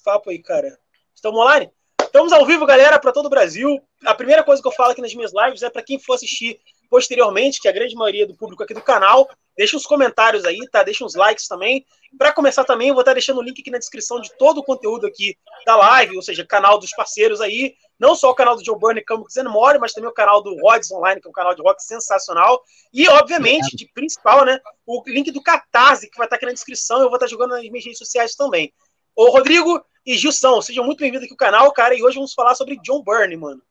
papo aí, cara. Estamos online? Estamos ao vivo, galera, para todo o Brasil. A primeira coisa que eu falo aqui nas minhas lives é para quem for assistir posteriormente, que é a grande maioria do público aqui do canal, deixa uns comentários aí, tá? Deixa uns likes também. Para começar também, eu vou estar deixando o link aqui na descrição de todo o conteúdo aqui da live, ou seja, canal dos parceiros aí. Não só o canal do Joe Burner Campos More, mas também o canal do Rods Online, que é um canal de rock sensacional. E, obviamente, de principal, né? O link do Catarse, que vai estar aqui na descrição. Eu vou estar jogando nas minhas redes sociais também. Ô, Rodrigo e Gilson, sejam muito bem-vindos aqui ao canal, cara. E hoje vamos falar sobre John Byrne, mano.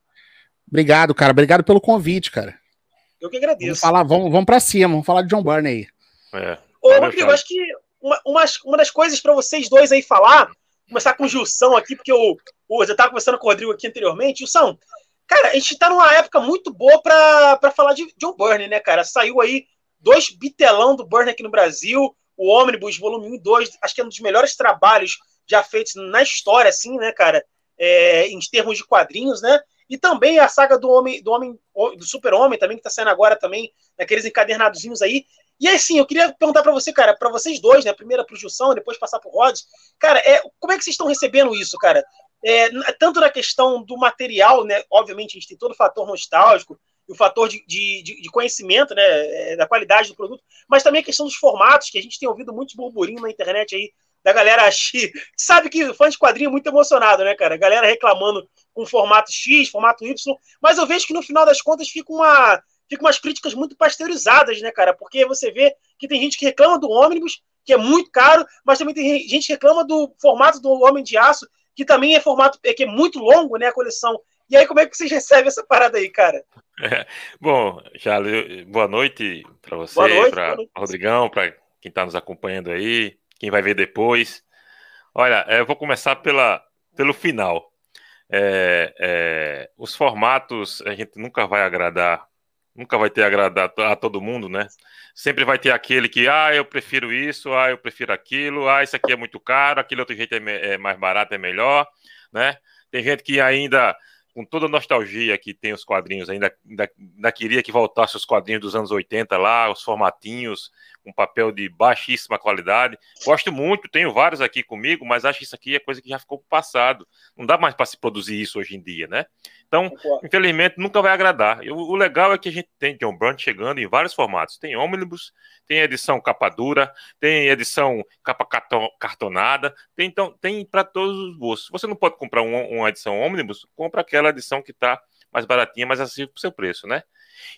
Obrigado, cara. Obrigado pelo convite, cara. Eu que agradeço. Vamos, falar, vamos, vamos pra cima, vamos falar de John Byrne aí. É. Ô, Rodrigo, acho que uma, uma, uma das coisas para vocês dois aí falar, começar com o Gilson aqui, porque o, eu tava conversando com o Rodrigo aqui anteriormente. Gilson, cara, a gente tá numa época muito boa para falar de John Byrne, né, cara? Saiu aí dois bitelão do Byrne aqui no Brasil, o Omnibus, volume 1 e 2, acho que é um dos melhores trabalhos já feitos na história, assim, né, cara? É, em termos de quadrinhos, né? E também a saga do homem, do homem, do super-homem também, que tá saindo agora também, naqueles encadernadozinhos aí. E aí, sim, eu queria perguntar para você, cara, para vocês dois, né? Primeiro pro Gilson, depois passar pro Rods. Cara, é, como é que vocês estão recebendo isso, cara? É, tanto na questão do material, né? Obviamente, a gente tem todo o fator nostálgico, o fator de, de, de, conhecimento, né, é, da qualidade do produto, mas também a questão dos formatos, que a gente tem ouvido muitos burburinhos na internet aí, da galera X. Sabe que fã de quadrinho é muito emocionado, né, cara? A galera reclamando com formato X, formato Y, mas eu vejo que no final das contas fica uma. Fica umas críticas muito pasteurizadas, né, cara? Porque você vê que tem gente que reclama do ônibus, que é muito caro, mas também tem gente que reclama do formato do Homem de Aço, que também é formato é, que é muito longo, né, a coleção. E aí, como é que vocês recebem essa parada aí, cara? É, bom, Charles, boa noite para você, para Rodrigão, para quem está nos acompanhando aí, quem vai ver depois. Olha, é, eu vou começar pela, pelo final. É, é, os formatos a gente nunca vai agradar, nunca vai ter agradar a todo mundo, né? Sempre vai ter aquele que, ah, eu prefiro isso, ah, eu prefiro aquilo, ah, isso aqui é muito caro, aquele outro jeito é, é mais barato, é melhor, né? Tem gente que ainda com toda a nostalgia que tem os quadrinhos, ainda, ainda, ainda, queria que voltasse os quadrinhos dos anos 80 lá, os formatinhos, um papel de baixíssima qualidade. Gosto muito, tenho vários aqui comigo, mas acho que isso aqui é coisa que já ficou passado. Não dá mais para se produzir isso hoje em dia, né? Então, infelizmente, nunca vai agradar. E o, legal é que a gente tem John Brown chegando em vários formatos. Tem ônibus, tem edição capa dura, tem edição capa cartonada, tem, então, tem para todos os bolsos. Você não pode comprar um, uma edição ônibus, compra aquela edição que está mais baratinha, mais acessível para o seu preço, né?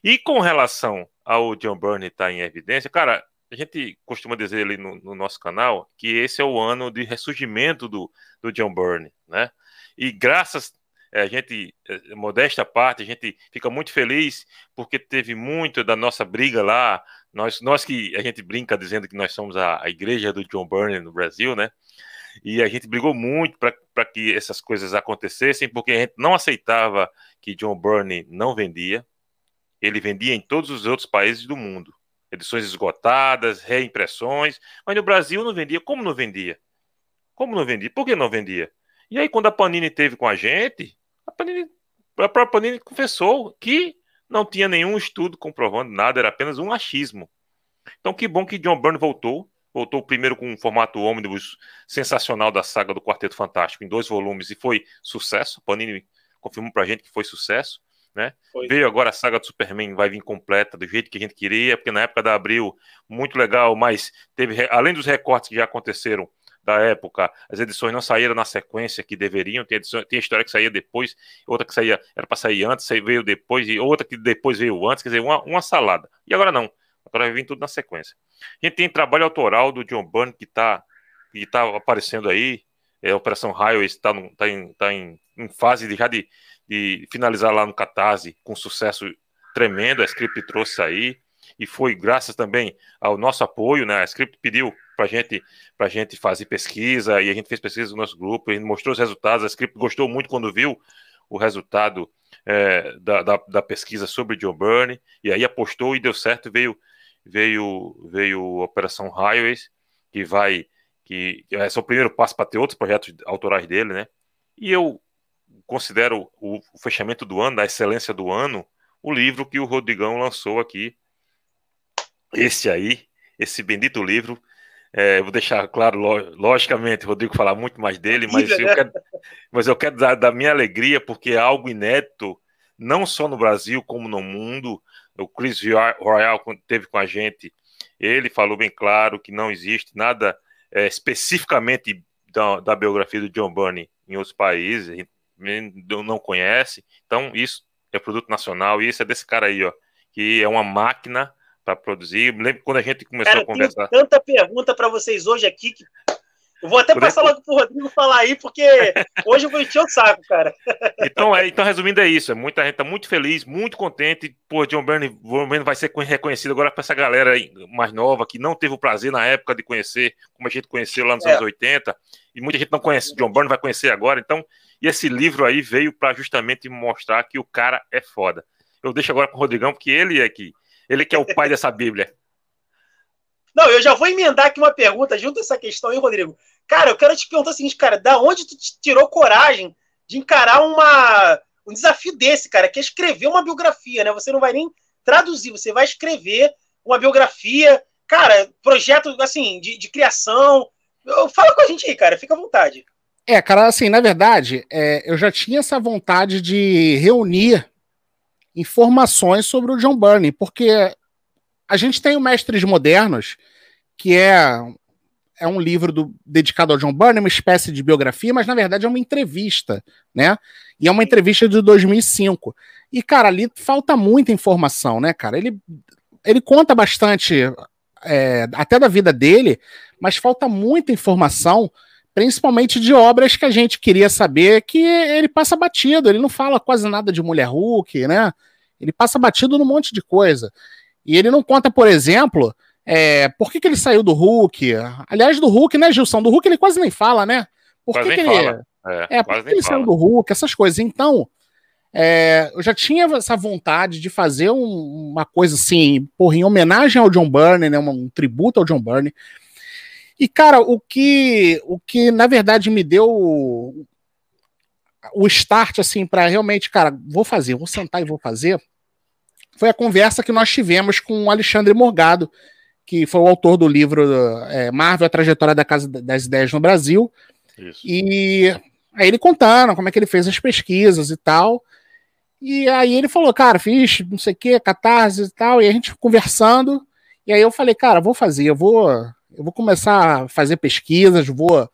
E com relação ao John Byrne estar tá em evidência, cara, a gente costuma dizer ali no, no, nosso canal que esse é o ano de ressurgimento do, do John Byrne, né? E graças é, a gente, é, modesta parte, a gente fica muito feliz porque teve muito da nossa briga lá. Nós, nós que a gente brinca dizendo que nós somos a, a igreja do John Byrne no Brasil, né? E a gente brigou muito para que essas coisas acontecessem, porque a gente não aceitava que John Byrne não vendia. Ele vendia em todos os outros países do mundo edições esgotadas, reimpressões, mas no Brasil não vendia. Como não vendia? Como não vendia? Por que não vendia? E aí, quando a Panini teve com a gente, a, Panini, a própria Panini confessou que não tinha nenhum estudo comprovando nada, era apenas um achismo. Então, que bom que John Byrne voltou. Voltou primeiro com um formato ônibus sensacional da saga do Quarteto Fantástico, em dois volumes, e foi sucesso. A Panini confirmou pra gente que foi sucesso né? Foi. Veio agora a saga do Superman, vai vir completa do jeito que a gente queria, porque na época da Abril, muito legal, mas teve, além dos recortes que já aconteceram da época, as edições não saíram na sequência que deveriam, tem, edição, tem história que saía depois, outra que saía, era para sair antes, veio depois, e outra que depois veio antes, quer dizer, uma, uma salada. E agora não, agora vai vir tudo na sequência. A gente tem trabalho autoral do John Byrne que está que tá aparecendo aí, é, a Operação Highway está tá em, tá em, em fase de, já de de finalizar lá no Catarse com sucesso tremendo. A Script trouxe aí e foi graças também ao nosso apoio, né? A Script pediu para gente, a gente fazer pesquisa e a gente fez pesquisa no nosso grupo, gente mostrou os resultados. A Script gostou muito quando viu o resultado é, da, da, da, pesquisa sobre John Byrne e aí apostou e deu certo. Veio veio veio a Operação Highways que vai que, que é o primeiro passo para ter outros projetos autorais dele, né? E eu considero o, o fechamento do ano, da excelência do ano, o livro que o Rodrigão lançou aqui. Esse aí, esse bendito livro, É, vou deixar claro, logicamente, Rodrigo falar muito mais dele, mas eu quero, mas eu quero dar da minha alegria, porque é algo inédito, não só no Brasil, como no mundo. O Chris Royal teve com a gente, ele falou bem claro que não existe nada é, especificamente da, da, biografia do John Burney em outros países, não conhece. Então, isso é produto nacional, e isso é desse cara aí, ó, que é uma máquina para produzir. lembro quando a gente começou cara, a conversar. tanta pergunta para vocês hoje aqui que eu vou até passar logo pro Rodrigo falar aí, porque hoje eu vou encher o saco, cara. Então, é, então resumindo, é isso. É muita gente tá muito feliz, muito contente. Pô, John Byrne, John Byrne vai ser reconhecido agora para essa galera mais nova que não teve o prazer na época de conhecer, como a gente conheceu lá nos é. anos 80. E muita gente não conhece. John Byrne vai conhecer agora. Então, e esse livro aí veio para justamente mostrar que o cara é foda. Eu deixo agora com o Rodrigão, porque ele é que ele que é o pai dessa Bíblia. Não, eu já vou emendar aqui uma pergunta junto a essa questão aí, Rodrigo. Cara, eu quero te perguntar o seguinte, cara, da onde tu tirou coragem de encarar uma, um desafio desse, cara, que é escrever uma biografia, né? Você não vai nem traduzir, você vai escrever uma biografia, cara, projeto, assim, de, de criação. Fala com a gente aí, cara, fica à vontade. É, cara, assim, na verdade, é, eu já tinha essa vontade de reunir informações sobre o John Burney, porque a gente tem o Mestres Modernos, que é, é um livro do, dedicado ao John Burney, uma espécie de biografia, mas na verdade é uma entrevista, né? E é uma entrevista de 2005. E, cara, ali falta muita informação, né, cara? Ele, ele conta bastante, é, até da vida dele, mas falta muita informação principalmente de obras que a gente queria saber, que ele passa batido, ele não fala quase nada de mulher Hulk, né? Ele passa batido num monte de coisa. E ele não conta, por exemplo, é, por que, que ele saiu do Hulk. Aliás, do Hulk, né, Gilson? Do Hulk ele quase nem fala, né? Por que, que ele. Fala. É, é por que ele fala. saiu do Hulk, essas coisas. Então, é, eu já tinha essa vontade de fazer um, uma coisa assim, porra, em homenagem ao John Byrne, né? Um, um tributo ao John Byrne. E, cara, o que, o que na verdade me deu o, o start, assim, para realmente, cara, vou fazer, vou sentar e vou fazer, foi a conversa que nós tivemos com o Alexandre Morgado, que foi o autor do livro é, Marvel, a trajetória da Casa das Ideias no Brasil. Isso. E aí ele contando como é que ele fez as pesquisas e tal. E aí ele falou, cara, fiz não sei o que, catarse e tal, e a gente conversando. E aí eu falei, cara, vou fazer, eu vou eu vou começar a fazer pesquisas, vou,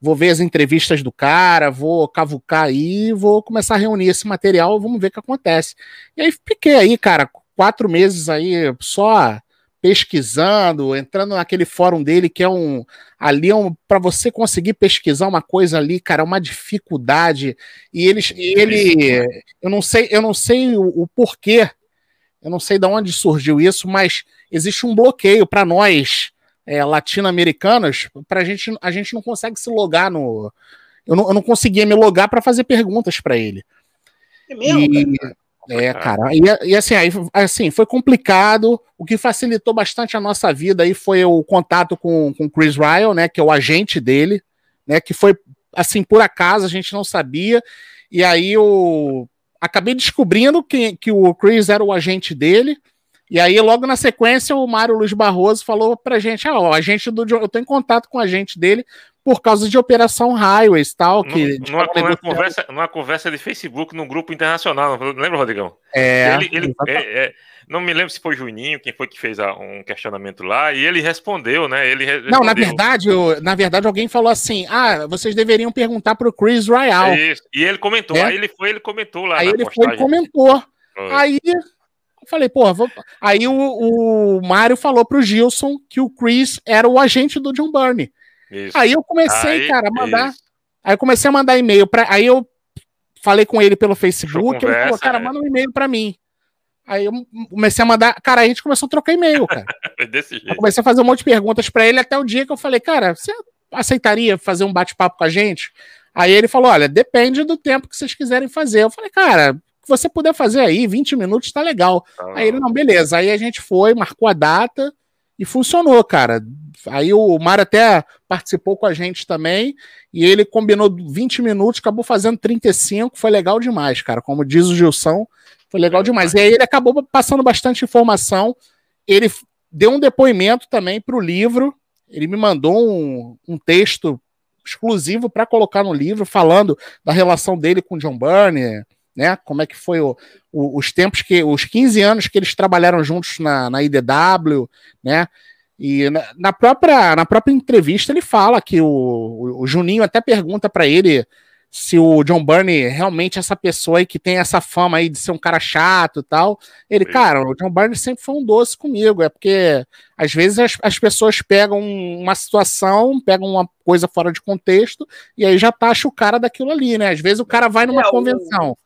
vou ver as entrevistas do cara, vou cavucar aí, vou começar a reunir esse material, vamos ver o que acontece. E aí fiquei aí, cara, quatro meses aí só pesquisando, entrando naquele fórum dele que é um ali é um, para você conseguir pesquisar uma coisa ali, cara, é uma dificuldade. E eles ele eu não sei, eu não sei o, o porquê. Eu não sei de onde surgiu isso, mas existe um bloqueio para nós é, latino-americanas, pra gente, a gente não consegue se logar no. Eu não, eu não conseguia me logar para fazer perguntas para ele. É mesmo, e, cara? É, cara. E, e, assim, aí, assim, foi complicado. O que facilitou bastante a nossa vida aí foi o contato com o Chris Ryle, né? Que é o agente dele, né? Que foi assim, por acaso, a gente não sabia. E aí eu acabei descobrindo que, que o Chris era o agente dele. E aí, logo na sequência, o Mário Luiz Barroso falou pra gente: ah, ó, a gente do eu tô em contato com a gente dele por causa de Operação Highways tal. Que, numa, numa, conversa, numa conversa de Facebook num grupo internacional, lembra, Rodrigão? É. Ele, ele é, é, não me lembro se foi Juninho, quem foi que fez a, um questionamento lá, e ele respondeu, né? Ele respondeu. Não, na verdade, eu, na verdade, alguém falou assim: ah, vocês deveriam perguntar pro Chris Royal. Isso. E ele comentou, é? aí ele foi, ele comentou lá. Aí ele postagem. foi e comentou. Aí eu falei, porra, vou... aí o, o Mário falou pro Gilson que o Chris era o agente do John Burney. Isso. Aí eu comecei, aí, cara, a mandar. Isso. Aí eu comecei a mandar e-mail para. Aí eu falei com ele pelo Facebook, conversa, ele falou, cara, é. manda um e-mail para mim. Aí eu comecei a mandar. Cara, a gente começou a trocar e-mail, cara. Desse jeito. Eu comecei a fazer um monte de perguntas para ele até o dia que eu falei, cara, você aceitaria fazer um bate-papo com a gente? Aí ele falou: olha, depende do tempo que vocês quiserem fazer. Eu falei, cara, que você puder fazer aí, 20 minutos tá legal. Ah. Aí ele, não, beleza. Aí a gente foi, marcou a data e funcionou, cara. Aí o Mário até participou com a gente também, e ele combinou 20 minutos, acabou fazendo 35, foi legal demais, cara. Como diz o Gilson, foi legal é, demais. E aí ele acabou passando bastante informação. Ele deu um depoimento também para o livro, ele me mandou um, um texto exclusivo para colocar no livro, falando da relação dele com John Byrne, né? Como é que foi o, o, os tempos que, os 15 anos que eles trabalharam juntos na, na IDW, né? E na, na, própria, na própria entrevista ele fala que o, o, Juninho até pergunta para ele se o John Burney realmente é essa pessoa aí que tem essa fama aí de ser um cara chato e tal. Ele, cara, o John Burney sempre foi um doce comigo, é porque às vezes as, as pessoas pegam uma situação, pegam uma coisa fora de contexto e aí já taxa o cara daquilo ali, né? Às vezes o cara vai numa é, convenção.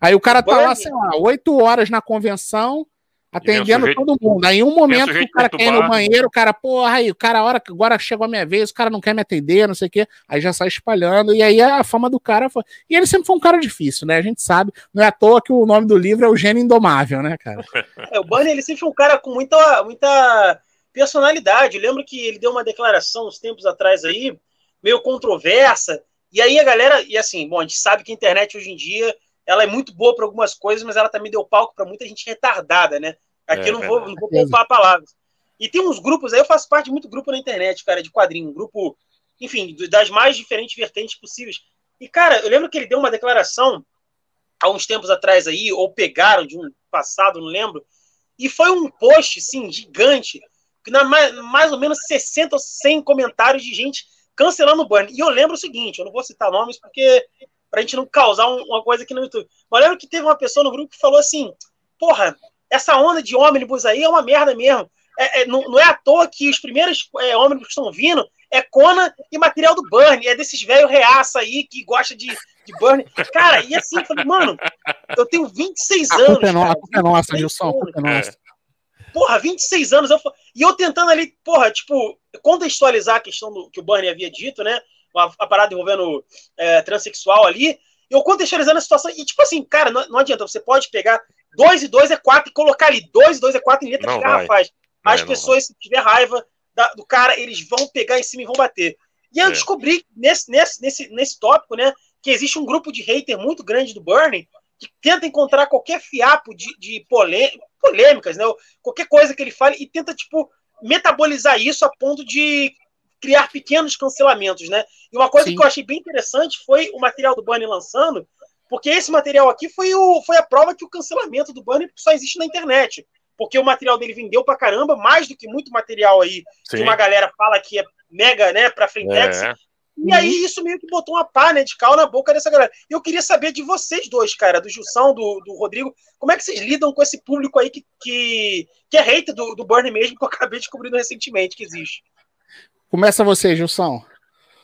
O... Aí o cara tá lá, sei lá, oito horas na convenção, atendendo sujeito, todo mundo. Aí, em um momento que o cara quer ir no banheiro, o cara, porra, aí, o cara, a hora que agora chegou a minha vez, o cara não quer me atender, não sei o quê, aí já sai espalhando, e aí a fama do cara foi. E ele sempre foi um cara difícil, né? A gente sabe, não é à toa que o nome do livro é O Gênio Indomável, né, cara? É, o Bunny, ele sempre foi um cara com muita, muita personalidade. Eu lembro que ele deu uma declaração uns tempos atrás aí, meio controversa, e aí a galera, e assim, bom, a gente sabe que a internet hoje em dia ela é muito boa para algumas coisas, mas ela também deu palco para muita gente retardada, né? Aqui é, eu não vou, não vou poupar palavras. E tem uns grupos aí, eu faço parte de muito grupo na internet, cara, de quadrinho, um grupo, enfim, das mais diferentes vertentes possíveis. E, cara, eu lembro que ele deu uma declaração há uns tempos atrás aí, ou pegaram de um passado, não lembro, e foi um post, sim, gigante, que na mais, mais ou menos 60 ou 100 comentários de gente cancelando o Burn. E eu lembro o seguinte, eu não vou citar nomes porque pra gente não causar uma coisa aqui no YouTube. Mas lembro que teve uma pessoa no grupo que falou assim: porra, essa onda de ônibus aí é uma merda mesmo. É, é, não, não, é à toa que os primeiros é, ônibus que estão vindo é Kona e material do Burn. É desses velhos reaça aí que gosta de, de Burn. Cara, e assim, eu falei, mano, eu tenho 26 a anos. Culpa é, no, a culpa é nossa, Gilson, a culpa é nossa. Porra, 26 anos. Eu, e eu tentando ali, porra, tipo, contextualizar a questão do que o Burn havia dito, né? A, a parada envolvendo é, transexual ali, eu contextualizando a situação, e tipo assim, cara, não, não adianta, você pode pegar 2 e 2 é 4 e colocar ali 2 e 2 é 4 em letras garrafais. As é, pessoas, se tiver raiva da, do cara, eles vão pegar em cima e vão bater. E eu é. descobri nesse, nesse, nesse, nesse tópico, né, que existe um grupo de hater muito grande do Burning que tenta encontrar qualquer fiapo de, de polêmicas, né, qualquer coisa que ele fale e tenta, tipo, metabolizar isso a ponto de criar pequenos cancelamentos, né? E uma coisa Sim. que eu achei bem interessante foi o material do Bunny lançando, porque esse material aqui foi, o, foi a prova que o cancelamento do Bunny só existe na internet. Porque o material dele vendeu pra caramba, mais do que muito material aí Sim. que uma galera fala que é mega, né, pra Frentex. É. E aí uhum. isso meio que botou uma pá, né, de cal na boca dessa galera. Eu queria saber de vocês dois, cara, do Jussão, do, do Rodrigo, como é que vocês lidam com esse público aí que, que, que é hater do, do Burnie mesmo, que eu acabei descobrindo recentemente que existe. Começa você, Gilson.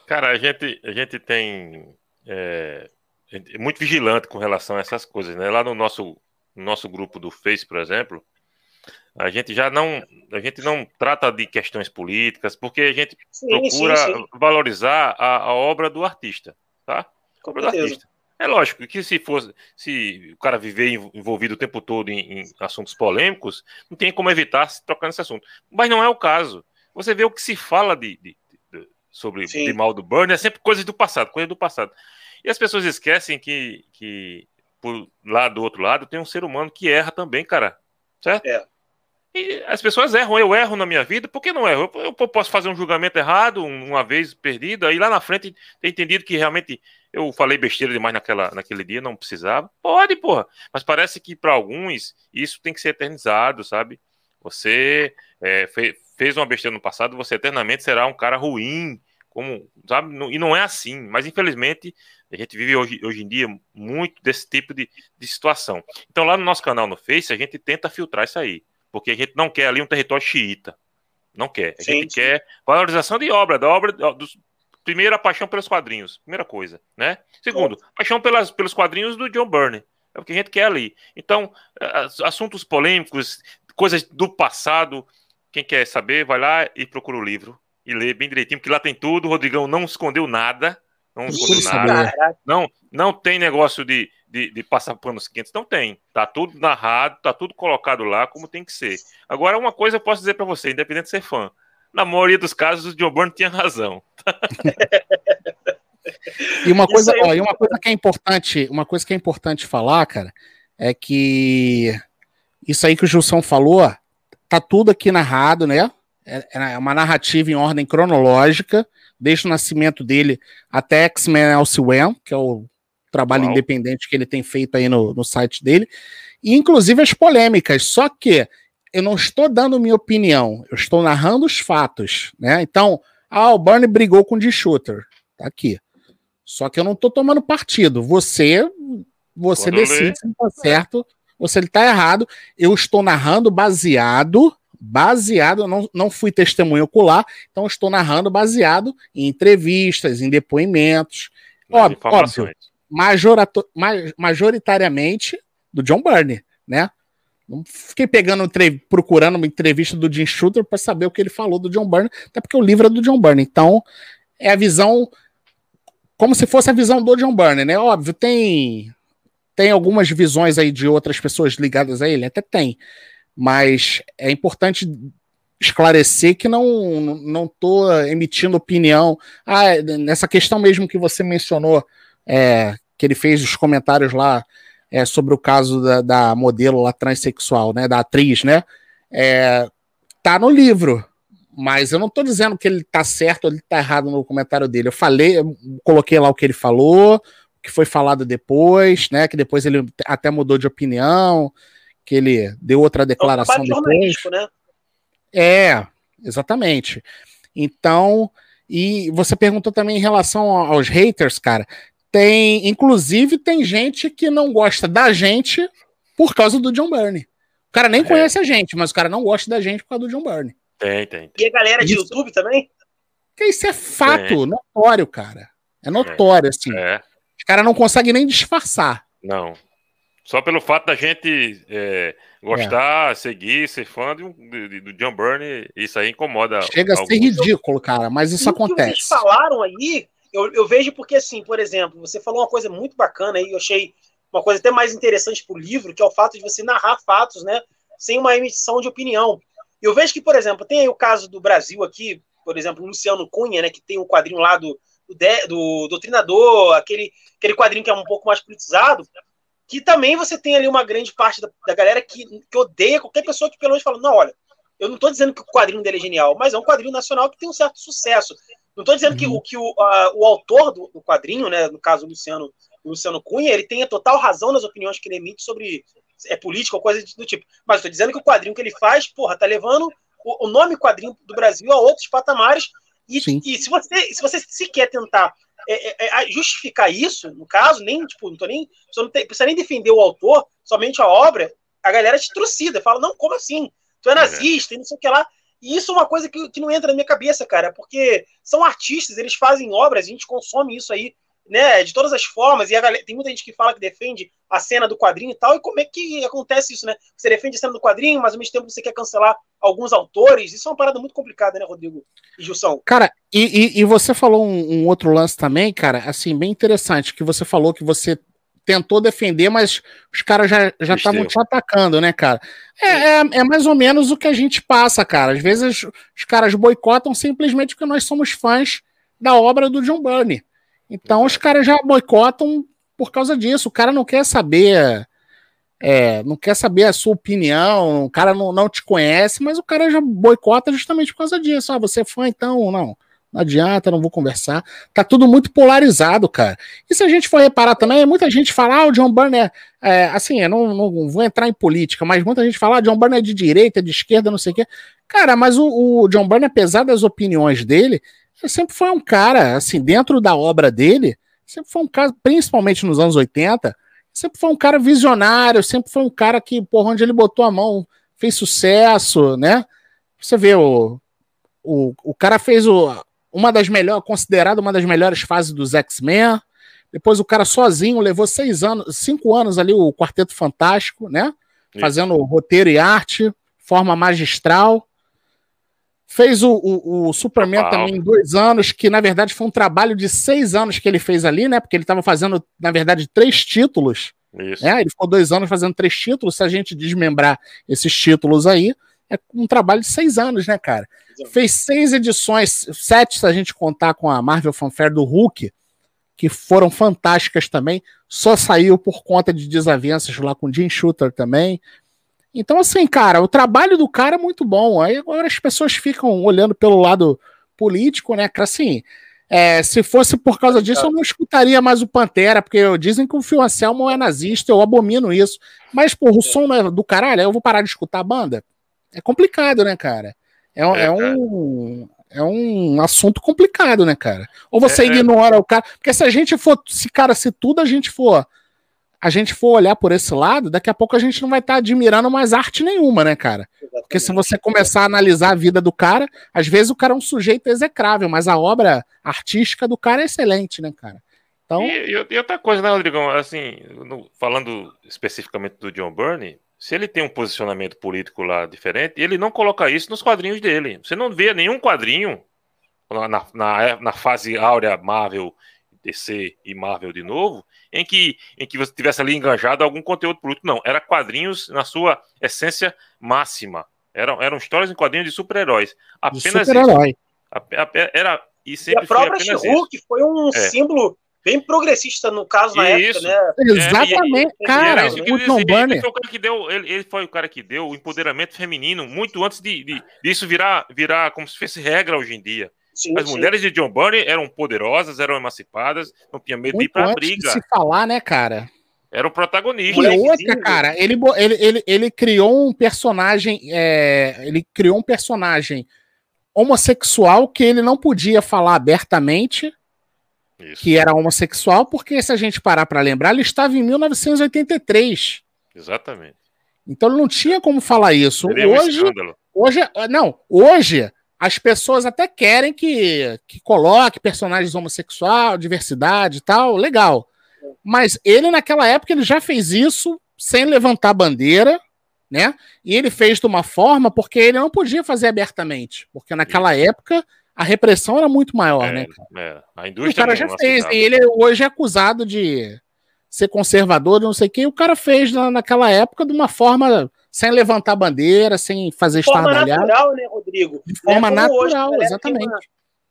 Cara, a gente, a gente tem. É, é muito vigilante com relação a essas coisas, né? Lá no nosso, no nosso grupo do Face, por exemplo, a gente já não a gente não trata de questões políticas porque a gente sim, procura sim, sim. valorizar a, a, obra do artista, tá? A obra do artista. É lógico que se fosse se o cara viver envolvido o tempo todo em, em assuntos polêmicos, não tem como evitar se tocar nesse assunto. Mas não é o caso você vê o que se fala de, de, de sobre de mal do Burn é sempre coisas do passado, coisa do passado. E as pessoas esquecem que, que por lá do outro lado tem um ser humano que erra também, cara. Certo? É. E as pessoas erram, eu erro na minha vida, por que não erro? Eu, eu posso fazer um julgamento errado uma vez perdido, aí lá na frente ter entendido que realmente eu falei besteira demais naquela, naquele dia, não precisava. Pode, porra. Mas parece que para alguns isso tem que ser eternizado, sabe? Você é, fez uma besteira no passado, você eternamente será um cara ruim, como, sabe? E não é assim, mas infelizmente a gente vive hoje, hoje em dia muito desse tipo de, de situação. Então lá no nosso canal no Face, a gente tenta filtrar isso aí, porque a gente não quer ali um território xiita. Não quer. A sim, gente sim. quer valorização de obra, da obra dos, primeiro a paixão pelos quadrinhos, primeira coisa, né? Segundo, paixão pelas, pelos quadrinhos do John Byrne. É o que a gente quer ali. Então, assuntos polêmicos, coisas do passado, quem quer saber, vai lá e procura o livro e lê bem direitinho, porque lá tem tudo. O Rodrigão não escondeu nada. Não escondeu nada. Não, não tem negócio de, de, de, passar panos quentes. Não tem. Tá tudo narrado, tá tudo colocado lá como tem que ser. Agora, uma coisa eu posso dizer para você, independente de ser fã. Na maioria dos casos, o John Byrne tinha razão. e uma coisa, ó, e uma coisa que é importante, uma coisa que é importante falar, cara, é que isso aí que o Gilson falou, tá tudo aqui narrado, né? é, é uma narrativa em ordem cronológica, desde o nascimento dele até X-Men Elsewhere, que é o trabalho Uau. independente que ele tem feito aí no, no site dele, e inclusive as polêmicas. Só que eu não estou dando minha opinião, eu estou narrando os fatos, né? Então, ah, o Barney brigou com o D-Shooter, tá aqui. Só que eu não estou tomando partido. Você, você decide se está certo ou se ele está errado. Eu estou narrando baseado baseado, não, não fui testemunho ocular, então estou narrando baseado em entrevistas, em depoimentos. Óbvio, óbvio majoritariamente do John Byrne, né? Não fiquei pegando, procurando uma entrevista do Jim Shooter para saber o que ele falou do John Byrne, até porque o livro é do John Byrne. Então, é a visão como se fosse a visão do John Byrne, né? Óbvio, tem tem algumas visões aí de outras pessoas ligadas a ele, até tem. Mas é importante esclarecer que não não estou emitindo opinião. Ah, nessa questão mesmo que você mencionou, é, que ele fez os comentários lá é, sobre o caso da, da, modelo lá transexual, né, da atriz, né, é, tá no livro, mas eu não estou dizendo que ele está certo ou ele está errado no comentário dele. Eu falei, eu coloquei lá o que ele falou, que foi falado depois, né, que depois ele até mudou de opinião, que ele deu outra declaração é depois. Né? É, exatamente. Então, e você perguntou também em relação aos haters, cara. Tem, inclusive, tem gente que não gosta da gente por causa do John Byrne. O cara nem é. conhece a gente, mas o cara não gosta da gente por causa do John Byrne. Tem, tem. E a galera de isso, YouTube também? Que isso é fato, tem. notório, cara. É notório, assim. É. Os caras não conseguem nem disfarçar. Não. Só pelo fato da gente é, gostar, é. seguir, ser fã do, do, John Byrne, isso aí incomoda. Chega a ser ridículo, cara, mas isso acontece. O que vocês falaram aí, eu, eu, vejo porque, assim, por exemplo, você falou uma coisa muito bacana aí, eu achei uma coisa até mais interessante para o livro, que é o fato de você narrar fatos, né, sem uma emissão de opinião. Eu vejo que, por exemplo, tem aí o caso do Brasil aqui, por exemplo, o Luciano Cunha, né, que tem um quadrinho lá do, do, do Doutrinador, aquele, aquele quadrinho que é um pouco mais politizado, que também você tem ali uma grande parte da, da galera que, que odeia qualquer pessoa que pelo menos fala, não, olha, eu não estou dizendo que o quadrinho dele é genial, mas é um quadrinho nacional que tem um certo sucesso. Não estou dizendo uhum. que, que o, a, o autor do, do, quadrinho, né, no caso o Luciano, o Luciano Cunha, ele tenha total razão nas opiniões que ele emite sobre é, política ou coisa do tipo. Mas estou dizendo que o quadrinho que ele faz, porra, tá levando o, o nome quadrinho do Brasil a outros patamares. E, e se, você, se você sequer tentar é, é, é justificar isso, no caso, nem, tipo, não tô nem. Você não tem, precisa nem defender o autor, somente a obra, a galera te trucida, fala, não, como assim? Tu é, é. nazista e não sei o que lá. E isso é uma coisa que, que não entra na minha cabeça, cara, porque são artistas, eles fazem obras, a gente consome isso aí, né, de todas as formas, e galera, tem muita gente que fala que defende a cena do quadrinho e tal, e como é que acontece isso, né? Você defende a cena do quadrinho, mas ao mesmo tempo você quer cancelar alguns autores, isso é uma parada muito complicada, né, Rodrigo e Gilson? Cara, e, e, e você falou um, um outro lance também, cara, assim, bem interessante, que você falou que você tentou defender, mas os caras já estavam te atacando, né, cara? É, é, é, mais ou menos o que a gente passa, cara. Às vezes os caras boicotam simplesmente porque nós somos fãs da obra do John Byrne. Então os caras já boicotam por causa disso. O cara não quer saber. É, não quer saber a sua opinião, o cara não, não te conhece, mas o cara já boicota justamente por causa disso. Ah, você é fã, então não. Não adianta, não vou conversar. Tá tudo muito polarizado, cara. E se a gente for reparar também, muita gente fala, ah, o John Byrne é, é assim, eu não, não vou entrar em política, mas muita gente fala, ah, John Byrne é de direita, de esquerda, não sei o quê. Cara, mas o, o John Byrne, apesar das opiniões dele, sempre foi um cara, assim, dentro da obra dele, sempre foi um cara, principalmente nos anos 80, sempre foi um cara visionário, sempre foi um cara que, por onde ele botou a mão, fez sucesso, né? Você vê, o, o, o cara fez o, uma das melhores, considerada uma das melhores fases dos X-Men. Depois o cara sozinho levou seis anos, cinco anos ali o Quarteto Fantástico, né? Isso. Fazendo roteiro e arte, forma magistral. Fez o, o, o Superman também em dois anos, que na verdade foi um trabalho de seis anos que ele fez ali, né? Porque ele estava fazendo, na verdade, três títulos. Isso. Né? Ele ficou dois anos fazendo três títulos. Se a gente desmembrar esses títulos aí, é um trabalho de seis anos, né, cara? Fez seis edições, sete se a gente contar com a Marvel Fanfare do Hulk, que foram fantásticas também. Só saiu por conta de desavenças lá com Jim Shooter também. Então, assim, cara, o trabalho do cara é muito bom. Aí agora as pessoas ficam olhando pelo lado político, né? Assim, é, se fosse por causa disso, eu não escutaria mais o Pantera, porque dizem que o Phil Anselmo é nazista, eu abomino isso. Mas, porra, o som não é do caralho, eu vou parar de escutar a banda? É complicado, né, cara? É, é, é um. É um assunto complicado, né, cara? Ou você é, é. ignora o cara. Porque se a gente for. Se, cara, se tudo a gente for a gente for olhar por esse lado, daqui a pouco a gente não vai estar tá admirando mais arte nenhuma, né, cara? Exatamente. Porque se você começar a analisar a vida do cara, às vezes o cara é um sujeito execrável, mas a obra artística do cara é excelente, né, cara? Então... E, e outra coisa, né, Rodrigão? Assim, no, falando especificamente do John Burney, se ele tem um posicionamento político lá diferente, ele não coloca isso nos quadrinhos dele. Você não vê nenhum quadrinho na, na, na fase áurea Marvel, DC e Marvel de novo, em que, em que você tivesse ali enganjado algum conteúdo político. Não, era quadrinhos na sua essência máxima. Eram, eram histórias em quadrinhos de super-heróis. Apenas super-herói. Era, e sempre e a própria She-Hulk foi um é. símbolo bem progressista no caso na Isso. época, né? Exatamente, é, e, cara. E o Tom. Ele foi o cara que deu, ele, ele, foi o cara que deu o empoderamento feminino muito antes de, de, disso virar, virar como se fosse regra hoje em dia. Sim, As sim. mulheres de John Burney eram poderosas, eram emancipadas, não tinha medo Muito de ir pra briga. se falar, né, cara? Era o protagonista. E outra, cara, ele, ele, ele, ele criou um personagem. É, ele criou um personagem homossexual que ele não podia falar abertamente Isso. que era homossexual, porque se a gente parar para lembrar, ele estava em 1983. Exatamente. Então ele não tinha como falar isso. Seria hoje, um hoje, não, hoje as pessoas até querem que, que coloque personagens homossexuais, diversidade e tal, legal. Mas ele, naquela época, ele já fez isso sem levantar bandeira, né? E ele fez de uma forma porque ele não podia fazer abertamente, porque naquela época a repressão era muito maior, é, né? É. A indústria o cara já fez, e ele hoje é acusado de ser conservador, não sei o que, e o cara fez na, naquela época de uma forma sem levantar bandeira, sem fazer de forma natural, né, Rodrigo? De forma é natural, hoje, exatamente. Uma,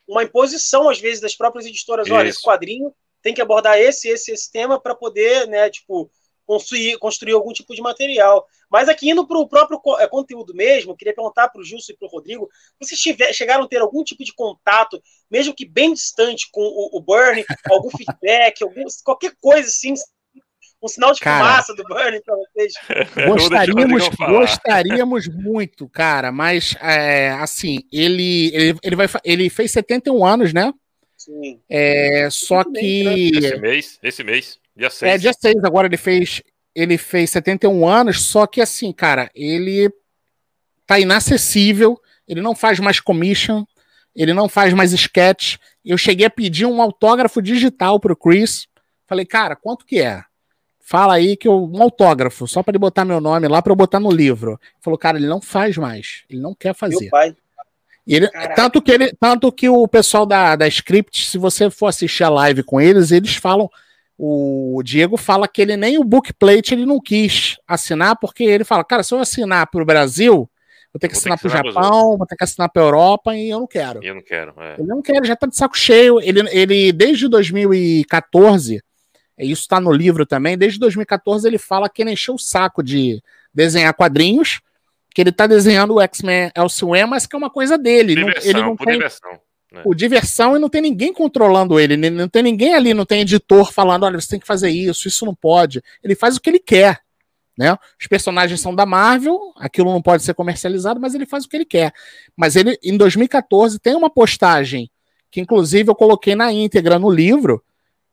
uma, imposição, às vezes, das próprias editoras. Isso. Olha, esse quadrinho tem que abordar esse, esse, esse tema para poder, né, tipo, construir, construir algum tipo de material. Mas aqui, indo para o próprio é, conteúdo mesmo, queria perguntar para o Gilson e para o Rodrigo, vocês tiver, chegaram a ter algum tipo de contato, mesmo que bem distante, com o, o Burnie, algum feedback, algum, qualquer coisa assim, um sinal de cara, fumaça do Burnie para vocês. Gostaríamos, gostaríamos muito, cara, mas é, assim, ele, ele, ele, vai, ele fez 71 anos, né? Sim. É, só que. Esse mês, esse mês, dia 6. É, dia 6, agora ele fez. Ele fez 71 anos, só que assim, cara, ele tá inacessível, ele não faz mais commission, ele não faz mais sketch. Eu cheguei a pedir um autógrafo digital pro Chris. Falei, cara, quanto que é? Fala aí que eu, um autógrafo, só para ele botar meu nome lá para eu botar no livro. Ele falou, cara, ele não faz mais, ele não quer fazer. Meu pai. Ele, tanto que ele, tanto que o pessoal da, da Script, se você for assistir a live com eles, eles falam, o Diego fala que ele nem o bookplate ele não quis assinar, porque ele fala, cara, se eu assinar para o Brasil, vou ter que vou assinar para o Japão, vou ter que assinar para a Europa e eu não quero. Eu não quero. É. Ele não quer, já tá de saco cheio. Ele, ele desde 2014 isso está no livro também, desde 2014 ele fala que ele encheu o saco de desenhar quadrinhos, que ele está desenhando o X-Men Elsewhere, mas que é uma coisa dele. Diversão, ele não tem, diversão. Né? Por diversão e não tem ninguém controlando ele, não tem ninguém ali, não tem editor falando, olha, você tem que fazer isso, isso não pode. Ele faz o que ele quer. Né? Os personagens são da Marvel, aquilo não pode ser comercializado, mas ele faz o que ele quer. Mas ele, em 2014, tem uma postagem que, inclusive, eu coloquei na íntegra no livro,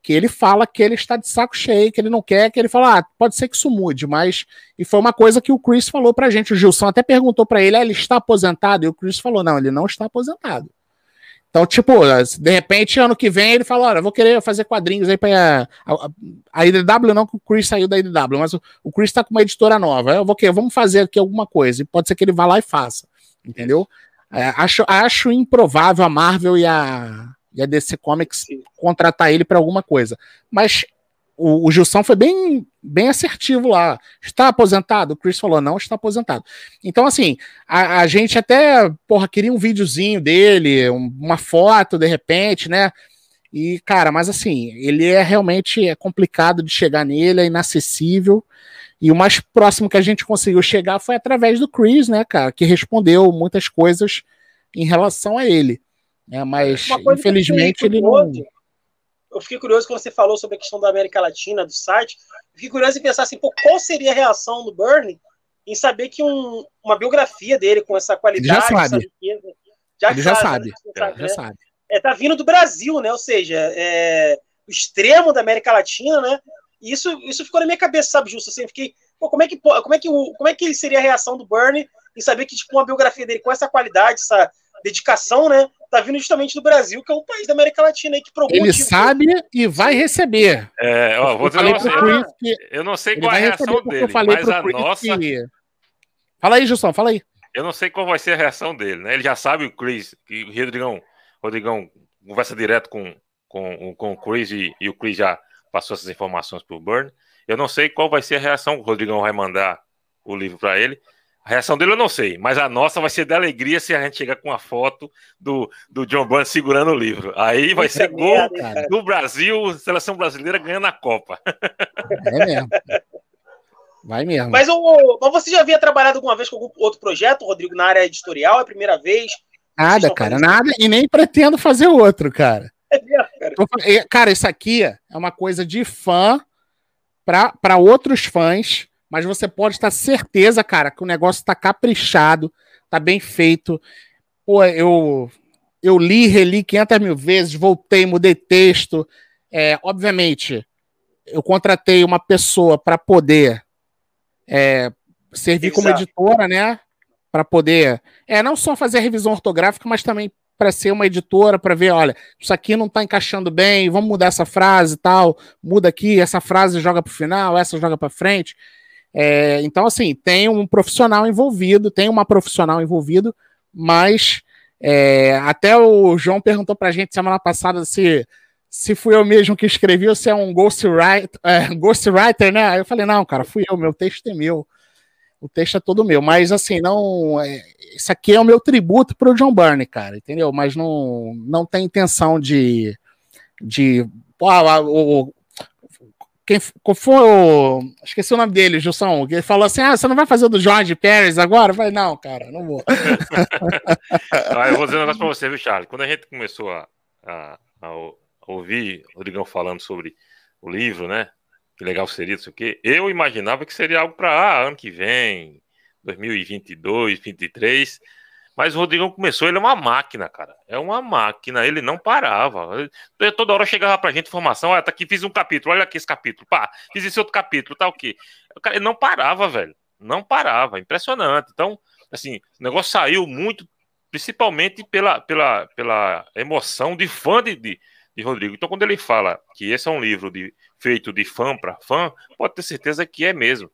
que ele fala que ele está de saco cheio, que ele não quer, que ele fala, ah, pode ser que isso mude, mas. E foi uma coisa que o Chris falou pra gente. O Gilson até perguntou para ele, ah, ele está aposentado? E o Chris falou, não, ele não está aposentado. Então, tipo, de repente, ano que vem, ele fala, olha, vou querer fazer quadrinhos aí pra. A, a IDW não, que o Chris saiu da IDW, mas o, o Chris tá com uma editora nova. Eu vou querer, vamos fazer aqui alguma coisa. E pode ser que ele vá lá e faça. Entendeu? É, acho, acho improvável a Marvel e a e a DC Comics contratar ele para alguma coisa. Mas o, o Gilson foi bem, bem assertivo lá. Está aposentado? O Chris falou, não, está aposentado. Então, assim, a, a gente até, porra, queria um videozinho dele, uma foto, de repente, né? E, cara, mas assim, ele é realmente é complicado de chegar nele, é inacessível. E o mais próximo que a gente conseguiu chegar foi através do Chris, né, cara, que respondeu muitas coisas em relação a ele. Né, mas, infelizmente, ele não. Eu fiquei curioso quando você falou sobre a questão da América Latina, do site. Eu fiquei curioso em pensar assim, pô, qual seria a reação do Bernie em saber que um, uma biografia dele com essa qualidade. Ele já sabe. já ele já sabe. Já, já sabe. É, tá vindo do Brasil, né? Ou seja, é, o extremo da América Latina, né? E isso, isso ficou na minha cabeça, sabe, Justo? Assim, eu fiquei, pô, como é que, como é que, como é que seria a reação do Bernie em saber que, tipo, uma biografia dele com essa qualidade, essa dedicação, né? Tá vindo justamente do Brasil, que é um país da América Latina aí que Ele sabe e vai receber. É, ó, vou dizer eu, eu não sei qual é a reação dele, mas a nossa. Que... Fala aí, Gilson, fala aí. Eu não sei qual vai ser a reação dele, né? Ele já sabe o Chris, que o Rodrigão, Rodrigão conversa direto com, com, com o Chris e, e o Chris já passou essas informações para o Burn. Eu não sei qual vai ser a reação que o Rodrigão vai mandar o livro para ele. A reação dele eu não sei, mas a nossa vai ser de alegria se a gente chegar com a foto do, do John Bunn segurando o livro. Aí vai ser gol do Brasil, seleção brasileira ganhando a Copa. É mesmo. Vai mesmo. Mas, o, mas você já havia trabalhado alguma vez com algum outro projeto, Rodrigo, na área editorial? É a primeira vez? Nada, cara, nada. E nem pretendo fazer outro, cara. É mesmo, cara. Cara, isso aqui é uma coisa de fã para outros fãs mas você pode estar certeza, cara, que o negócio está caprichado, tá bem feito. Pô, eu, eu li, reli 500 mil vezes, voltei, mudei texto. É, obviamente, eu contratei uma pessoa para poder é, servir Exato. como editora, né? Para poder, é, não só fazer a revisão ortográfica, mas também para ser uma editora, para ver, olha, isso aqui não está encaixando bem, vamos mudar essa frase e tal, muda aqui, essa frase joga para o final, essa joga para frente. É, então, assim, tem um profissional envolvido, tem uma profissional envolvido, mas é, até o João perguntou pra gente semana passada se, se fui eu mesmo que escrevi ou se é um ghostwriter, é, ghostwriter, né? Aí eu falei, não, cara, fui eu, meu texto é meu. O texto é todo meu, mas assim, não. É, isso aqui é o meu tributo pro John Byrne, cara, entendeu? Mas não, não tem intenção de. de pô, o, quem foi o. Esqueci o nome dele, Gilson. Ele falou assim: Ah, você não vai fazer o do George Pérez agora? Eu falei, não, cara, não vou. ah, eu vou dizer um negócio pra você, viu, Charles? Quando a gente começou a, a, a ouvir o Rodrigão falando sobre o livro, né? Que legal seria, sei o quê. Eu imaginava que seria algo para ah, ano que vem, 2022, 2023. Mas o Rodrigão começou, ele é uma máquina, cara. É uma máquina, ele não parava. Ele, toda hora chegava pra gente informação, olha, tá aqui, fiz um capítulo, olha aqui esse capítulo, pá, fiz esse outro capítulo, tá o quê? Cara, ele não parava, velho. Não parava, impressionante. Então, assim, o negócio saiu muito, principalmente pela, pela, pela emoção de fã de, de, de Rodrigo. Então, quando ele fala que esse é um livro de, feito de fã para fã, pode ter certeza que é mesmo.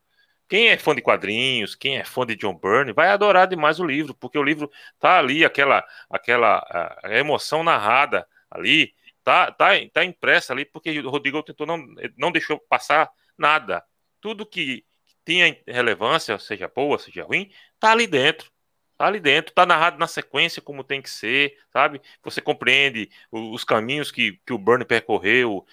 Quem é fã de quadrinhos, quem é fã de John Byrne, vai adorar demais o livro, porque o livro tá ali, aquela, aquela emoção narrada ali, tá, tá, tá impressa ali, porque o Rodrigo tentou não, não deixou passar nada. Tudo que tinha relevância, seja boa, seja ruim, tá ali dentro. Tá ali dentro, tá narrado na sequência como tem que ser, sabe? Você compreende os caminhos que, que o Burn percorreu,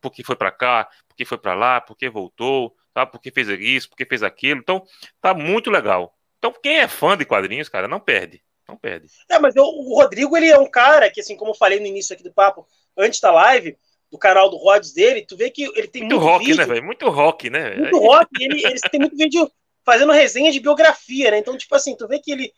por que foi para cá, por que foi para lá, por que voltou, tá? Porque fez isso, porque fez aquilo. Então, tá muito legal. Então, quem é fã de quadrinhos, cara, não perde. Não perde. É, mas eu, o Rodrigo, ele é um cara que, assim, como eu falei no início aqui do papo, antes da live, do canal do Rods dele, tu vê que ele tem muito, muito rock, né, vídeo, né, velho? Muito rock, né? Muito rock. Ele, ele tem muito vídeo fazendo resenha de biografia, né? Então, tipo assim, tu vê que ele.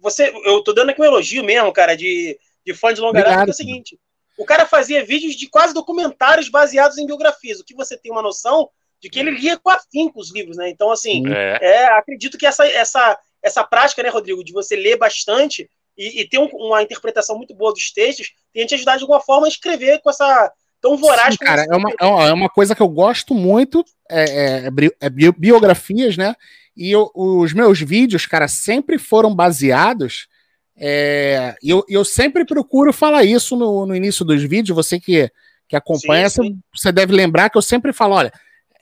Você, eu tô dando aqui um elogio mesmo, cara, de, de fã de longa data, é o seguinte: o cara fazia vídeos de quase documentários baseados em biografias. O que você tem uma noção de que ele lia com afinco os livros, né? Então, assim, é. é. acredito que essa, essa, essa prática, né, Rodrigo, de você ler bastante e, e ter um, uma interpretação muito boa dos textos, tem te ajudar de alguma forma a escrever com essa tão voraz. Sim, cara, é uma, é uma coisa que eu gosto muito, é, é, é biografias, né? E eu, os meus vídeos, cara, sempre foram baseados. É, e eu, eu sempre procuro falar isso no, no início dos vídeos. Você que, que acompanha, sim, sim. Você, você deve lembrar que eu sempre falo: olha,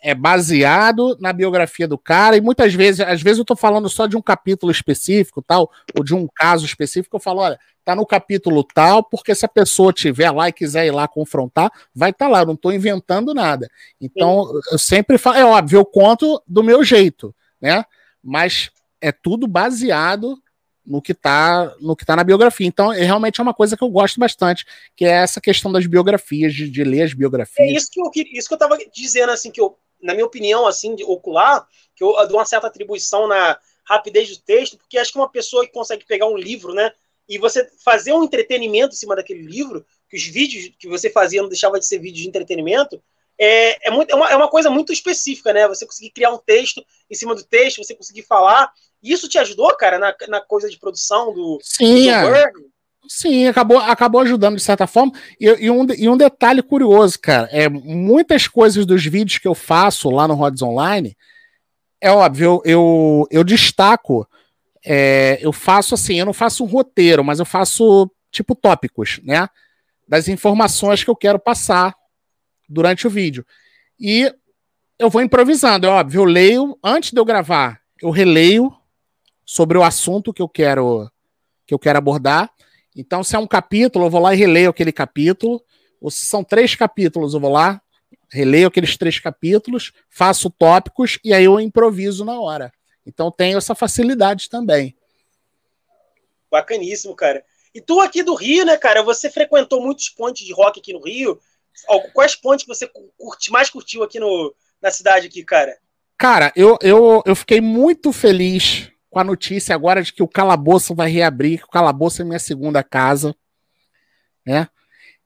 é baseado na biografia do cara, e muitas vezes, às vezes eu tô falando só de um capítulo específico, tal, ou de um caso específico, eu falo, olha, tá no capítulo tal, porque se a pessoa tiver lá e quiser ir lá confrontar, vai estar tá lá, eu não tô inventando nada. Então, Sim. eu sempre falo, é óbvio, eu conto do meu jeito, né? Mas é tudo baseado no que está no que tá na biografia. Então, é, realmente é uma coisa que eu gosto bastante, que é essa questão das biografias, de, de ler as biografias. É isso que eu isso que eu tava dizendo assim que eu, na minha opinião assim, de ocular, que eu dou uma certa atribuição na rapidez do texto, porque acho que uma pessoa que consegue pegar um livro, né, e você fazer um entretenimento em cima daquele livro, que os vídeos que você fazia não deixava de ser vídeos de entretenimento, é, é, muito, é, uma, é uma coisa muito específica, né? Você conseguir criar um texto em cima do texto, você conseguir falar. Isso te ajudou, cara, na, na coisa de produção do, Sim, do é. Sim, acabou, acabou ajudando de certa forma. E, e, um, e um detalhe curioso, cara, é muitas coisas dos vídeos que eu faço lá no Rods Online, é óbvio, eu, eu, eu destaco, é, eu faço assim, eu não faço um roteiro, mas eu faço tipo tópicos, né? Das informações que eu quero passar durante o vídeo. E eu vou improvisando, é óbvio. Eu leio, antes de eu gravar, eu releio sobre o assunto que eu quero que eu quero abordar. Então, se é um capítulo, eu vou lá e releio aquele capítulo. Ou se são três capítulos, eu vou lá, releio aqueles três capítulos, faço tópicos e aí eu improviso na hora. Então tenho essa facilidade também. Bacaníssimo, cara. E tu aqui do Rio, né, cara? Você frequentou muitos pontos de rock aqui no Rio. Quais pontos você curte, mais curtiu aqui no, na cidade aqui, cara? Cara, eu, eu, eu fiquei muito feliz com a notícia agora de que o Calabouço vai reabrir, que o Calabouço é minha segunda casa, né?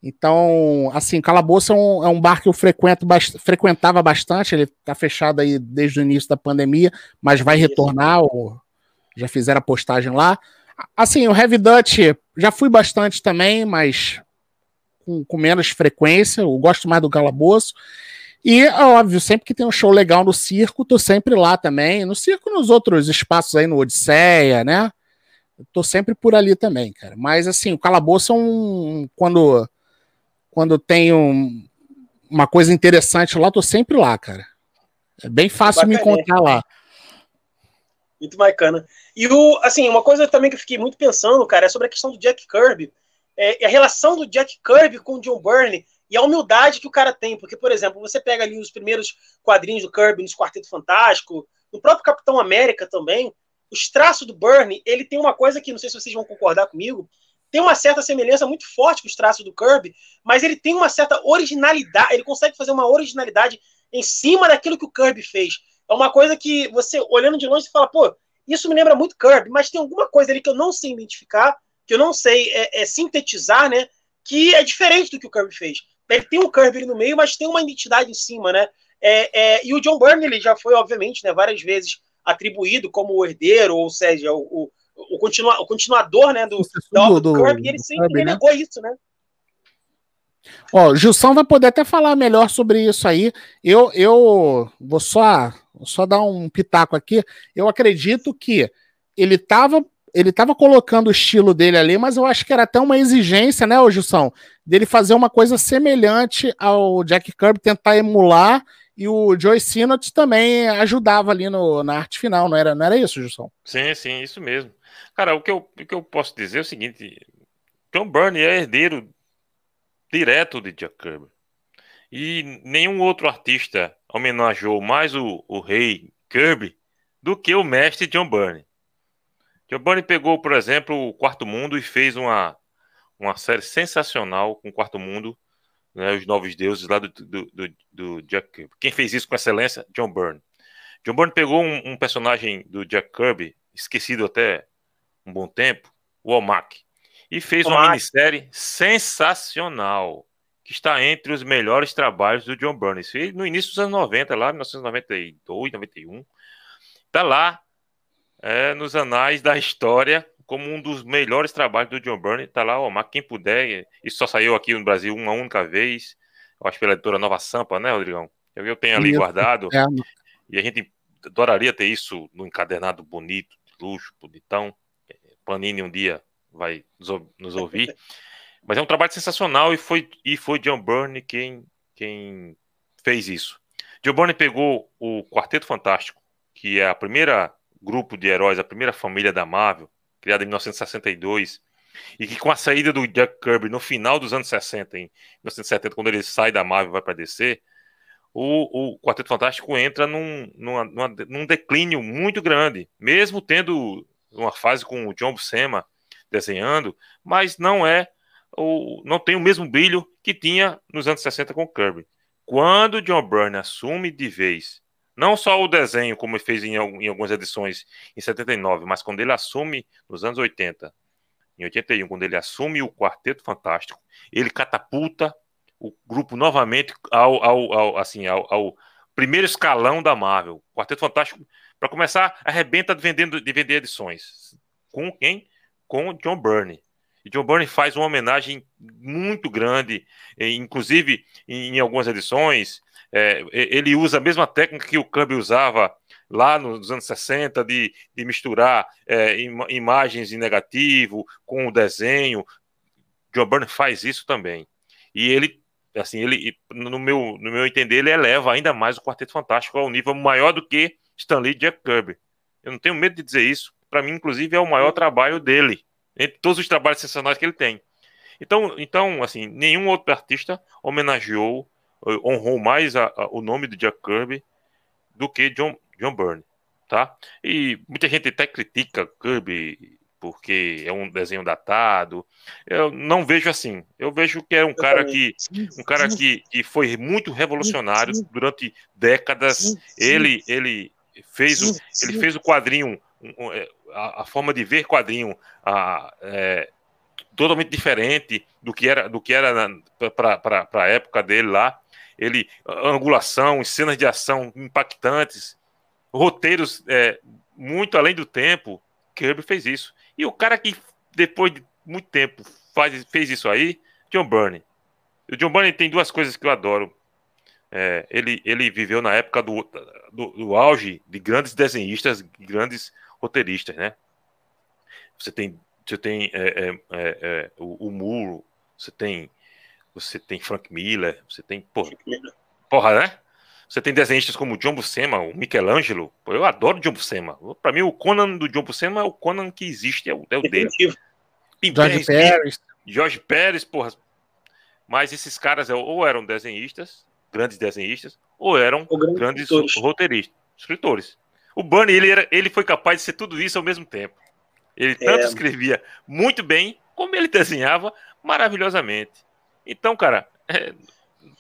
Então, assim, Calabouço é um, é um bar que eu frequento, frequentava bastante, ele tá fechado aí desde o início da pandemia, mas vai retornar, ou, já fizeram a postagem lá. Assim, o Heavy Dutch já fui bastante também, mas com, com menos frequência, eu gosto mais do calabouço. E, óbvio, sempre que tem um show legal no circo, tô sempre lá também. No circo, nos outros espaços aí, no Odisseia, né? Eu tô sempre por ali também, cara. Mas, assim, o calabouço é um. Quando, quando tem um, uma coisa interessante lá, tô sempre lá, cara. É bem fácil me encontrar lá. Muito bacana. E o, assim, uma coisa também que eu fiquei muito pensando, cara, é sobre a questão do Jack Kirby é, a relação do Jack Kirby com o John Byrne e a humildade que o cara tem. Porque, por exemplo, você pega ali os primeiros quadrinhos do Kirby nos Quarteto Fantástico, no próprio Capitão América também, os traços do Byrne, ele tem uma coisa que, não sei se vocês vão concordar comigo, tem uma certa semelhança muito forte com os traços do Kirby, mas ele tem uma certa originalidade, ele consegue fazer uma originalidade em cima daquilo que o Kirby fez. É uma coisa que você, olhando de longe, você fala, pô, isso me lembra muito Kirby, mas tem alguma coisa ali que eu não sei identificar, que eu não sei é, é, sintetizar, né? Que é diferente do que o Kirby fez. Ele tem um Kirby no meio, mas tem uma identidade em cima, né? É, é, e o John Byrne ele já foi, obviamente, né, várias vezes atribuído como o herdeiro, ou seja, o, o, o, continua, o continuador né, do, do, do Kirby, e ele sempre Kirby, né? negou isso, né? Ó, o Gilson vai poder até falar melhor sobre isso aí. Eu, eu vou só, só dar um pitaco aqui. Eu acredito que ele estava ele estava colocando o estilo dele ali, mas eu acho que era até uma exigência, né, ô Gilson, dele fazer uma coisa semelhante ao Jack Kirby, tentar emular, e o Joey Sinnott também ajudava ali no, na arte final, não era, não era isso, Gilson? Sim, sim, isso mesmo. Cara, o que eu, o que eu posso dizer é o seguinte, John Byrne é herdeiro direto de Jack Kirby. E nenhum outro artista homenageou mais o, o rei Kirby do que o mestre John Byrne. Giovanni pegou, por exemplo, o Quarto Mundo e fez uma, uma série sensacional com o Quarto Mundo, né, Os Novos Deuses, lá do, do, do, do, Jack Kirby. Quem fez isso com excelência? John Byrne. John Byrne pegou um, um personagem do Jack Kirby, esquecido até um bom tempo, o Omak, e fez uma minissérie sensacional, que está entre os melhores trabalhos do John Byrne. Isso no início dos anos 90, lá, 1992, 91. Está lá é, nos anais da história como um dos melhores trabalhos do John Byrne. Tá lá, ó, mas quem puder. Isso só saiu aqui no Brasil uma única vez. Eu acho pela editora Nova Sampa, né, Rodrigão? Eu tenho ali guardado. É. E a gente adoraria ter isso no encadernado bonito, de luxo, bonitão. Panini um dia vai nos ouvir. Mas é um trabalho sensacional e foi, e foi John Byrne quem, quem fez isso. Giovanni pegou o Quarteto Fantástico, que é a primeira grupo de heróis, a primeira família da Marvel, criada em 1962, e que com a saída do Jack Kirby no final dos anos 60, em 1970, quando ele sai da Marvel e vai para DC, o, o Quarteto Fantástico entra num, numa, numa, num declínio muito grande, mesmo tendo uma fase com o John Buscema desenhando, mas não é o, não tem o mesmo brilho que tinha nos anos 60 com o Kirby. Quando John Byrne assume de vez, não só o desenho, como ele fez em, em algumas edições em 79, mas quando ele assume nos anos 80, em 81, quando ele assume o Quarteto Fantástico, ele catapulta o grupo novamente ao, ao, ao assim, ao, ao, primeiro escalão da Marvel. Quarteto Fantástico, para começar, arrebenta de, vendendo, de vender edições. Com quem? Com John Byrne. E John Byrne faz uma homenagem muito grande, inclusive em, algumas edições. É, ele usa a mesma técnica que o Kirby usava lá nos anos 60 de, de misturar é, im, imagens em negativo com o desenho. John Byrne faz isso também. E ele assim, ele, no meu, no meu entender, ele eleva ainda mais o Quarteto Fantástico ao nível maior do que Stan Lee e Jack Kirby. Eu não tenho medo de dizer isso. Para mim, inclusive, é o maior trabalho dele, entre todos os trabalhos sensacionais que ele tem. Então, então assim, nenhum outro artista homenageou, honrou mais a, a, o nome de Jack Kirby do que John, John Byrne, tá? E muita gente até critica Kirby porque é um desenho datado. Eu não vejo assim. Eu vejo que é um cara que um cara que, que foi muito revolucionário durante décadas. Ele ele fez o, ele fez o quadrinho é, a, a forma de ver quadrinho a, é, totalmente diferente do que era do que era para a época dele lá. Ele angulação, cenas de ação impactantes, roteiros é, muito além do tempo. Kirby fez isso. E o cara que, depois de muito tempo, faz, fez isso aí, John Byrne. O John Byrne tem duas coisas que eu adoro. É, ele, ele viveu na época do, do, do, auge de grandes desenhistas, grandes roteiristas, né? Você tem, você tem é, é, é, é o, o Muro, você tem, você tem Frank Miller, você tem porra, porra né? Você tem desenhistas como o John Buscema, o Michelangelo. Eu adoro o John Buscema. Para mim, o Conan do John Buscema é o Conan que existe, é o, é o dele. George Pérez. Jorge Pérez, porra. Mas esses caras ou eram desenhistas, grandes desenhistas, ou eram ou grandes escritores. roteiristas, escritores. O Bunny, ele, era, ele foi capaz de ser tudo isso ao mesmo tempo. Ele tanto é. escrevia muito bem, como ele desenhava maravilhosamente. Então, cara, é,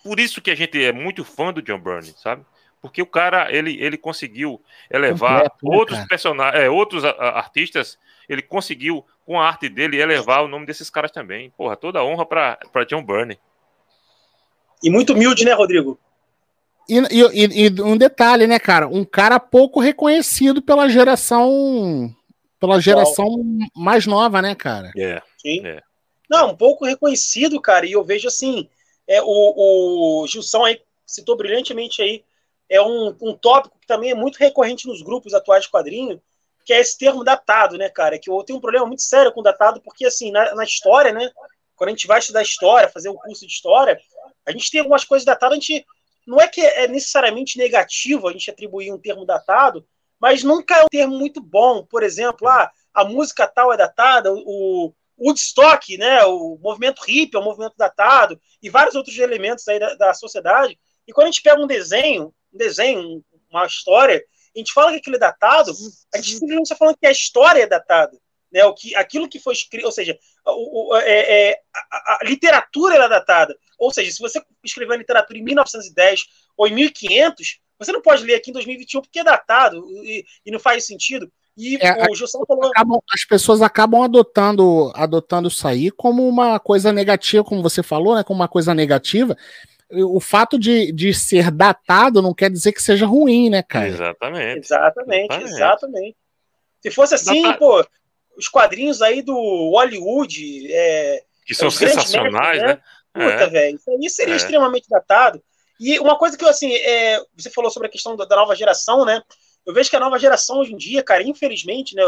por isso que a gente é muito fã do John Byrne, sabe? Porque o cara, ele, ele conseguiu elevar Completo, né, outros personagens, é, outros a, a, artistas, ele conseguiu, com a arte dele, elevar o nome desses caras também. Porra, toda honra para John Byrne. E muito humilde, né, Rodrigo? E, e, e, um detalhe, né, cara? Um cara pouco reconhecido pela geração. Pela geração mais nova, né, cara? É. Sim. É. Não, um pouco reconhecido, cara. E eu vejo assim é, o, o Gilson aí citou brilhantemente aí, é um, um tópico que também é muito recorrente nos grupos atuais de quadrinho, que é esse termo datado, né, cara? Que eu tenho um problema muito sério com datado, porque, assim, na, na história, né, quando a gente vai estudar história, fazer um curso de história, a gente tem algumas coisas datadas, a gente não é que é necessariamente negativo a gente atribuir um termo datado, mas nunca é um termo muito bom. Por exemplo, ah, a música tal é datada, o, Woodstock, né, o movimento hippie, é um movimento datado, e vários outros elementos aí da, da sociedade. E quando a gente pega um desenho, um desenho, uma história, a gente fala que aquilo é datado, a gente simplesmente está falando que a história é datada. Né, o que, aquilo que foi escrito, ou seja, o, o, é, é, a, a, literatura é datada. Ou seja, se você escreveu a literatura em 1910 ou em 1500, você não pode ler aqui em 2021 porque é datado e, e não faz sentido. E é, o Gilson falou. Acabam, as pessoas acabam adotando, adotando isso aí como uma coisa negativa, como você falou, né? Como uma coisa negativa. O fato de, de ser datado não quer dizer que seja ruim, né, cara? Exatamente. Exatamente, exatamente. exatamente. Se fosse assim, Data... pô, os quadrinhos aí do Hollywood. É, que são sensacionais, né? né? Puta, é. velho. Isso aí seria é. extremamente datado. E uma coisa que eu, assim, é, você falou sobre a questão da, da nova geração, né? Eu vejo que a nova geração hoje em dia, cara, infelizmente, né,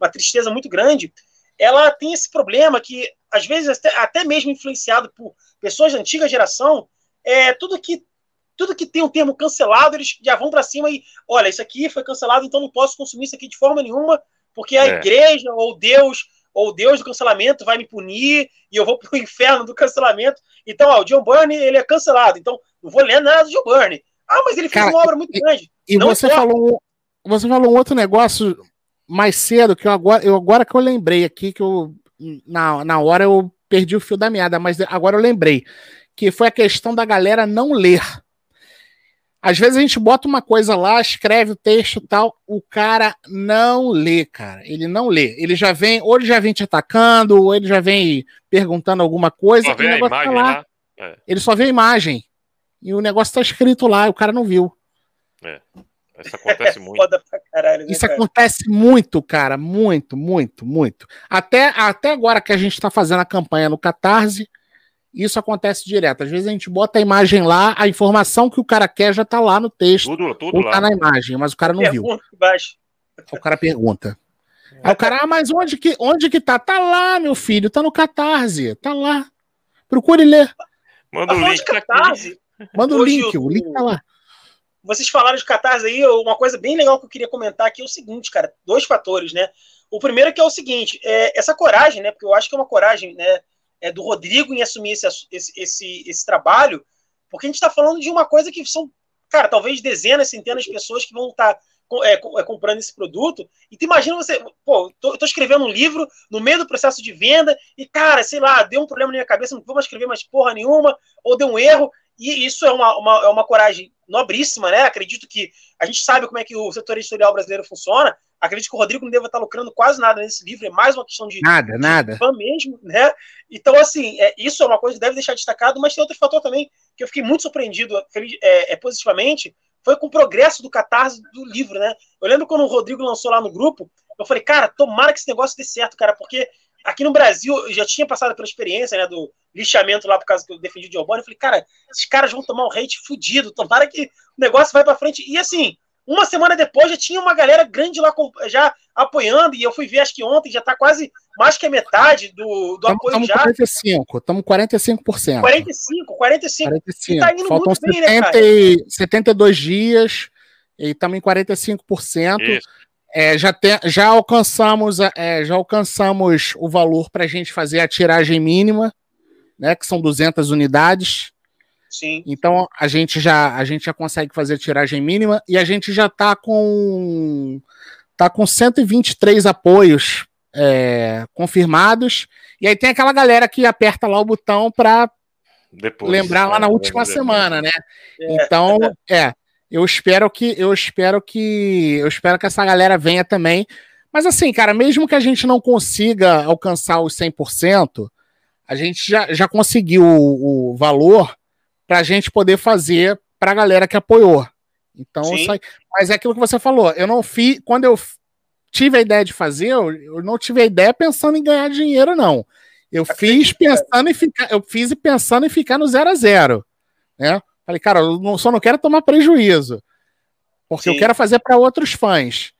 uma tristeza muito grande, ela tem esse problema que, às vezes, até, até mesmo influenciado por pessoas da antiga geração, é tudo que tudo que tem um termo cancelado, eles já vão para cima e, olha, isso aqui foi cancelado, então não posso consumir isso aqui de forma nenhuma, porque a é. igreja ou Deus ou Deus do cancelamento vai me punir e eu vou pro inferno do cancelamento. Então, ó, o John Byrne, ele é cancelado, então não vou ler nada do John Byrne. Ah, mas ele fez Cara, uma obra muito e, grande. E não você falou, você falou um outro negócio mais cedo que eu agora, eu agora que eu lembrei aqui que eu na, na hora eu perdi o fio da meada, mas agora eu lembrei que foi a questão da galera não ler. Às vezes a gente bota uma coisa lá, escreve o texto e tal, o cara não lê, cara. Ele não lê. Ele já vem, ou ele já vem te atacando, ou ele já vem perguntando alguma coisa. Só vê a tá imagem tá lá. É. Ele só vê a imagem. E o negócio tá escrito lá, o cara não viu. É. Isso acontece muito. Caralho, né, Isso cara? acontece muito, cara. Muito, muito, muito. Até, até agora que a gente tá fazendo a campanha no Catarse, isso acontece direto. Às vezes a gente bota a imagem lá, a informação que o cara quer já tá lá no texto. Tudo, tudo ou tá lá. na imagem, mas o cara não viu. Baixo. O cara pergunta. Aí o cara, ah, mas onde que, onde que tá? Tá lá, meu filho, tá no Catarse, tá lá. Procure ler. Manda o link. Catarse, Manda o link, o link tá lá. Vocês falaram de Catarse aí, uma coisa bem legal que eu queria comentar aqui é o seguinte, cara, dois fatores, né? O primeiro é que é o seguinte, é, essa coragem, né? Porque eu acho que é uma coragem, né? é, do Rodrigo em assumir esse, esse, esse, esse trabalho, porque a gente está falando de uma coisa que são, cara, talvez dezenas, centenas de pessoas que vão estar tá, é, é, comprando esse produto. E tu imagina você, pô, tô, tô, escrevendo um livro no meio do processo de venda e, cara, sei lá, deu um problema na minha cabeça, não vou mais escrever mais porra nenhuma, ou deu um erro. E isso é uma, uma, é uma coragem nobríssima, né? Acredito que a gente sabe como é que o setor editorial brasileiro funciona. Acredito que o Rodrigo não deva estar lucrando quase nada nesse livro, é mais uma questão de, nada, de nada. fã mesmo, né? Então, assim, é, isso é uma coisa que deve deixar destacado, mas tem outro fator também que eu fiquei muito surpreendido feliz, é, é, positivamente, foi com o progresso do catarse do livro, né? Eu lembro quando o Rodrigo lançou lá no grupo, eu falei, cara, tomara que esse negócio dê certo, cara, porque aqui no Brasil eu já tinha passado pela experiência, né, do lixamento lá por causa que eu defendi o Giovanni, eu falei, cara, esses caras vão tomar um hate fudido, tomara que o negócio vai para frente. E assim, uma semana depois já tinha uma galera grande lá já apoiando, e eu fui ver, acho que ontem já está quase mais que a metade do, do tamo, apoio tamo já. 45, estamos 45%. 45, 45. 45. E tá indo Faltam muito 70, bem, né, cara? 72 dias e estamos em 45%. É, já, tem, já alcançamos é, já alcançamos o valor para a gente fazer a tiragem mínima, né, que são 200 unidades. Sim. Então a gente já a gente já consegue fazer tiragem mínima e a gente já está com tá com 123 apoios é, confirmados. E aí tem aquela galera que aperta lá o botão para lembrar lá na é, última semana, né? É. Então, é, eu espero que eu espero que eu espero que essa galera venha também. Mas assim, cara, mesmo que a gente não consiga alcançar os 100%, a gente já, já conseguiu o, o valor para a gente poder fazer para a galera que apoiou. Então, sai... mas é aquilo que você falou. Eu não fiz. Quando eu tive a ideia de fazer, eu, não tive a ideia pensando em ganhar dinheiro, não. Eu fiz pensando em ficar, eu fiz pensando em ficar no zero a zero, né? Falei, cara, eu não, só não quero tomar prejuízo, porque Sim. eu quero fazer para outros fãs.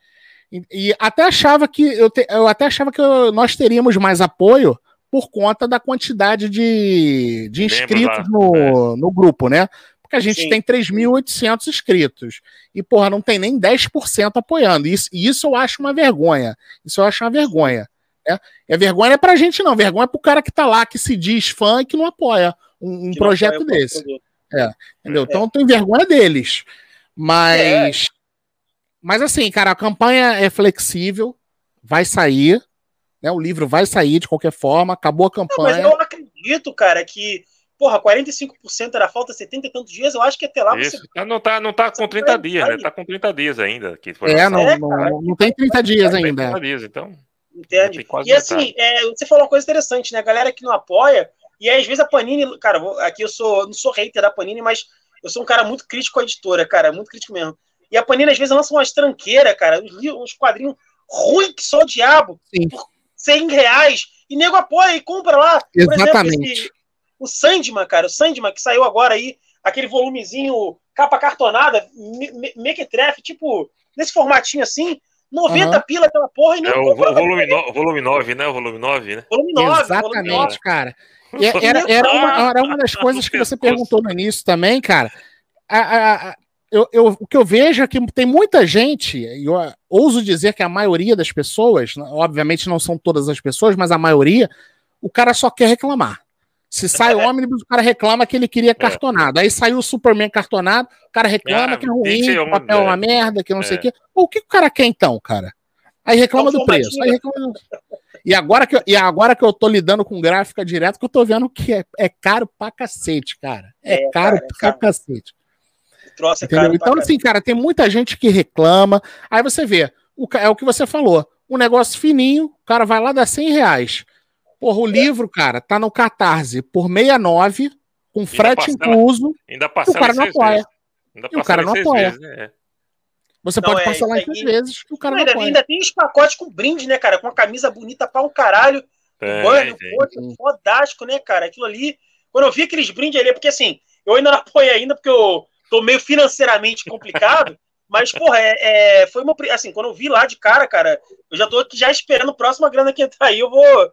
E, e, até achava que eu, te, eu até achava que eu, nós teríamos mais apoio por conta da quantidade de, de inscritos no, é. no grupo, né? Porque a gente Sim. tem 3.800 inscritos. E, porra, não tem nem 10% apoiando. Isso, e isso eu acho uma vergonha. Isso eu acho uma vergonha. Né? E a vergonha é pra gente, não. Vergonha é pro cara que tá lá, que se diz fã e que não apoia um, um projeto apoia desse. É, entendeu? É. Então tem vergonha deles. Mas. É. Mas assim, cara, a campanha é flexível, vai sair. Né? O livro vai sair de qualquer forma, acabou a campanha. Não, mas eu acredito, cara, que porra, 45% era falta 70 e tantos dias, eu acho que até lá Isso. você. Não tá, não tá com 30 dias, né? Tá com 30 dias ainda. Que foi é, não, é, não, não, não, tem 30 dias ainda. 30 dias, então. Entende? E assim, é, você falou uma coisa interessante, né? A galera que não apoia, e aí, às vezes a Panini, cara, aqui eu sou, não sou hater da Panini, mas eu sou um cara muito crítico à editora, cara, muito crítico mesmo. E a Panini, às vezes, lança umas tranqueiras, cara, uns, uns quadrinhos ruins que só o diabo, Sim. por 100 reais, e nego apoia e compra lá. Exatamente. Por exemplo, esse, o Sandman, cara, o Sandman que saiu agora aí, aquele volumezinho capa cartonada, mequetrefe, tipo, nesse formatinho assim, 90 uhum. pila aquela porra e nem. É o, volume, no, volume 9, né? O volume 9, né? Volume 9. Exatamente, volume 9. cara. Era, era, uma, era uma das coisas que você perguntou no início também, cara. a, a, eu, eu, o que eu vejo é que tem muita gente, e eu ouso dizer que a maioria das pessoas, obviamente não são todas as pessoas, mas a maioria, o cara só quer reclamar. Se sai o ônibus, o cara reclama que ele queria é. cartonado. Aí saiu o Superman cartonado, o cara reclama ah, que é ruim, que o papel é uma merda, que não é. sei o quê. O que o cara quer então, cara? Aí reclama do preço. Aí reclama... E, agora que eu, e agora que eu tô lidando com gráfica direto, que eu tô vendo que é, é caro pra cacete, cara. É, é caro cara, é pra caro. cacete. Troço é caro então, assim, cara, tem muita gente que reclama. Aí você vê, o, é o que você falou. Um negócio fininho, o cara vai lá dar 100 reais. Porra, o livro, cara, tá no Catarse por 69, com frete parcela, incluso. Ainda o cara não apoia. e o cara não apoia. Vezes, né? Você não, pode é, parcelar em três vezes que o cara não, não ainda, ainda, tem os pacotes com brinde, né, cara? Com a camisa bonita pra um caralho. É, banho, poxa, fodástico, né, cara? Aquilo ali. Quando eu vi aqueles brindes ali, porque assim, eu ainda não apoio ainda, porque eu tô meio financeiramente complicado. mas, porra, é, é, foi uma. Assim, quando eu vi lá de cara, cara, eu já tô aqui já esperando a próxima grana que entrar aí. Eu vou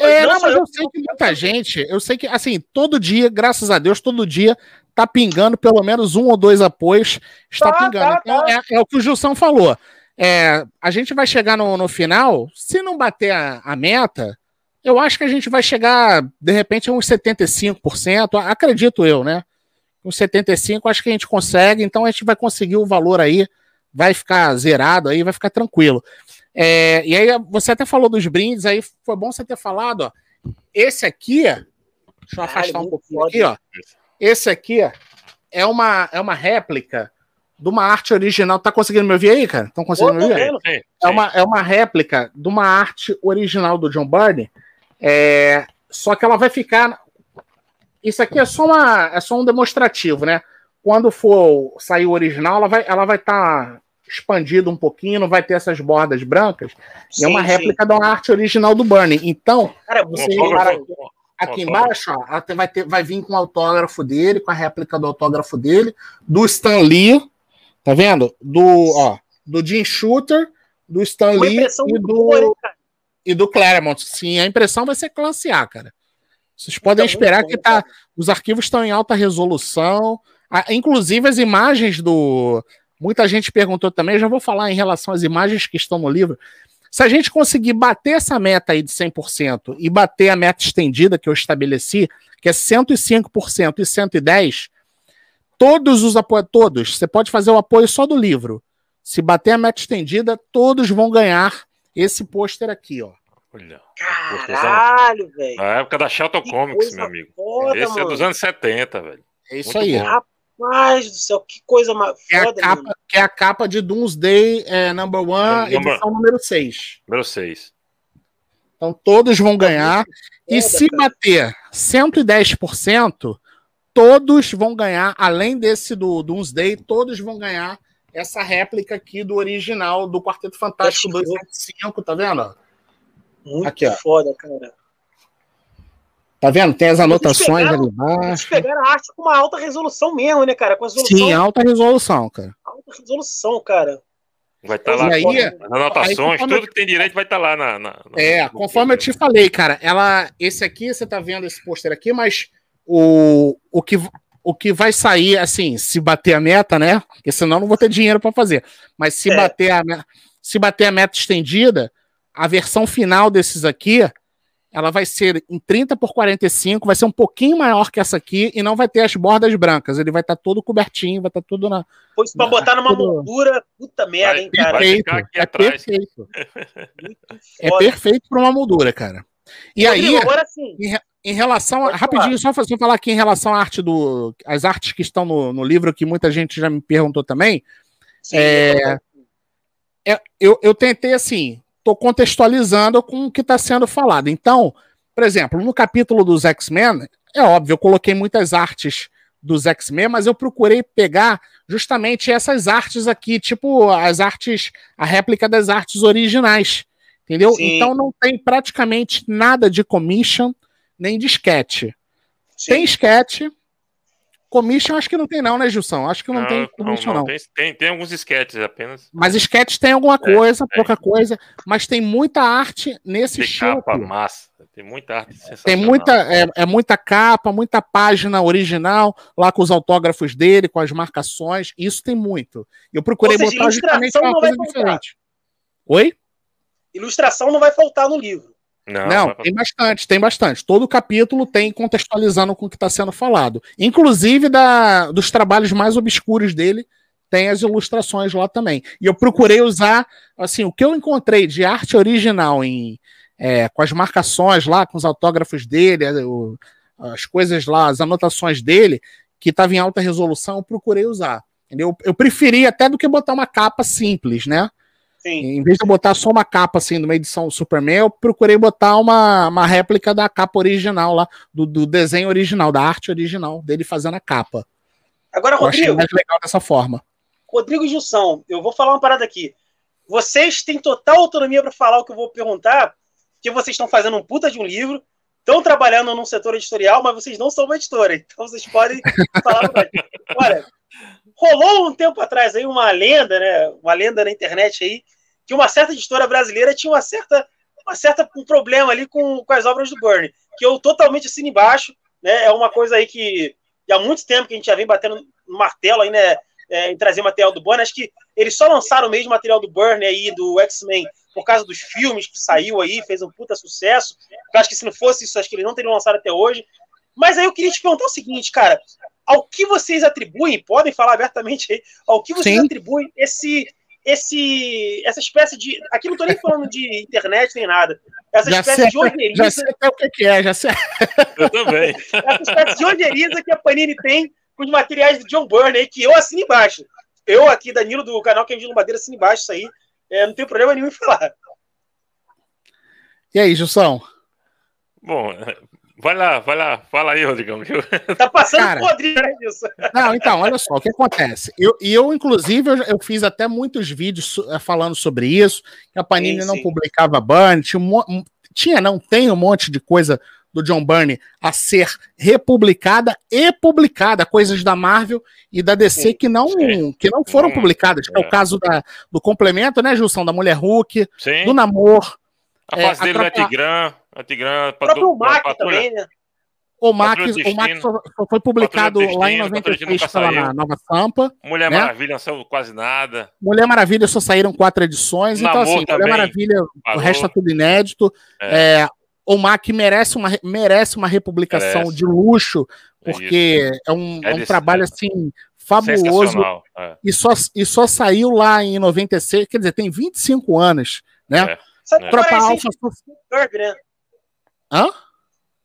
é, não, mas eu, eu sei que muita gente, eu sei que, assim, todo dia, graças a Deus, todo dia tá pingando pelo menos um ou dois apoios, está tá, pingando. Tá, então, tá. É, é, o que o Gilson falou. É, a gente vai chegar no, no final, se não bater a, a, meta, eu acho que a gente vai chegar, de repente, a uns 75%, acredito eu, né? Uns 75%, acho que a gente consegue, então a gente vai conseguir o valor aí, vai ficar zerado aí, vai ficar tranquilo. É, e aí você até falou dos brindes, aí foi bom você ter falado, ó. Esse aqui, deixa eu afastar um pouquinho aqui, ó. Esse aqui é uma, é uma réplica de uma arte original. Tá conseguindo me ouvir aí, cara? Estão conseguindo me ouvir? Sim, É, uma, é uma réplica de uma arte original do John Byrne. É, só que ela vai ficar. Isso aqui é só, uma, é só um demonstrativo, né? Quando for sair o original, ela vai estar ela vai tá expandido um pouquinho, não vai ter essas bordas brancas. Sim, é uma réplica da arte original do Burnie. Então, Cara, você repara aqui embaixo, ó, vai, ter, vai vir com o autógrafo dele, com a réplica do autógrafo dele, do Stan Lee, tá vendo? Do, ó, do Jim Shooter, do Stan Lee e do, boa, e do Claremont. Sim, a impressão vai ser classe A, cara. Vocês podem então, esperar que tá, os arquivos estão em alta resolução. inclusive as imagens do, Muita gente perguntou também, já vou falar em relação às imagens que estão no livro. Se a gente conseguir bater essa meta aí de 100% e bater a meta estendida que eu estabeleci, que é 105% e 110%, todos os apoios, todos, você pode fazer o apoio só do livro. Se bater a meta estendida, todos vão ganhar esse pôster aqui, ó. Olha. Caralho, velho. Na época da Shelton Comics, meu amigo. Foda, Esse mano. é dos anos 70, velho. É isso Muito aí. Bom. Rapaz do céu, que coisa mais é foda, a capa, Que é a capa de Doomsday é, Number One, number, edição número 6. Número 6. Então todos vão ganhar. e se cara. bater 110%, todos vão ganhar, além desse do Doomsday, todos vão ganhar essa réplica aqui do original do Quarteto Fantástico 275, tá vendo? Muito aqui, foda, cara. Tá vendo? Tem as anotações pegaram, ali embaixo. Eles pegaram a arte com uma alta resolução mesmo, né, cara? Com resolução, Sim, alta resolução, cara. Alta resolução, cara. Vai estar tá lá aí, as anotações, aí, tudo que tem direito vai estar tá lá na, na, na, É, conforme eu te falei, cara, ela. Esse aqui, você tá vendo esse pôster aqui, mas o, o, que, o que vai sair, assim, se bater a meta, né? Porque senão eu não vou ter dinheiro para fazer. Mas se, é. bater a, se bater a meta estendida, a versão final desses aqui ela vai ser em 30 por 45, vai ser um pouquinho maior que essa aqui e não vai ter as bordas brancas. Ele vai estar tá todo cobertinho, vai estar tá tudo na. Pois para botar numa tudo... moldura, puta merda, vai, hein, cara. Perfeito, é perfeito. é perfeito para uma moldura, cara. E aí, agora sim. Em, em relação a, rapidinho, só, só falar aqui em relação à arte do. As artes que estão no, no livro, que muita gente já me perguntou também. Sim, é, é, eu, eu tentei assim estou contextualizando com o que está sendo falado. Então, por exemplo, no capítulo dos X-Men, é óbvio, eu coloquei muitas artes dos X-Men, mas eu procurei pegar justamente essas artes aqui, tipo as artes, a réplica das artes originais, entendeu? Sim. Então não tem praticamente nada de commission nem de sketch. Sim. Tem sketch, Commission acho que não tem não, né, Gilson? Acho que não, não tem commission não. não. Tem, tem, alguns sketches apenas. Mas sketch tem alguma é, coisa, é, pouca coisa, mas tem muita arte nesse tem estilo. Capa, massa. Tem muita arte Tem muita, é, é, muita capa, muita página original, lá com os autógrafos dele, com as marcações. Isso tem muito. Eu procurei seja, botar justamente uma coisa diferente. Oi? Ilustração não vai faltar no livro. Não, não tem bastante, tem bastante. Todo capítulo tem contextualizando com o que está sendo falado. Inclusive da, dos trabalhos mais obscuros dele, tem as ilustrações lá também. E eu procurei usar, assim, o que eu encontrei de arte original em é, com as marcações lá, com os autógrafos dele, o, as coisas lá, as anotações dele, que estava em alta resolução, eu procurei usar. Entendeu? Eu preferi até do que botar uma capa simples, né? Sim. Em vez de botar só uma capa assim numa edição Superman, eu procurei botar uma, uma réplica da capa original lá, do, do desenho original, da arte original dele fazendo a capa. Agora, eu Rodrigo. mais legal dessa forma. Rodrigo Gilson, eu vou falar uma parada aqui. Vocês têm total autonomia para falar o que eu vou perguntar, porque vocês estão fazendo um puta de um livro, estão trabalhando num setor editorial, mas vocês não são uma editora, então vocês podem falar. Olha, rolou um tempo atrás aí uma lenda, né? Uma lenda na internet aí, que uma certa editora brasileira tinha uma certa, uma certa um problema ali com, com as obras do Burnie, que eu totalmente assino embaixo, né? É uma coisa aí que há muito tempo que a gente já vem batendo no martelo aí, né? É, em trazer material do Burnie. Acho que eles só lançaram o mesmo material do Burnie aí, do X-Men, por causa dos filmes que saiu aí, fez um puta sucesso. Eu acho que se não fosse isso, acho que eles não teriam lançado até hoje. Mas aí eu queria te perguntar o seguinte, cara, ao que vocês atribuem, podem falar abertamente aí, ao que vocês Sim. atribuem esse, esse, essa espécie de. Aqui não estou nem falando de internet nem nada. Essa já espécie sei, de ojeriza. Já sei até o que é, já sei. Eu também. Essa espécie de ojeriza que a Panini tem com os materiais do John Byrne aí, que eu assino embaixo. Eu aqui, Danilo, do canal Quem Viu Madeira, assino embaixo isso aí. É, não tem problema nenhum em falar. E aí, Jussão? Bom, vai lá, vai lá, fala aí, Rodrigão. Tá passando Cara, podre, né, isso? Não, então, olha só, o que acontece? Eu, eu inclusive, eu, eu fiz até muitos vídeos eh, falando sobre isso, que a Panini sim, não publicava ban, tinha, um, tinha, não, tem um monte de coisa do John Byrne a ser republicada e publicada, coisas da Marvel e da DC sim, que não sim. que não foram hum, publicadas, é. é o caso da, do complemento, né, Gilson, da Mulher Hulk, sim. do Namor. A fase é, dele a é Tigran, a o próprio Mac também, né? O Mac, o Mac só, foi publicado Destino, lá em 96 pela Nova Sampa. Mulher né? Maravilha não saiu quase nada. Mulher Maravilha só saíram quatro edições. Namor então, assim, também. Mulher Maravilha, Parou. o resto é tudo inédito. É. É, o Mac merece uma, merece uma republicação merece. de luxo, porque é, é um, é, um trabalho assim fabuloso. É. E, só, e só saiu lá em 96, quer dizer, tem 25 anos, né? É. Tropa. Kirby, né? Hã?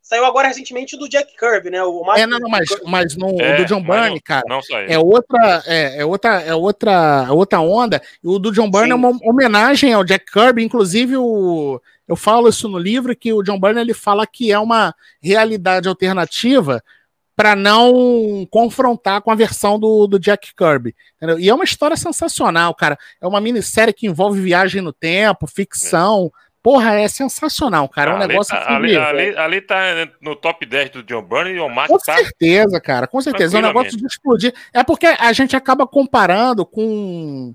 Saiu agora recentemente do Jack Kirby, né? O é, não, não, mas, mas no é, do John Byrne, cara, não é outra, é, é, outra, é outra, é outra onda. E o do John Byrne Sim. é uma homenagem ao Jack Kirby, inclusive o eu falo isso no livro que o John Byrne ele fala que é uma realidade alternativa para não confrontar com a versão do, do Jack Kirby. Entendeu? E é uma história sensacional, cara. É uma minissérie que envolve viagem no tempo, ficção. Porra, é sensacional, cara. É um negócio tá, ali, ali, ali, tá no top 10 do John Byrne e o Mark Com tá... certeza, cara. Com certeza. É um negócio de explodir. É porque a gente acaba comparando com,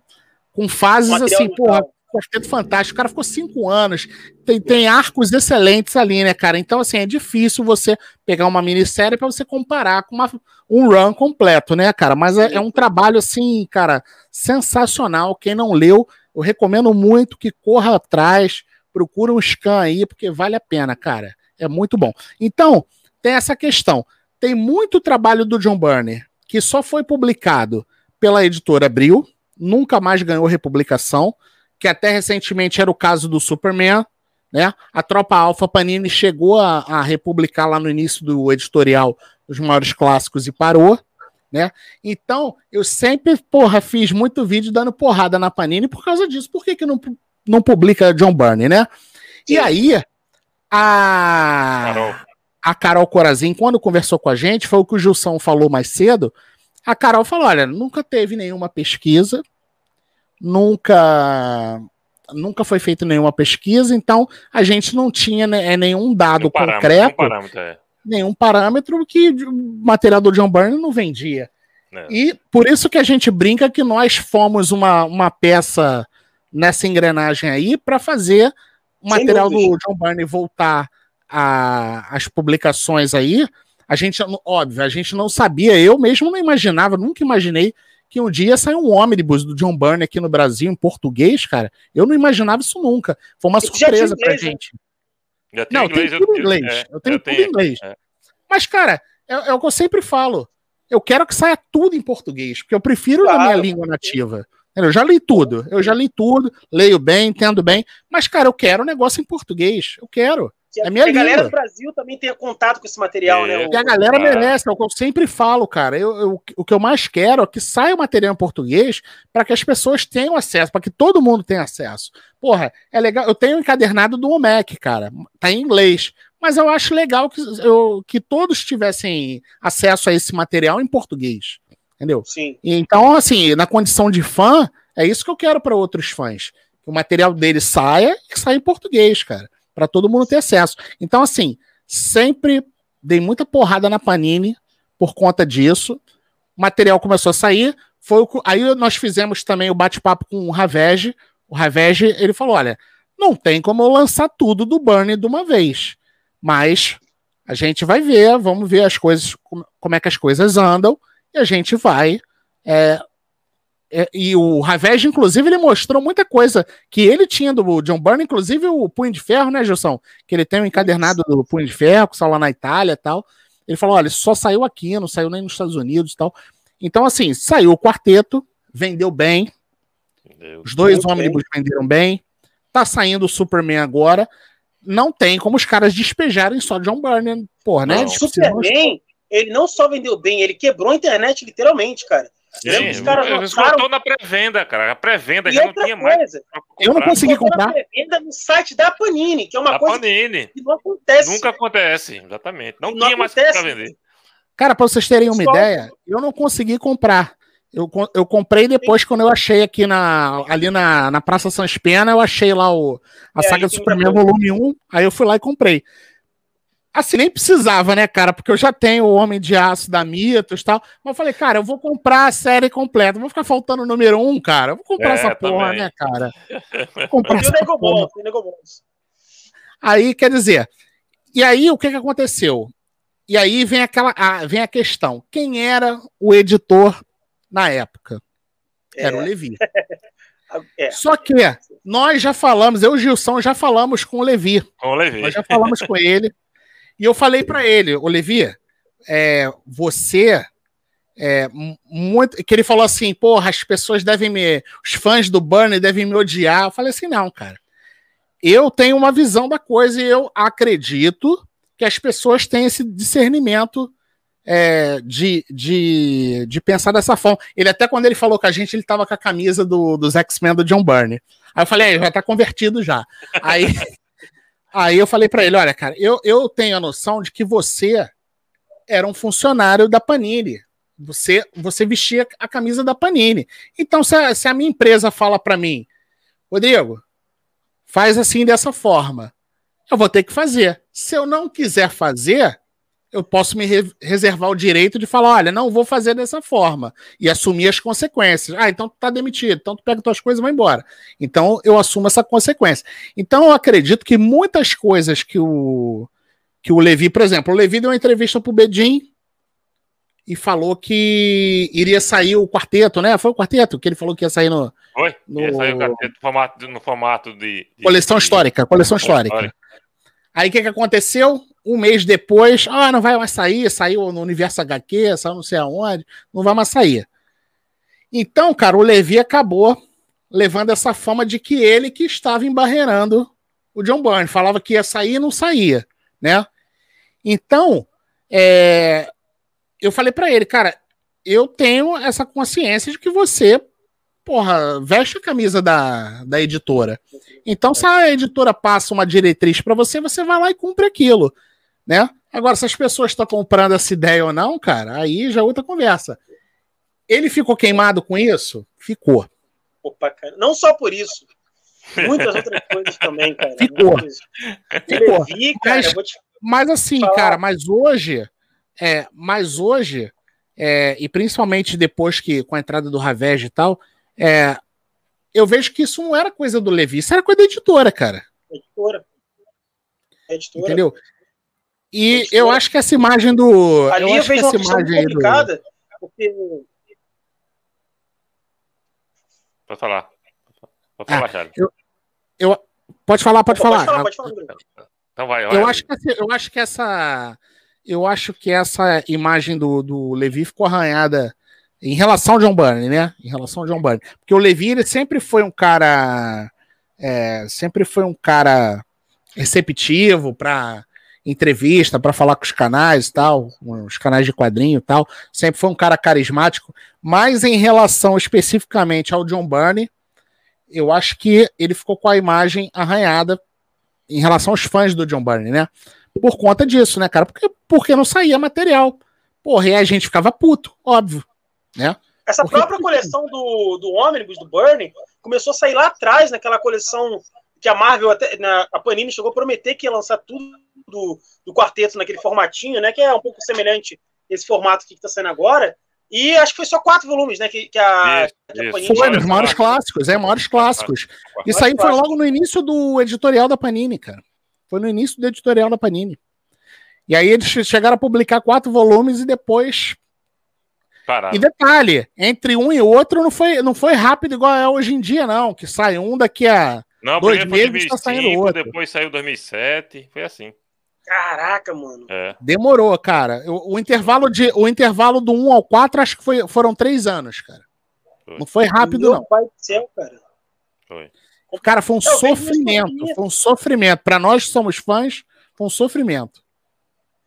com fases assim, porra. Quarteto Fantástico. O cara ficou cinco anos. Tem, tem arcos excelentes ali, né, cara? Então, assim, é difícil você pegar uma minissérie para você comparar com uma, um run completo, né, cara? Mas é, é, um trabalho, assim, cara, sensacional. Quem não leu, eu recomendo muito que corra atrás, procura um scan aí, porque vale a pena, cara. É muito bom. Então, tem essa questão. Tem muito trabalho do John Burner que só foi publicado pela editora Abril, nunca mais ganhou republicação que até recentemente era o caso do Superman, né? A tropa Alpha Panini chegou a, a republicar lá no início do editorial os maiores clássicos e parou, né? Então, eu sempre, porra, fiz muito vídeo dando porrada na Panini por causa disso. Por que, que não, não publica John Byrne, né? E aí, a Carol. a Carol Corazin, quando conversou com a gente, foi o que o Gilson falou mais cedo. A Carol falou: olha, nunca teve nenhuma pesquisa nunca nunca foi feita nenhuma pesquisa, então a gente não tinha né, nenhum dado nenhum concreto, parâmetro, nenhum parâmetro, é. nenhum parâmetro que o material do John Byrne não vendia. É. E por isso que a gente brinca que nós fomos uma, uma peça nessa engrenagem aí para fazer o material do John Byrne voltar a, as publicações aí, a gente, óbvio, a gente não sabia, eu mesmo não imaginava, nunca imaginei que um dia saiu um ônibus do John Byrne aqui no Brasil, em português, cara. Eu não imaginava isso nunca. Foi uma surpresa pra né? gente. Já não, inglês, tem tudo em inglês. É, eu tenho eu tudo em inglês. É. Mas, cara, é, é, o que eu sempre falo. Eu quero que saia tudo em português, porque eu prefiro claro. na minha língua nativa. Eu já li tudo, eu já li tudo, leio bem, entendo bem, mas, cara, eu quero um negócio em português. Eu quero. Que é minha a galera do Brasil também tenha contato com esse material, né? é, né? E a galera ah. merece, é o que eu sempre falo, cara. Eu, eu, o que eu mais quero é que saia o material em português para que as pessoas tenham acesso, para que todo mundo tenha acesso. Porra, é legal. Eu tenho o um encadernado do OMEC, cara. Tá em inglês. Mas eu acho legal que, eu, que todos tivessem acesso a esse material em português. Entendeu? Sim. Então, assim, na condição de fã, é isso que eu quero para outros fãs. Que o material dele saia e saia em português, cara para todo mundo ter acesso. Então, assim, sempre dei muita porrada na Panini por conta disso. O material começou a sair. Foi o... Aí nós fizemos também o bate-papo com o Ravege. O Ravege, ele falou: olha, não tem como eu lançar tudo do Burn de uma vez. Mas a gente vai ver, vamos ver as coisas, como é que as coisas andam, e a gente vai é, é, e o Ravage, inclusive, ele mostrou muita coisa que ele tinha do John Byrne, inclusive o Punho de Ferro, né, Gilson? Que ele tem um encadernado do Punho de Ferro, que saiu lá na Itália e tal. Ele falou: olha, só saiu aqui, não saiu nem nos Estados Unidos e tal. Então, assim, saiu o quarteto, vendeu bem. Os dois ônibus venderam bem. Tá saindo o Superman agora. Não tem como os caras despejarem só John Byrne, porra, né? O Superman, ele não só vendeu bem, ele quebrou a internet, literalmente, cara. Sim, caras lançaram... na pré-venda, cara. A pré-venda já não tinha coisa, mais. Eu não consegui comprar. pré-venda no site da Panini, que é uma da coisa Panini. que não acontece. Nunca acontece, exatamente. Não, não tinha mais para vender. Cara, para vocês terem uma Só... ideia, eu não consegui comprar. Eu, eu comprei depois, quando eu achei aqui na, ali na, na Praça Sans Pena, eu achei lá o, a é, saga do Superman volume 1, aí eu fui lá e comprei. Assim, nem precisava, né, cara? Porque eu já tenho o Homem de Aço da Mitos e tal. Mas eu falei, cara, eu vou comprar a série completa. Não vou ficar faltando o número um, cara. Eu vou comprar é, essa porra, também. né, cara? Vou comprar essa porra. Aí, quer dizer, e aí o que, que aconteceu? E aí vem aquela, a, vem a questão: quem era o editor na época? Era é. o Levi. É. Só que nós já falamos, eu e o Gilson já falamos com o Levi. Com o Levi. Nós já falamos com ele. E eu falei para ele, Olivia, é, você é, muito. Que ele falou assim, porra, as pessoas devem me. Os fãs do Burnie devem me odiar. Eu falei assim, não, cara. Eu tenho uma visão da coisa e eu acredito que as pessoas têm esse discernimento é, de, de, de pensar dessa forma. Ele até quando ele falou com a gente, ele tava com a camisa do, dos X-Men do John Byrne. Aí eu falei, já tá convertido já. Aí Aí eu falei para ele: olha, cara, eu, eu tenho a noção de que você era um funcionário da Panini. Você, você vestia a camisa da Panini. Então, se a, se a minha empresa fala para mim, Rodrigo, faz assim dessa forma, eu vou ter que fazer. Se eu não quiser fazer, eu posso me re reservar o direito de falar, olha, não vou fazer dessa forma e assumir as consequências. Ah, então tu tá demitido, então tu pega tuas coisas e vai embora. Então eu assumo essa consequência. Então eu acredito que muitas coisas que o que o Levi, por exemplo, o Levi deu uma entrevista pro Bedin e falou que iria sair o quarteto, né? Foi o quarteto que ele falou que ia sair no. Foi? No... Ia sair o quarteto no formato, no formato de, de Coleção histórica, coleção histórica. histórica. Aí o que, que aconteceu? Um mês depois, ah, não vai mais sair, saiu no Universo HQ, saiu não sei aonde, não vai mais sair. Então, cara, o Levi acabou levando essa fama de que ele que estava embarreirando o John Byrne. Falava que ia sair e não saía, né? Então, é, eu falei para ele, cara, eu tenho essa consciência de que você porra, veste a camisa da, da editora. Então, se a editora passa uma diretriz para você, você vai lá e cumpre aquilo, né? Agora, se as pessoas estão comprando essa ideia ou não, cara, aí já é outra conversa. Ele ficou queimado com isso? Ficou. Opa, cara. Não só por isso. Muitas outras coisas também, cara. Ficou. Ficou. Vi, cara, mas, mas, assim, falar. cara, mas hoje, é, mas hoje, é, e principalmente depois que com a entrada do Ravage e tal, é, eu vejo que isso não era coisa do Levi, isso era coisa da editora, cara. Editora. Editora. Entendeu? E eu acho que essa imagem do. Ali eu, eu vejo uma complicada, do... porque. Pode falar. Pode falar, ah, Charles. Eu, eu, pode falar, pode, pode falar. Falar, pode falar. Então vai, vai. Eu acho, que, eu acho que essa. Eu acho que essa imagem do, do Levi ficou arranhada em relação ao John Burney, né? Em relação ao John Burney. Porque o Levi ele sempre foi um cara. É, sempre foi um cara receptivo para entrevista, para falar com os canais e tal, os canais de quadrinho e tal. Sempre foi um cara carismático. Mas em relação especificamente ao John Burney, eu acho que ele ficou com a imagem arranhada em relação aos fãs do John Burney, né? Por conta disso, né, cara? Porque, porque não saía material. Porra, e a gente ficava puto, óbvio. Né? Essa Porque... própria coleção do, do ônibus, do Burning, começou a sair lá atrás, naquela coleção que a Marvel, até, na, a Panini chegou a prometer que ia lançar tudo do, do quarteto naquele formatinho, né? Que é um pouco semelhante esse formato que está saindo agora. E acho que foi só quatro volumes, né? Que, que a, isso, que a Panini. Foi, os maiores clássicos, é, maiores clássicos. Isso aí foi logo no início do editorial da Panini, cara. Foi no início do editorial da Panini. E aí eles chegaram a publicar quatro volumes e depois Parado. E detalhe, entre um e outro não foi, não foi rápido igual é hoje em dia, não. Que sai um daqui a não, dois meses 2005, tá saindo outro. Depois saiu 2007, foi assim. Caraca, mano. É. Demorou, cara. O, o, intervalo de, o intervalo do 1 ao 4 acho que foi, foram três anos, cara. Foi. Não foi rápido, Meu não. Pai do céu, cara. Foi. Cara, foi um Eu sofrimento. Foi um sofrimento. Para nós que somos fãs, foi um sofrimento.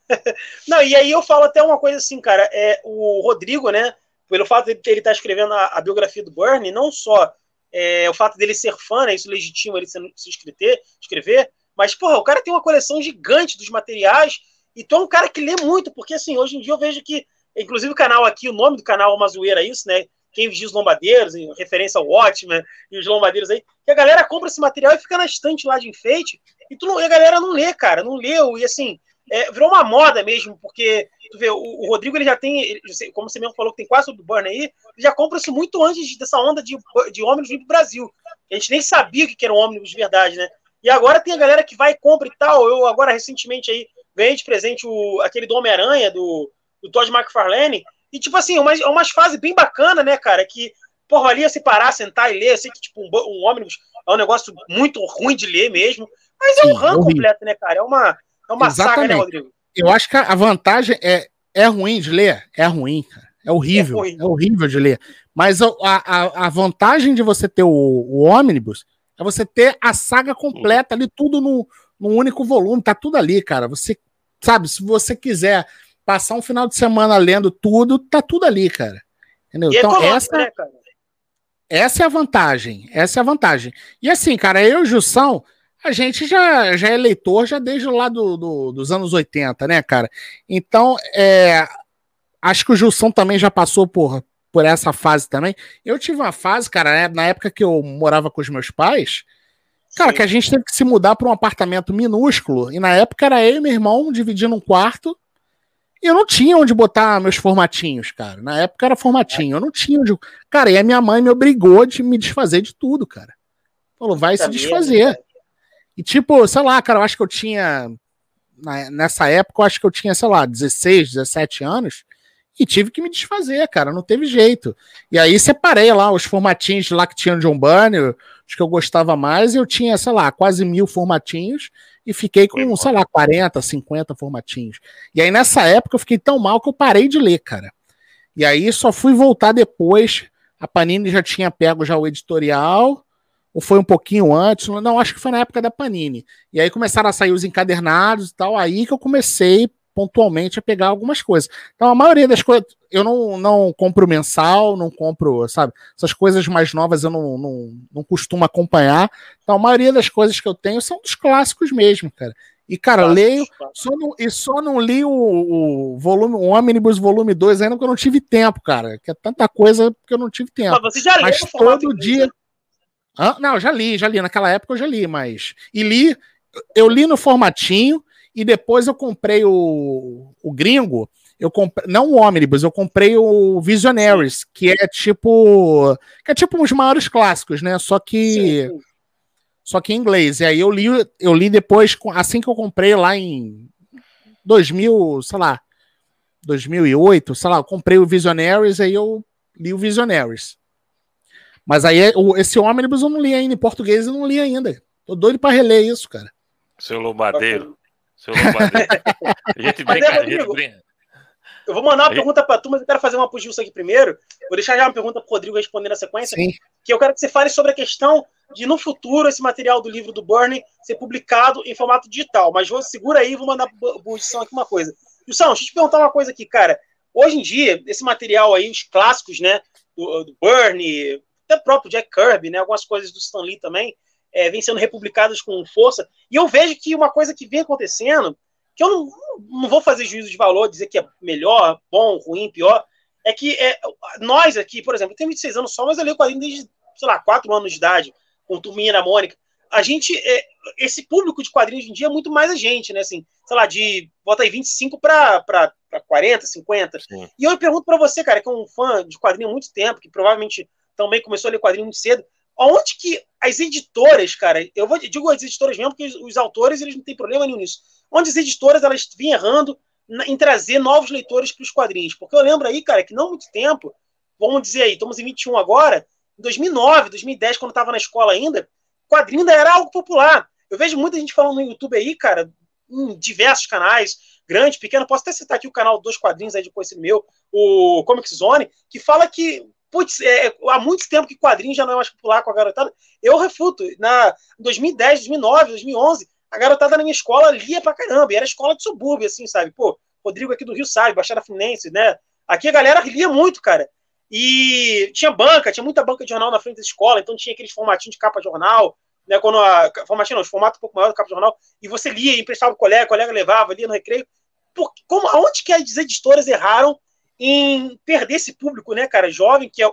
Não, e aí eu falo até uma coisa assim, cara. É, o Rodrigo, né? Pelo fato de ele estar tá escrevendo a, a, biografia do Bernie, não só é, o fato dele ser fã, né, isso legitima ele se, se escrever, escrever, mas, porra, o cara tem uma coleção gigante dos materiais, e tu é um cara que lê muito, porque assim, hoje em dia eu vejo que, inclusive o canal aqui, o nome do canal é uma zoeira isso, né? Quem vigia os lombadeiros, em referência ao Watchmen e os lombadeiros aí, que a galera compra esse material e fica na estante lá de enfeite, e, tu não, a galera não lê, cara, não leu, e assim, é, virou uma moda mesmo, porque tu vê, o, o Rodrigo ele já tem, ele, como você mesmo falou, que tem quase tudo Burn aí, ele já compra isso muito antes dessa onda de, de ônibus vir pro Brasil. A gente nem sabia o que era um ônibus de verdade, né? E agora tem a galera que vai e compra e tal. Eu agora recentemente aí ganhei de presente o, aquele do Homem-Aranha, do, do Todd McFarlane. E tipo assim, é uma, é uma fase bem bacana, né, cara? Que, porra, ali ia se parar, sentar e ler. Eu sei que tipo, um, um ônibus é um negócio muito ruim de ler mesmo. Mas é um ramo completo, né, cara? É uma, é uma Exatamente. saga, né, Rodrigo? Eu acho que a vantagem é, é ruim de ler, é ruim, cara. É horrível, é, é horrível de ler. Mas a, a, a, vantagem de você ter o, o ônibus é você ter a saga completa ali, tudo no, no único volume, tá tudo ali, cara. Você, sabe, se você quiser passar um final de semana lendo tudo, tá tudo ali, cara. Entendeu? E então, essa, né, essa é a vantagem. Essa é a vantagem. E assim, cara, eu e o Jussão, a gente já, já é leitor já desde lá do, do, dos anos 80, né, cara? Então, é, acho que o Gilson também já passou por, por essa fase também. Eu tive uma fase, cara, né, na época que eu morava com os meus pais, cara, Sim. que a gente teve que se mudar para um apartamento minúsculo. E na época era eu e meu irmão dividindo um quarto. E eu não tinha onde botar meus formatinhos, cara. Na época era formatinho. Eu não tinha onde. Cara, e a minha mãe me obrigou de me desfazer de tudo, cara. Falou, vai se desfazer. E tipo, sei lá, cara, eu acho que eu tinha. Nessa época, eu acho que eu tinha, sei lá, 16, 17 anos. E tive que me desfazer, cara, não teve jeito. E aí separei lá os formatinhos lá que tinham John Bunny, os que eu gostava mais, e eu tinha, sei lá, quase mil formatinhos, e fiquei com, sei lá, 40, 50 formatinhos. E aí nessa época eu fiquei tão mal que eu parei de ler, cara. E aí só fui voltar depois. A Panini já tinha pego já o editorial, ou foi um pouquinho antes, não, acho que foi na época da Panini. E aí começaram a sair os encadernados e tal, aí que eu comecei pontualmente a pegar algumas coisas. Então a maioria das coisas, eu não, não compro mensal, não compro, sabe, essas coisas mais novas eu não, não, não costumo acompanhar. Então a maioria das coisas que eu tenho são dos clássicos mesmo, cara. E, cara, clássicos, leio, Só não, e só não li o, o volume, o Omnibus volume 2 ainda porque eu não tive tempo, cara. Que é tanta coisa que eu não tive tempo. Mas, você já Mas todo dia. Ah, não, já li, já li. Naquela época eu já li, mas. E li, eu li no formatinho e depois eu comprei o, o gringo. Eu comprei, não o Omnibus, eu comprei o Visionaries, que é tipo. que é tipo uns maiores clássicos, né? Só que. Sim. Só que em inglês. E aí eu li, eu li depois, assim que eu comprei lá em 2000, sei lá, 2008, sei lá, eu comprei o Visionaries, aí eu li o Visionaries. Mas aí esse Ônibus eu não li ainda em português, eu não li ainda. Tô doido para reler isso, cara. Seu Lobadeiro. Seu Lobadeiro. a gente brinca, a gente brinca. Eu vou mandar uma pergunta para tu, mas eu quero fazer uma pro Gilson aqui primeiro. Vou deixar já uma pergunta pro Rodrigo responder na sequência. Sim. Que eu quero que você fale sobre a questão de, no futuro, esse material do livro do Bernie ser publicado em formato digital. Mas vou, segura aí, vou mandar pro Gilson aqui uma coisa. Gilson, deixa eu te perguntar uma coisa aqui, cara. Hoje em dia, esse material aí, os clássicos, né, do, do Bernie, até o próprio Jack Kirby, né, algumas coisas do Stan Lee também, é, vêm sendo republicadas com força. E eu vejo que uma coisa que vem acontecendo, que eu não, não vou fazer juízo de valor, dizer que é melhor, bom, ruim, pior, é que é, nós aqui, por exemplo, eu tenho 26 anos só, mas eu leio quadrinho desde, sei lá, 4 anos de idade, com Turminha da Mônica. A gente, é, esse público de quadrinhos hoje em dia é muito mais a gente, né? Assim, sei lá, de, bota aí 25 para 40, 50. Sim. E eu pergunto para você, cara, que é um fã de quadrinho há muito tempo, que provavelmente também começou a ler quadrinho muito cedo, Onde que as editoras, cara, eu vou digo as editoras mesmo, porque os, autores eles não têm problema nenhum nisso. Onde as editoras elas vinham errando em trazer novos leitores para os quadrinhos. Porque eu lembro aí, cara, que não muito tempo, vamos dizer aí, estamos em 21 agora, em 2009, 2010, quando eu estava na escola ainda, quadrinho ainda era algo popular. Eu vejo muita gente falando no YouTube aí, cara, em diversos canais, grande, pequeno, posso até citar aqui o canal dos quadrinhos aí de conhecido meu, o Comic Zone, que fala que putz, é, há muito tempo que quadrinho já não é mais popular com a garotada. Eu refuto. Na 2010, 2009, 2011, a garotada na minha escola lia pra caramba. E era escola de subúrbio, assim, sabe? Pô, Rodrigo aqui do Rio sabe, Baixada Fluminense, né? Aqui a galera lia muito, cara. E tinha banca, tinha muita banca de jornal na frente da escola, então tinha aqueles formatinhos de capa de jornal, né? Quando a. Formatinho não, formato um pouco maior do capa de jornal, e você lia, emprestava o colega, o colega levava, lia no recreio. Por, como, aonde que as editoras erraram em perder esse público, né, cara, jovem, que é,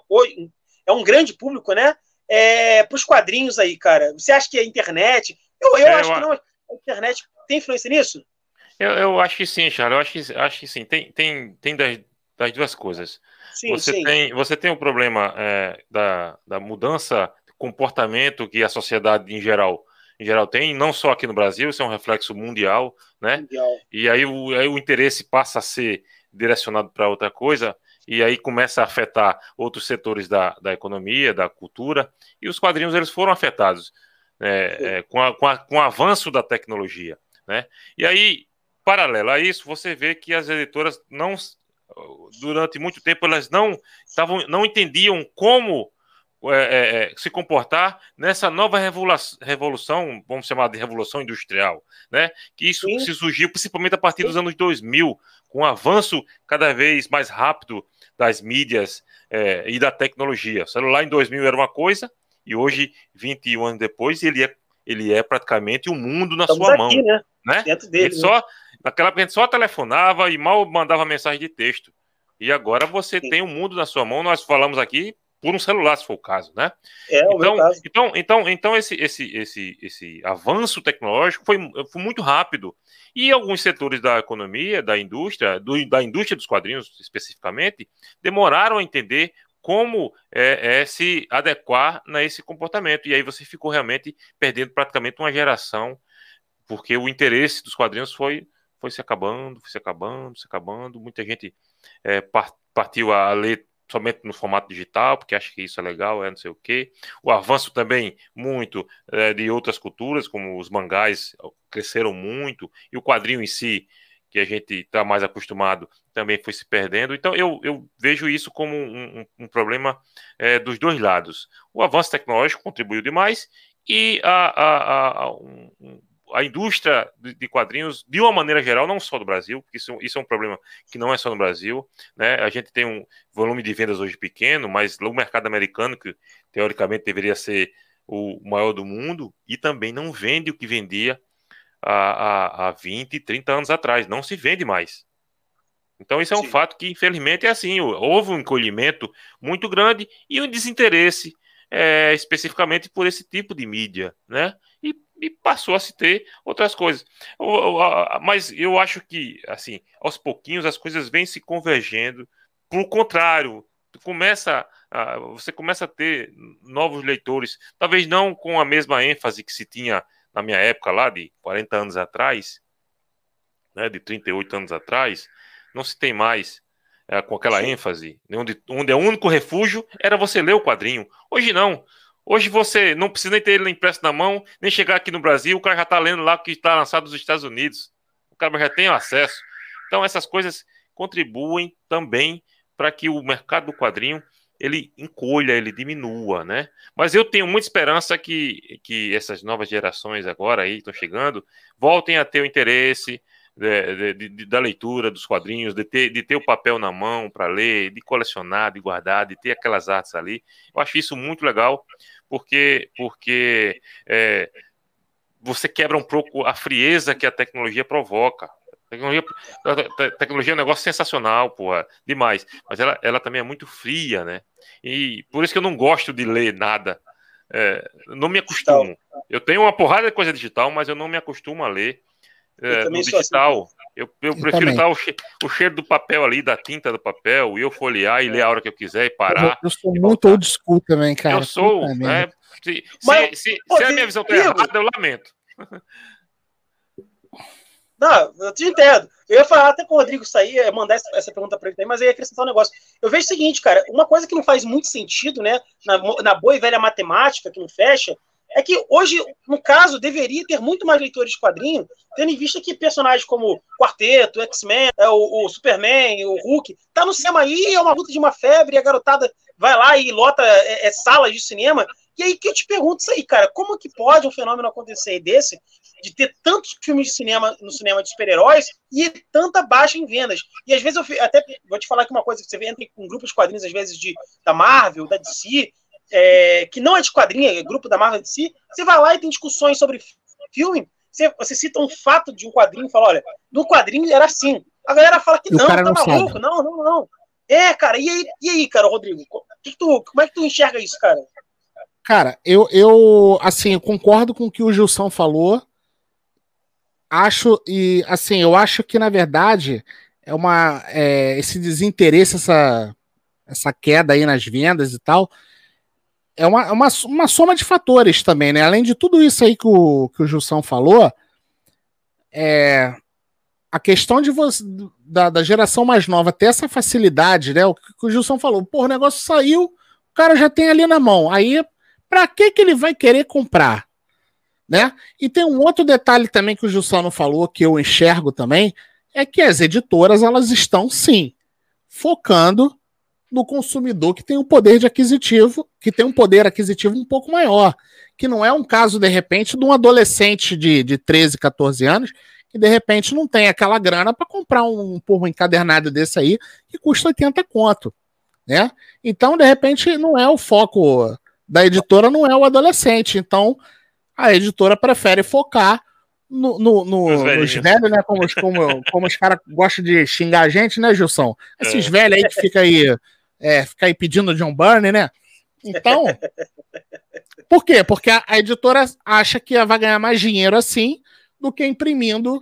é um grande público, né, é, para os quadrinhos aí, cara. Você acha que a internet. Eu, eu é, acho eu... que não. A internet tem influência nisso? Eu, eu acho que sim, Charles. Eu acho que, acho que sim. Tem, tem, tem das, das duas coisas. Sim, você, sim. Tem, você tem o problema é, da, da mudança de comportamento que a sociedade em geral em geral tem, não só aqui no Brasil, isso é um reflexo mundial, né? Mundial. E aí o, aí o interesse passa a ser direcionado para outra coisa, e aí começa a afetar outros setores da, da economia, da cultura, e os quadrinhos eles foram afetados é, é, com, a, com, a, com o avanço da tecnologia. Né? E aí, paralelo a isso, você vê que as editoras não, durante muito tempo, elas não, tavam, não entendiam como é, é, é, se comportar nessa nova revolução, vamos chamar de revolução industrial, né? Que isso Sim. se surgiu principalmente a partir dos anos 2000, com o avanço cada vez mais rápido das mídias é, e da tecnologia. O celular em 2000 era uma coisa e hoje, 21 anos depois, ele é, ele é praticamente o um mundo na Estamos sua aqui, mão. Né? né? Dentro dele, né? só, naquela época a gente só telefonava e mal mandava mensagem de texto. E agora você Sim. tem o um mundo na sua mão. Nós falamos aqui por um celular, se for o caso, né? É, então, caso. então, então, então esse, esse, esse, esse avanço tecnológico foi, foi muito rápido. E alguns setores da economia, da indústria, do, da indústria dos quadrinhos especificamente, demoraram a entender como é, é, se adequar a esse comportamento. E aí você ficou realmente perdendo praticamente uma geração, porque o interesse dos quadrinhos foi, foi se acabando, foi se acabando, se acabando. Muita gente é, partiu a ler somente no formato digital, porque acha que isso é legal, é não sei o quê. O avanço também muito é, de outras culturas, como os mangás cresceram muito, e o quadrinho em si, que a gente está mais acostumado, também foi se perdendo. Então, eu, eu vejo isso como um, um, um problema é, dos dois lados. O avanço tecnológico contribuiu demais e a, a, a um, a indústria de quadrinhos, de uma maneira geral, não só do Brasil, porque isso, isso é um problema que não é só no Brasil, né? A gente tem um volume de vendas hoje pequeno, mas o mercado americano, que teoricamente deveria ser o maior do mundo, e também não vende o que vendia há, há, há 20, 30 anos atrás, não se vende mais. Então, isso é um Sim. fato que, infelizmente, é assim: houve um encolhimento muito grande e um desinteresse é, especificamente por esse tipo de mídia, né? E passou a se ter outras coisas. Mas eu acho que, assim, aos pouquinhos as coisas vêm se convergendo. Por contrário, começa a, você começa a ter novos leitores, talvez não com a mesma ênfase que se tinha na minha época lá, de 40 anos atrás, né, de 38 anos atrás, não se tem mais é, com aquela ênfase, né, onde, onde é o único refúgio era você ler o quadrinho. Hoje não. Hoje você não precisa nem ter ele impresso na mão, nem chegar aqui no Brasil, o cara já está lendo lá que está lançado nos Estados Unidos. O cara já tem acesso. Então essas coisas contribuem também para que o mercado do quadrinho ele encolha, ele diminua, né? Mas eu tenho muita esperança que, que essas novas gerações agora aí estão chegando, voltem a ter o interesse de, de, de, da leitura dos quadrinhos, de ter, de ter o papel na mão para ler, de colecionar, de guardar, de ter aquelas artes ali. Eu acho isso muito legal, porque, porque é, você quebra um pouco a frieza que a tecnologia provoca. Tecnologia, tecnologia é um negócio sensacional, porra, demais. Mas ela, ela também é muito fria, né? E por isso que eu não gosto de ler nada. É, não me acostumo. Eu tenho uma porrada de coisa digital, mas eu não me acostumo a ler é, no assim. digital. Assim. Eu, eu, prefiro estar o, che o, cheiro do papel ali, da tinta do papel, e eu folhear e ler a hora que eu quiser e parar. Eu, eu sou muito old school também, cara. Eu sou, né? Se, mas, se, se, se a minha visão está errada, eu lamento. Não, eu te entendo. Eu ia falar até com o Rodrigo sair, mandar essa, essa pergunta para ele também, mas eu ia acrescentar um negócio. Eu vejo o seguinte, cara, uma coisa que não faz muito sentido, né, na, na boa e velha matemática, que não fecha, é que hoje, no caso, deveria ter muito mais leitores de quadrinho, tendo em vista que personagens como Quarteto, X-Men, é, o, o, Superman, o Hulk, tá no cinema aí, é uma luta de uma febre, a garotada vai lá e lota é, é, salas de cinema, e aí que eu te pergunto isso aí, cara, como que pode um fenômeno acontecer desse, de ter tantos filmes de cinema no cinema de super-heróis e tanta baixa em vendas? E às vezes eu até vou te falar que uma coisa que você entra com grupos de quadrinhos, às vezes, de, da Marvel, da DC, é, que não é de quadrinho, é grupo da Marvel DC, você vai lá e tem discussões sobre filme, você, você cita um fato de um quadrinho e fala, olha, no quadrinho era assim. A galera fala que não, tá não maluco, sabe. não, não, não. É, cara, e aí, e aí cara, Rodrigo? Que que tu, como é que tu enxerga isso, cara? Cara, eu, eu assim, eu concordo com o que o Gilson falou. Acho, e assim, eu acho que, na verdade, é uma. É, esse desinteresse, essa, essa queda aí nas vendas e tal, é uma, é uma, uma soma de fatores também, né? Além de tudo isso aí que o, que o Gilson falou, é, a questão de você, da, da geração mais nova ter essa facilidade, né? O que, o Gilson falou, pô, o negócio saiu, o cara já tem ali na mão. Aí para que, que ele vai querer comprar? Né? E tem um outro detalhe também que o Jussano falou, que eu enxergo também, é que as editoras elas estão sim focando no consumidor que tem um poder de aquisitivo, que tem um poder aquisitivo um pouco maior. Que não é um caso, de repente, de um adolescente de, de 13, 14 anos, que de repente não tem aquela grana para comprar um, um porro encadernado desse aí, que custa 80 conto. Né? Então, de repente, não é o foco da editora não é o adolescente. Então, a editora prefere focar no, no, no nos velhos, né? Como, como, como os caras gostam de xingar a gente, né, Gilson? Esses é. velhos aí que fica aí, é, fica aí pedindo John Byrne, né? Então, por quê? Porque a, a, editora acha que vai ganhar mais dinheiro assim do que imprimindo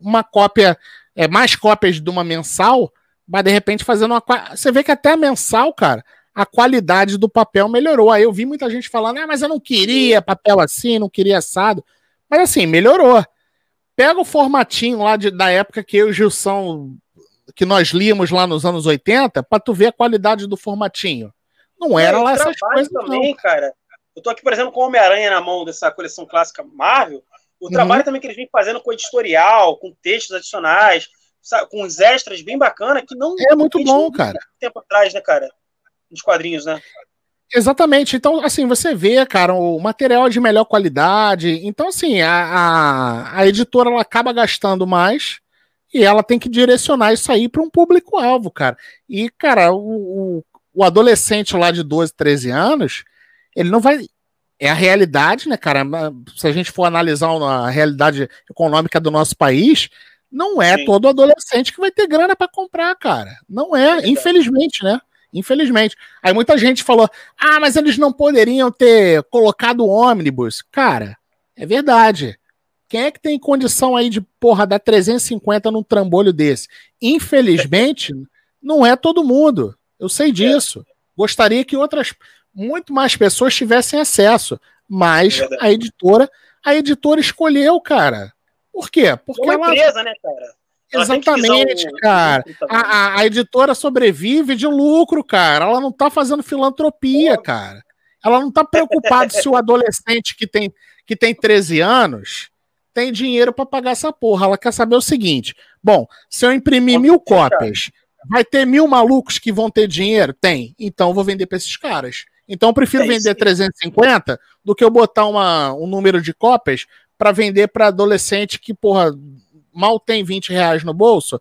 uma cópia, é, mais cópias de uma mensal, mas de repente fazendo uma. Você vê que até a mensal, cara, a qualidade do papel melhorou. Aí eu vi muita gente falando, ah, mas eu não queria papel assim, não queria assado. Mas assim, melhorou. Pega o formatinho lá de, da época que eu e o Gilson, que nós líamos lá nos anos 80, para tu ver a qualidade do formatinho. Não era lá essas coisas também, não. cara. Eu tô aqui, por exemplo, com o Homem-Aranha na mão dessa coleção clássica Marvel. O uhum. trabalho também que eles vêm fazendo com editorial, com textos adicionais, com os extras bem bacana, que não é muito bom, cara. Tempo atrás, né, cara? dos quadrinhos, né? Exatamente. Então, assim, você vê, cara, o material é de melhor qualidade. Então, assim, a, a, a editora ela acaba gastando mais e ela tem que direcionar isso aí para um público-alvo, cara. E, cara, o, o, o, adolescente lá de 12, 13 anos, ele não vai. É a realidade, né, cara? Se a gente for analisar a realidade econômica do nosso país, não é Sim. todo adolescente que vai ter grana para comprar, cara. Não é, é infelizmente, né? Infelizmente. Aí muita gente falou: ah, mas eles não poderiam ter colocado o ônibus. Cara, é verdade. Quem é que tem condição aí de, porra, dar 350 num trambolho desse? Infelizmente, não é todo mundo. Eu sei disso. Gostaria que outras, muito mais pessoas tivessem acesso. Mas a editora, a editora escolheu, cara. Por quê? Porque é uma ela... empresa, né, cara? Exatamente, cara. A, a, a, editora sobrevive de lucro, cara. Ela não tá fazendo filantropia, cara. Ela não tá preocupada se o adolescente que tem, que tem 13 anos tem dinheiro para pagar essa porra. Ela quer saber o seguinte: bom, se eu imprimir mil cópias, vai ter mil malucos que vão ter dinheiro? Tem. Então eu vou vender para esses caras. Então eu prefiro é vender sim. 350 do que eu botar uma, um número de cópias para vender para adolescente que, porra, mal tem 20 reais no bolso.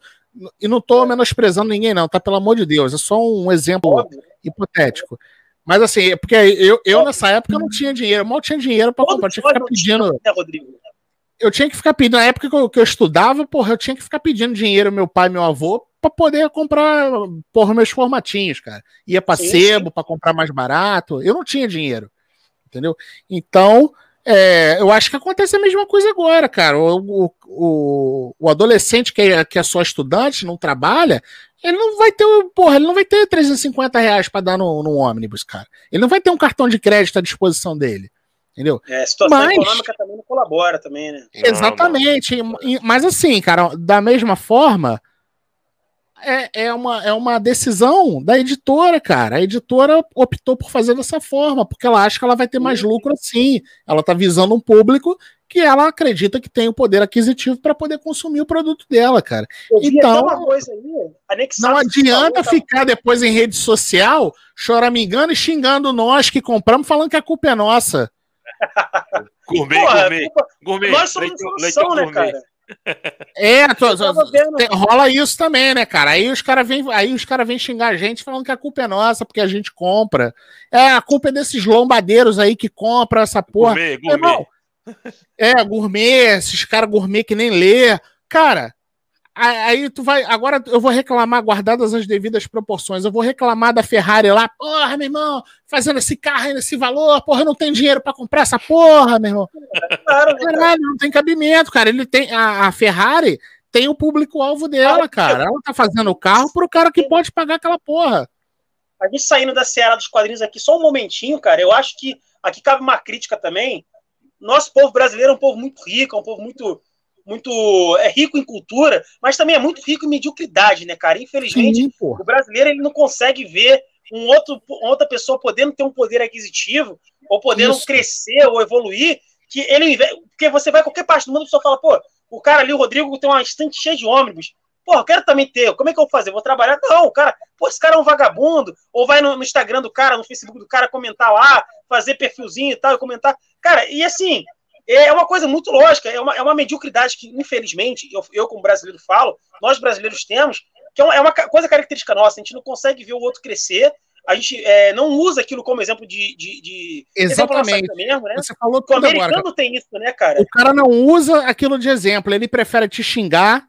E não tô menosprezando ninguém, não, tá? Pelo amor de Deus. É só um exemplo Óbvio. hipotético. Mas assim, é porque eu, eu nessa época não tinha dinheiro, mal tinha dinheiro para comprar, tinha que ficar pedindo. Né, Rodrigo? Eu tinha que ficar pedindo, na época que eu, que eu, estudava, porra, eu tinha que ficar pedindo dinheiro meu pai e meu avô para poder comprar, porra, meus formatinhos, cara. Ia para sebo para comprar mais barato. Eu não tinha dinheiro. Entendeu? Então, é, eu acho que acontece a mesma coisa agora, cara. O, o, o, adolescente que é, que é só estudante, não trabalha, ele não vai ter, porra, ele não vai ter 350 reais para dar no, no ônibus, cara. Ele não vai ter um cartão de crédito à disposição dele. Entendeu? É, a situação mas, econômica também não colabora também, né? Exatamente. Não, não. Mas assim, cara, da mesma forma, é, é, uma, é uma decisão da editora, cara. A editora optou por fazer dessa forma, porque ela acha que ela vai ter mais lucro assim. Ela está visando um público que ela acredita que tem o poder aquisitivo para poder consumir o produto dela, cara. então, aí, não adianta ficar depois em rede social choramingando e xingando nós que compramos, falando que a culpa é nossa. Gourmet, Porra, gourmet, culpa... gourmet. Nós somos leite, solução, né, cara? É, tô, tem, rola isso também, né, cara? Aí os caras vêm cara vem xingar a gente falando que a culpa é nossa, porque a gente compra. É, a culpa é desses lombadeiros aí que compram essa porra. Gourmet, gourmet. É, gourmet, esses caras gourmet que nem lê. Cara, Aí tu vai. Agora eu vou reclamar, guardadas as devidas proporções. Eu vou reclamar da Ferrari lá. Porra, meu irmão, fazendo esse carro aí nesse valor. Porra, eu não tenho dinheiro para comprar essa porra, meu irmão. Claro, Caralho, não tem cabimento, cara. Ele tem. A, a Ferrari tem o público-alvo dela, cara. Ela tá fazendo o carro pro cara que pode pagar aquela porra. A gente saindo da seara dos quadrinhos aqui, só um momentinho, cara. Eu acho que aqui cabe uma crítica também. Nosso povo brasileiro é um povo muito rico, é um povo muito muito é rico em cultura, mas também é muito rico em mediocridade, né, cara? Infelizmente, Sim, o brasileiro ele não consegue ver um outro, outra pessoa podendo ter um poder aquisitivo, ou podendo Isso. crescer ou evoluir, que ele porque você vai a qualquer parte do mundo, a pessoa fala, pô, o cara ali, o Rodrigo, tem uma estante cheia de ônibus. Pô, eu quero também ter. Como é que eu vou fazer? Vou trabalhar? Não, cara, pô, esse cara é um vagabundo. Ou vai no, no Instagram do cara, no Facebook do cara, comentar lá, fazer perfilzinho e tal, e comentar. Cara, e assim, é uma coisa muito lógica, é uma, é uma mediocridade que, infelizmente, eu, eu, como brasileiro falo, nós brasileiros temos, que é uma, é uma, coisa característica nossa, a gente não consegue ver o outro crescer, a gente é, não usa aquilo como exemplo de. de, de Exatamente. Mesmo, né? Você falou tudo o americano agora. tem isso, né, cara? O cara não usa aquilo de exemplo, ele prefere te xingar.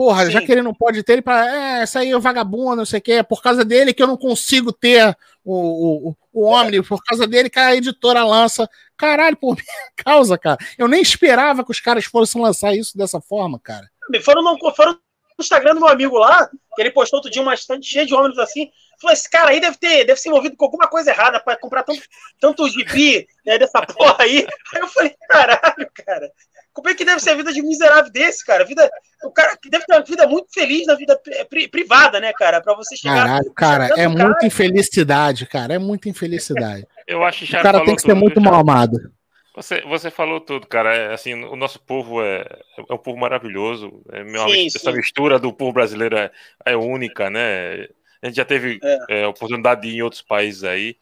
Porra, Sim. já que ele não pode ter, ele para. É, essa aí é vagabundo, não sei o quê. É por causa dele que eu não consigo ter o, o, o Omni, por causa dele que a editora lança. Caralho, por minha causa, cara. Eu nem esperava que os caras fossem lançar isso dessa forma, cara. Foram no, foram no Instagram do meu amigo lá, que ele postou outro dia uma estante cheia de ônibus assim. Falou, esse cara aí deve ter, deve ser envolvido com alguma coisa errada para comprar tanto, tanto gibi né, dessa porra aí. Aí eu falei, caralho, cara. Como é que deve ser a vida de um miserável desse, cara? Vida, o cara que deve ter uma vida muito feliz na vida pri, privada, né, cara? Para você chegar. Caralho, cara, é muita infelicidade, cara. É muita infelicidade. Eu acho que o cara tem que ser muito mal amado. Você, você falou tudo, cara. É, assim, o nosso povo é, é um povo maravilhoso. É, sim, essa sim. mistura do povo brasileiro é, é, única, né? A gente já teve é. é oportunidade de ir em outros países aí.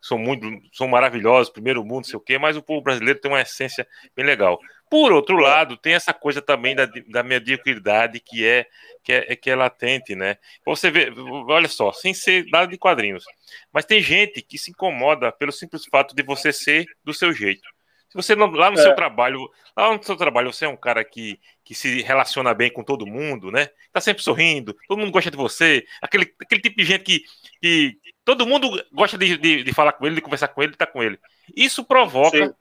São muito, são maravilhosos, primeiro mundo, sei o quê, mas o povo brasileiro tem uma essência bem legal. Por outro lado, tem essa coisa também da, da mediocridade que é, que é que é latente, né? Você vê, olha só, sem ser nada de quadrinhos, mas tem gente que se incomoda pelo simples fato de você ser do seu jeito. Se você não, lá no é. seu trabalho, lá no seu trabalho você é um cara que, que se relaciona bem com todo mundo, né? Tá sempre sorrindo, todo mundo gosta de você, aquele, aquele tipo de gente que, que todo mundo gosta de, de, de falar com ele, de conversar com ele, de estar tá com ele. Isso provoca Sim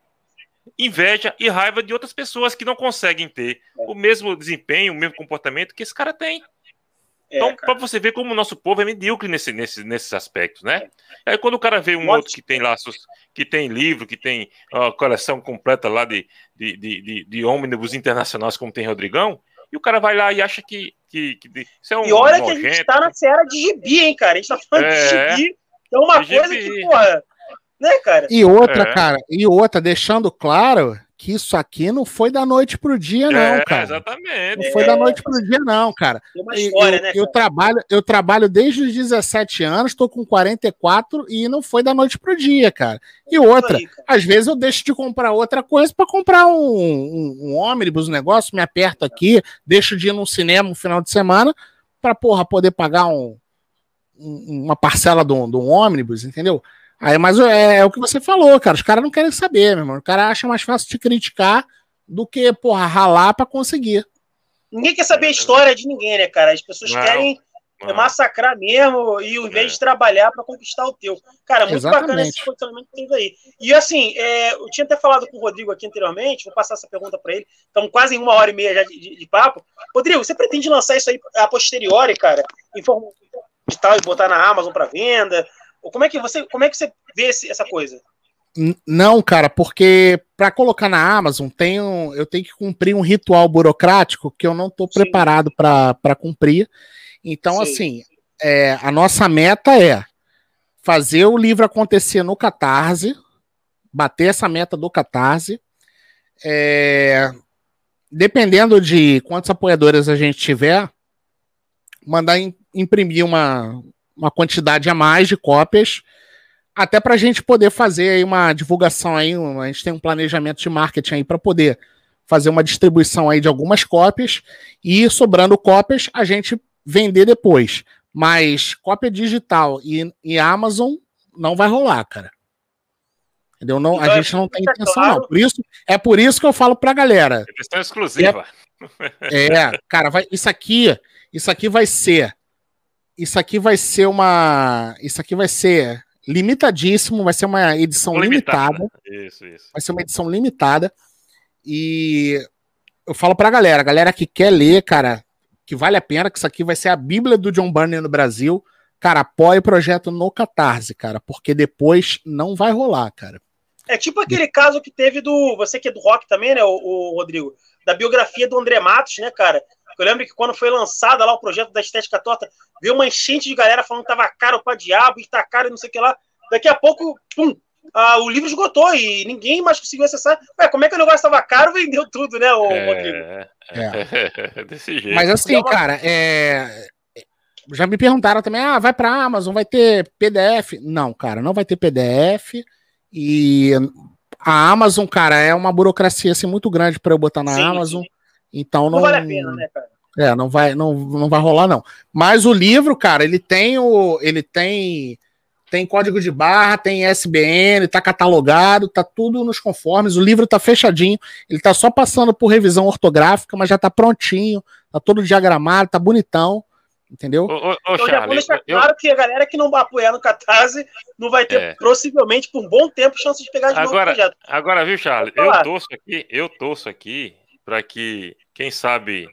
inveja e raiva de outras pessoas que não conseguem ter é. o mesmo desempenho, o mesmo comportamento que esse cara tem. É, então, para você ver como o nosso povo é medíocre nesse, nesse, nesses aspectos, né? Aí quando o cara vê um outro que tem laços, que tem livro, que tem a coleção completa lá de, de, de, de, de ônibus internacionais, como tem Rodrigão, e o cara vai lá e acha que. que, que isso é um. E olha que a gente tá na seara de gibi, hein, cara? A gente tá falando é, de gibi. É uma coisa gibi. que, porra. Né, cara? E outra, é. cara, e outra, deixando claro que isso aqui não foi da noite pro dia, não, é, cara. Exatamente. Não foi da noite pro dia, não, cara. Tem uma história, eu, né, cara? Eu trabalho, eu trabalho desde os 17 anos, tô com 44 e não foi da noite pro dia, cara. E outra, aí, cara. às vezes eu deixo de comprar outra coisa para comprar um, um, um ônibus, um negócio, me aperto aqui, deixo de ir no cinema no final de semana para porra, poder pagar um, uma parcela de um ônibus, entendeu? Aí, mas é, é, o que você falou, cara. Os caras não querem saber, meu irmão. O cara acha mais fácil te criticar do que, porra, ralar pra conseguir. Ninguém quer saber a história de ninguém, né, cara? As pessoas não, querem não. massacrar mesmo e ao invés é. de trabalhar para conquistar o teu. Cara, muito Exatamente. bacana esse posicionamento que teve aí. E assim, é, eu tinha até falado com o Rodrigo aqui anteriormente, vou passar essa pergunta para ele. Estamos quase em uma hora e meia já de, de, de, papo. Rodrigo, você pretende lançar isso aí a posteriori, cara, em forma digital e botar na Amazon para venda? Como é que você, como é que você vê esse, essa coisa? Não, cara, porque para colocar na Amazon tenho, eu tenho que cumprir um ritual burocrático que eu não estou preparado para cumprir. Então, Sim. assim, é, a nossa meta é fazer o livro acontecer no Catarse, bater essa meta do Catarse. É, dependendo de quantos apoiadores a gente tiver, mandar imprimir uma, uma quantidade a mais de cópias, até para a gente poder fazer aí uma divulgação aí, a gente tem um planejamento de marketing aí para poder fazer uma distribuição aí de algumas cópias e sobrando cópias a gente vender depois. Mas cópia digital e, e Amazon não vai rolar, cara. Entendeu? Não, então, a gente não tem intenção, claro. não. Por isso, é por isso que eu falo pra galera. Questão exclusiva. É, é, cara, vai, isso aqui, isso aqui vai ser isso aqui vai ser uma. Isso aqui vai ser limitadíssimo, vai ser uma edição limitada. limitada. Isso, isso. Vai ser uma edição limitada. E eu falo pra galera, a galera que quer ler, cara, que vale a pena, que isso aqui vai ser a Bíblia do John Burney no Brasil. Cara, apoie o projeto no Catarse, cara, porque depois não vai rolar, cara. É tipo aquele caso que teve do. Você que é do rock também, né, o, o Rodrigo? Da biografia do André Matos, né, cara? Eu lembro que quando foi lançada lá o projeto da Estética Torta, veio uma enchente de galera falando que tava caro pra diabo e tá caro e não sei o que lá. Daqui a pouco, pum, ah, o livro esgotou e ninguém mais conseguiu acessar. Ué, como é que o negócio estava caro vendeu tudo, né, o é, Rodrigo? É. Desse jeito. Mas assim, cara, é... já me perguntaram também, ah, vai para Amazon, vai ter PDF? Não, cara, não vai ter PDF e a Amazon, cara, é uma burocracia assim muito grande para eu botar na sim, Amazon. Sim. Então não, não vale a pena, né, cara? É, não vai, não, não vai rolar não. Mas o livro, cara, ele tem o, ele tem tem código de barra, tem SBN, tá catalogado, tá tudo nos conformes. O livro tá fechadinho, ele tá só passando por revisão ortográfica, mas já tá prontinho, tá todo diagramado, tá bonitão. Entendeu? Ô, ô, então já vou deixar eu... claro que a galera que não apoiar no Catarse não vai ter, é. possivelmente, por um bom tempo, chance de pegar de agora, novo o projeto. Agora, viu, Charles? Eu torço aqui, eu torço aqui para que quem sabe,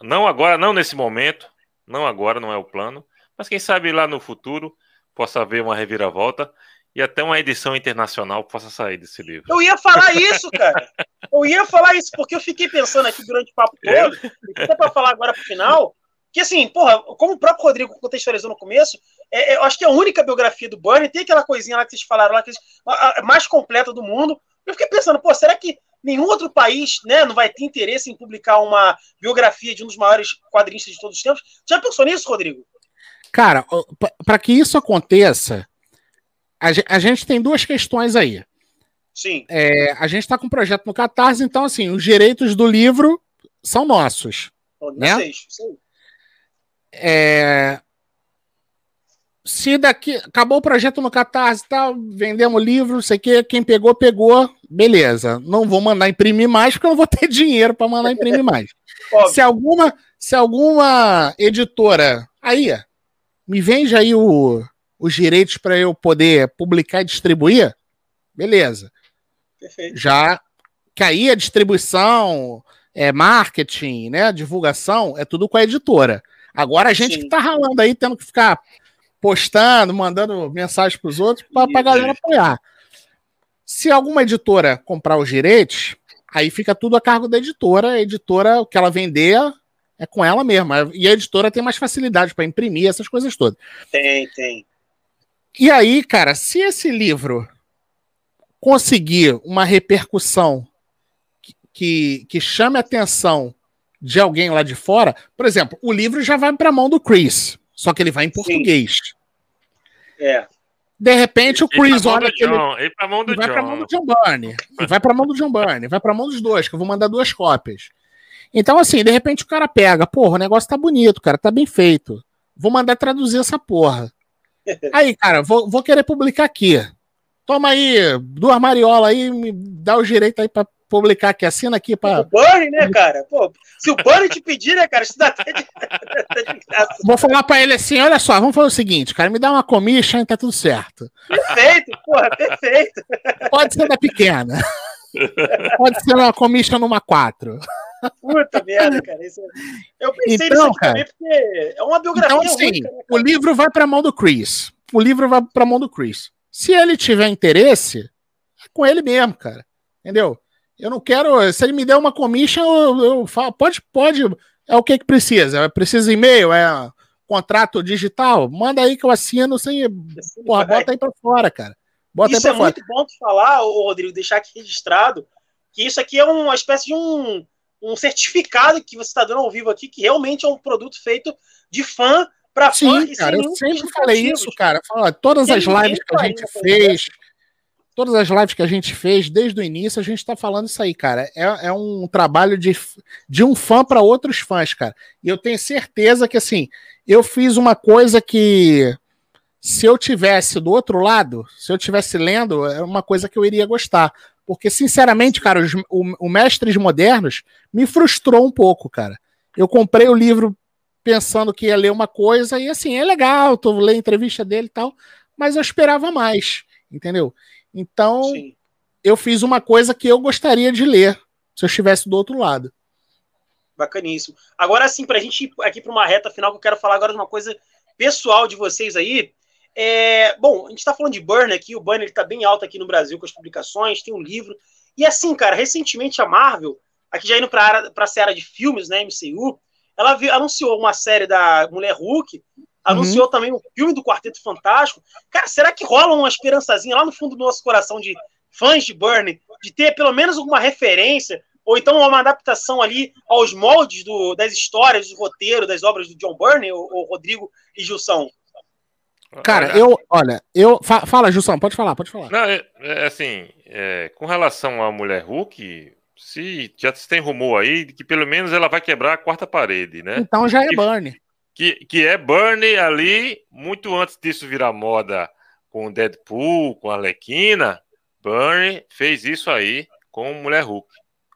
não agora, não nesse momento, não agora, não é o plano, mas quem sabe lá no futuro possa haver uma reviravolta e até uma edição internacional possa sair desse livro. Eu ia falar isso, cara. Eu ia falar isso, porque eu fiquei pensando aqui durante o papo todo, até para falar agora pro final, que assim, porra, como o próprio Rodrigo contextualizou no começo, é, é, eu acho que é a única biografia do Bunny, tem aquela coisinha lá que vocês falaram lá, que a, a mais completa do mundo. Eu fiquei pensando, pô, será que nenhum outro país né, não vai ter interesse em publicar uma biografia de um dos maiores quadrinistas de todos os tempos. Já pensou nisso, Rodrigo? Cara, para que isso aconteça, a, gente tem duas questões aí. Sim. É, a gente está com um projeto no Catarse, então, assim, os direitos do livro são nossos. né? É, se daqui acabou o projeto no Catarse tal, vendemos o livro, não sei o que, quem pegou, pegou, beleza. Não vou mandar imprimir mais, porque eu não vou ter dinheiro para mandar imprimir mais. se alguma se alguma editora aí me vende aí o, os direitos para eu poder publicar e distribuir, beleza. Perfeito. Já que aí a distribuição, é marketing, né, divulgação, é tudo com a editora. Agora a gente Sim. que tá ralando aí, tendo que ficar postando, mandando mensagem para os outros para a galera apoiar. Se alguma editora comprar os direitos, aí fica tudo a cargo da editora. A editora, o que ela vender é com ela mesma. E a editora tem mais facilidade para imprimir essas coisas todas. Tem, tem. E aí, cara, se esse livro conseguir uma repercussão que, que, que chame a atenção de alguém lá de fora, por exemplo, o livro já vai para a mão do Chris, só que ele vai em português. Sim. É. De repente o Chris olha aquele. Ele vai pra mão do vai John. Pra mão do John Byrne. vai pra mão do John Byrne. Vai pra mão dos dois, que eu vou mandar duas cópias. Então, assim, de repente o cara pega, porra, o negócio tá bonito, cara, tá bem feito. Vou mandar traduzir essa porra. Aí, cara, vou, vou querer publicar aqui. Toma aí, duas mariolas aí, me dá o direito aí pra publicar aqui, assina aqui para. O Burry, né, cara? Pô, se o Burry te pedir, né, cara, isso dá até de, graça. Vou falar para ele assim: olha só, vamos fazer o seguinte, cara, me dá uma commission e tá tudo certo. Perfeito, porra, perfeito. Pode ser da pequena. Pode ser uma commission numa 4. Puta merda, cara. Isso... É- eu pensei então, nisso cara, também porque é uma biografia. Então, assim, né, o livro vai para mão do Chris. O livro vai para mão do Chris. Se ele tiver interesse, é com ele mesmo, cara. Entendeu? Eu não quero. Se ele me der uma commission, eu, eu falo, pode, pode. É o que que precisa? Precisa e-mail? É contrato digital? Manda aí que eu assino sem. Porra, bota aí pra fora, cara. Bota isso é muito bom tu falar, Rodrigo, deixar aqui registrado, que isso aqui é uma espécie de um, um certificado que você está dando ao vivo aqui, que realmente é um produto feito de fã para fã. Sim, cara, eu sempre falei isso, cara. Fala, todas as lives que a gente fez, todas as lives que a gente fez desde o início, a gente está falando isso aí, cara. É, é um trabalho de, de um fã para outros fãs, cara. E eu tenho certeza que, assim, eu fiz uma coisa que, se eu tivesse do outro lado, se eu tivesse lendo, é uma coisa que eu iria gostar. Porque, sinceramente, cara, os, o, o Mestres Modernos me frustrou um pouco, cara. Eu comprei o livro pensando que ia ler uma coisa, e assim, é legal, tô lendo entrevista dele e tal, mas eu esperava mais, entendeu? Então, Sim. eu fiz uma coisa que eu gostaria de ler se eu estivesse do outro lado. Bacaníssimo. Agora, sim, para a gente ir aqui para uma reta final, que eu quero falar agora de uma coisa pessoal de vocês aí. É, bom, a gente está falando de Burn aqui, o Burn está bem alto aqui no Brasil com as publicações, tem um livro. E assim, cara, recentemente a Marvel, aqui já indo para a série de filmes, né, MCU, ela anunciou uma série da Mulher Hulk, Anunciou uhum. também o filme do Quarteto Fantástico. Cara, será que rola uma esperançazinha lá no fundo do nosso coração de fãs de Burnie, de ter pelo menos alguma referência, ou então uma adaptação ali aos moldes do, das histórias, do roteiro, das obras do John Byrne, o, Rodrigo e Gilson? Cara, eu, olha, eu. Fa, fala, Gilson, pode falar, pode falar. Não, é, é assim, é, com relação à mulher Hulk, se já tem rumor aí de que pelo menos ela vai quebrar a quarta parede, né? Então já é Burnie que, que é Bernie ali, muito antes disso virar moda com Deadpool, com a Arlequina, Bernie fez isso aí com Mulher Hulk.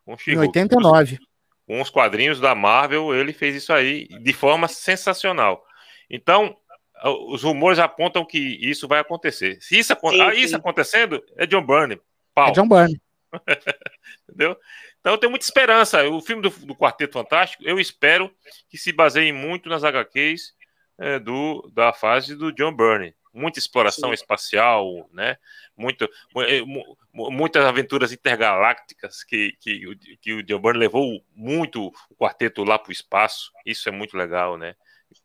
Com em 89. Com os quadrinhos da Marvel, ele fez isso aí de forma sensacional. Então, os rumores apontam que isso vai acontecer. Se isso, sim, ah, isso acontecendo, é John Byrne. Pau. É John Byrne. Entendeu? Então eu tenho muita esperança. O filme do, do Quarteto Fantástico, eu espero que se baseie muito nas HQs é, do, da fase do John Byrne. Muita exploração Sim. espacial, né? Muito, é, muitas aventuras intergalácticas que, que, que o John Byrne levou muito o quarteto lá para o espaço. Isso é muito legal, né?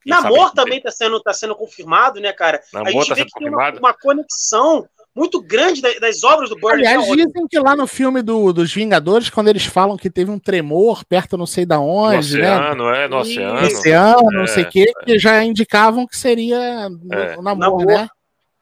Namor também está sendo, tá sendo confirmado, né, cara? Namor a gente tá vê que confirmado. tem uma, uma conexão muito grande das, obras do Burnie. Aliás, dizem que lá no filme do, dos Vingadores, quando eles falam que teve um tremor perto não sei da onde, no né? oceano, né? é, no oceano. No oceano, é, não sei o quê, é. que já indicavam que seria é. o namoro, né?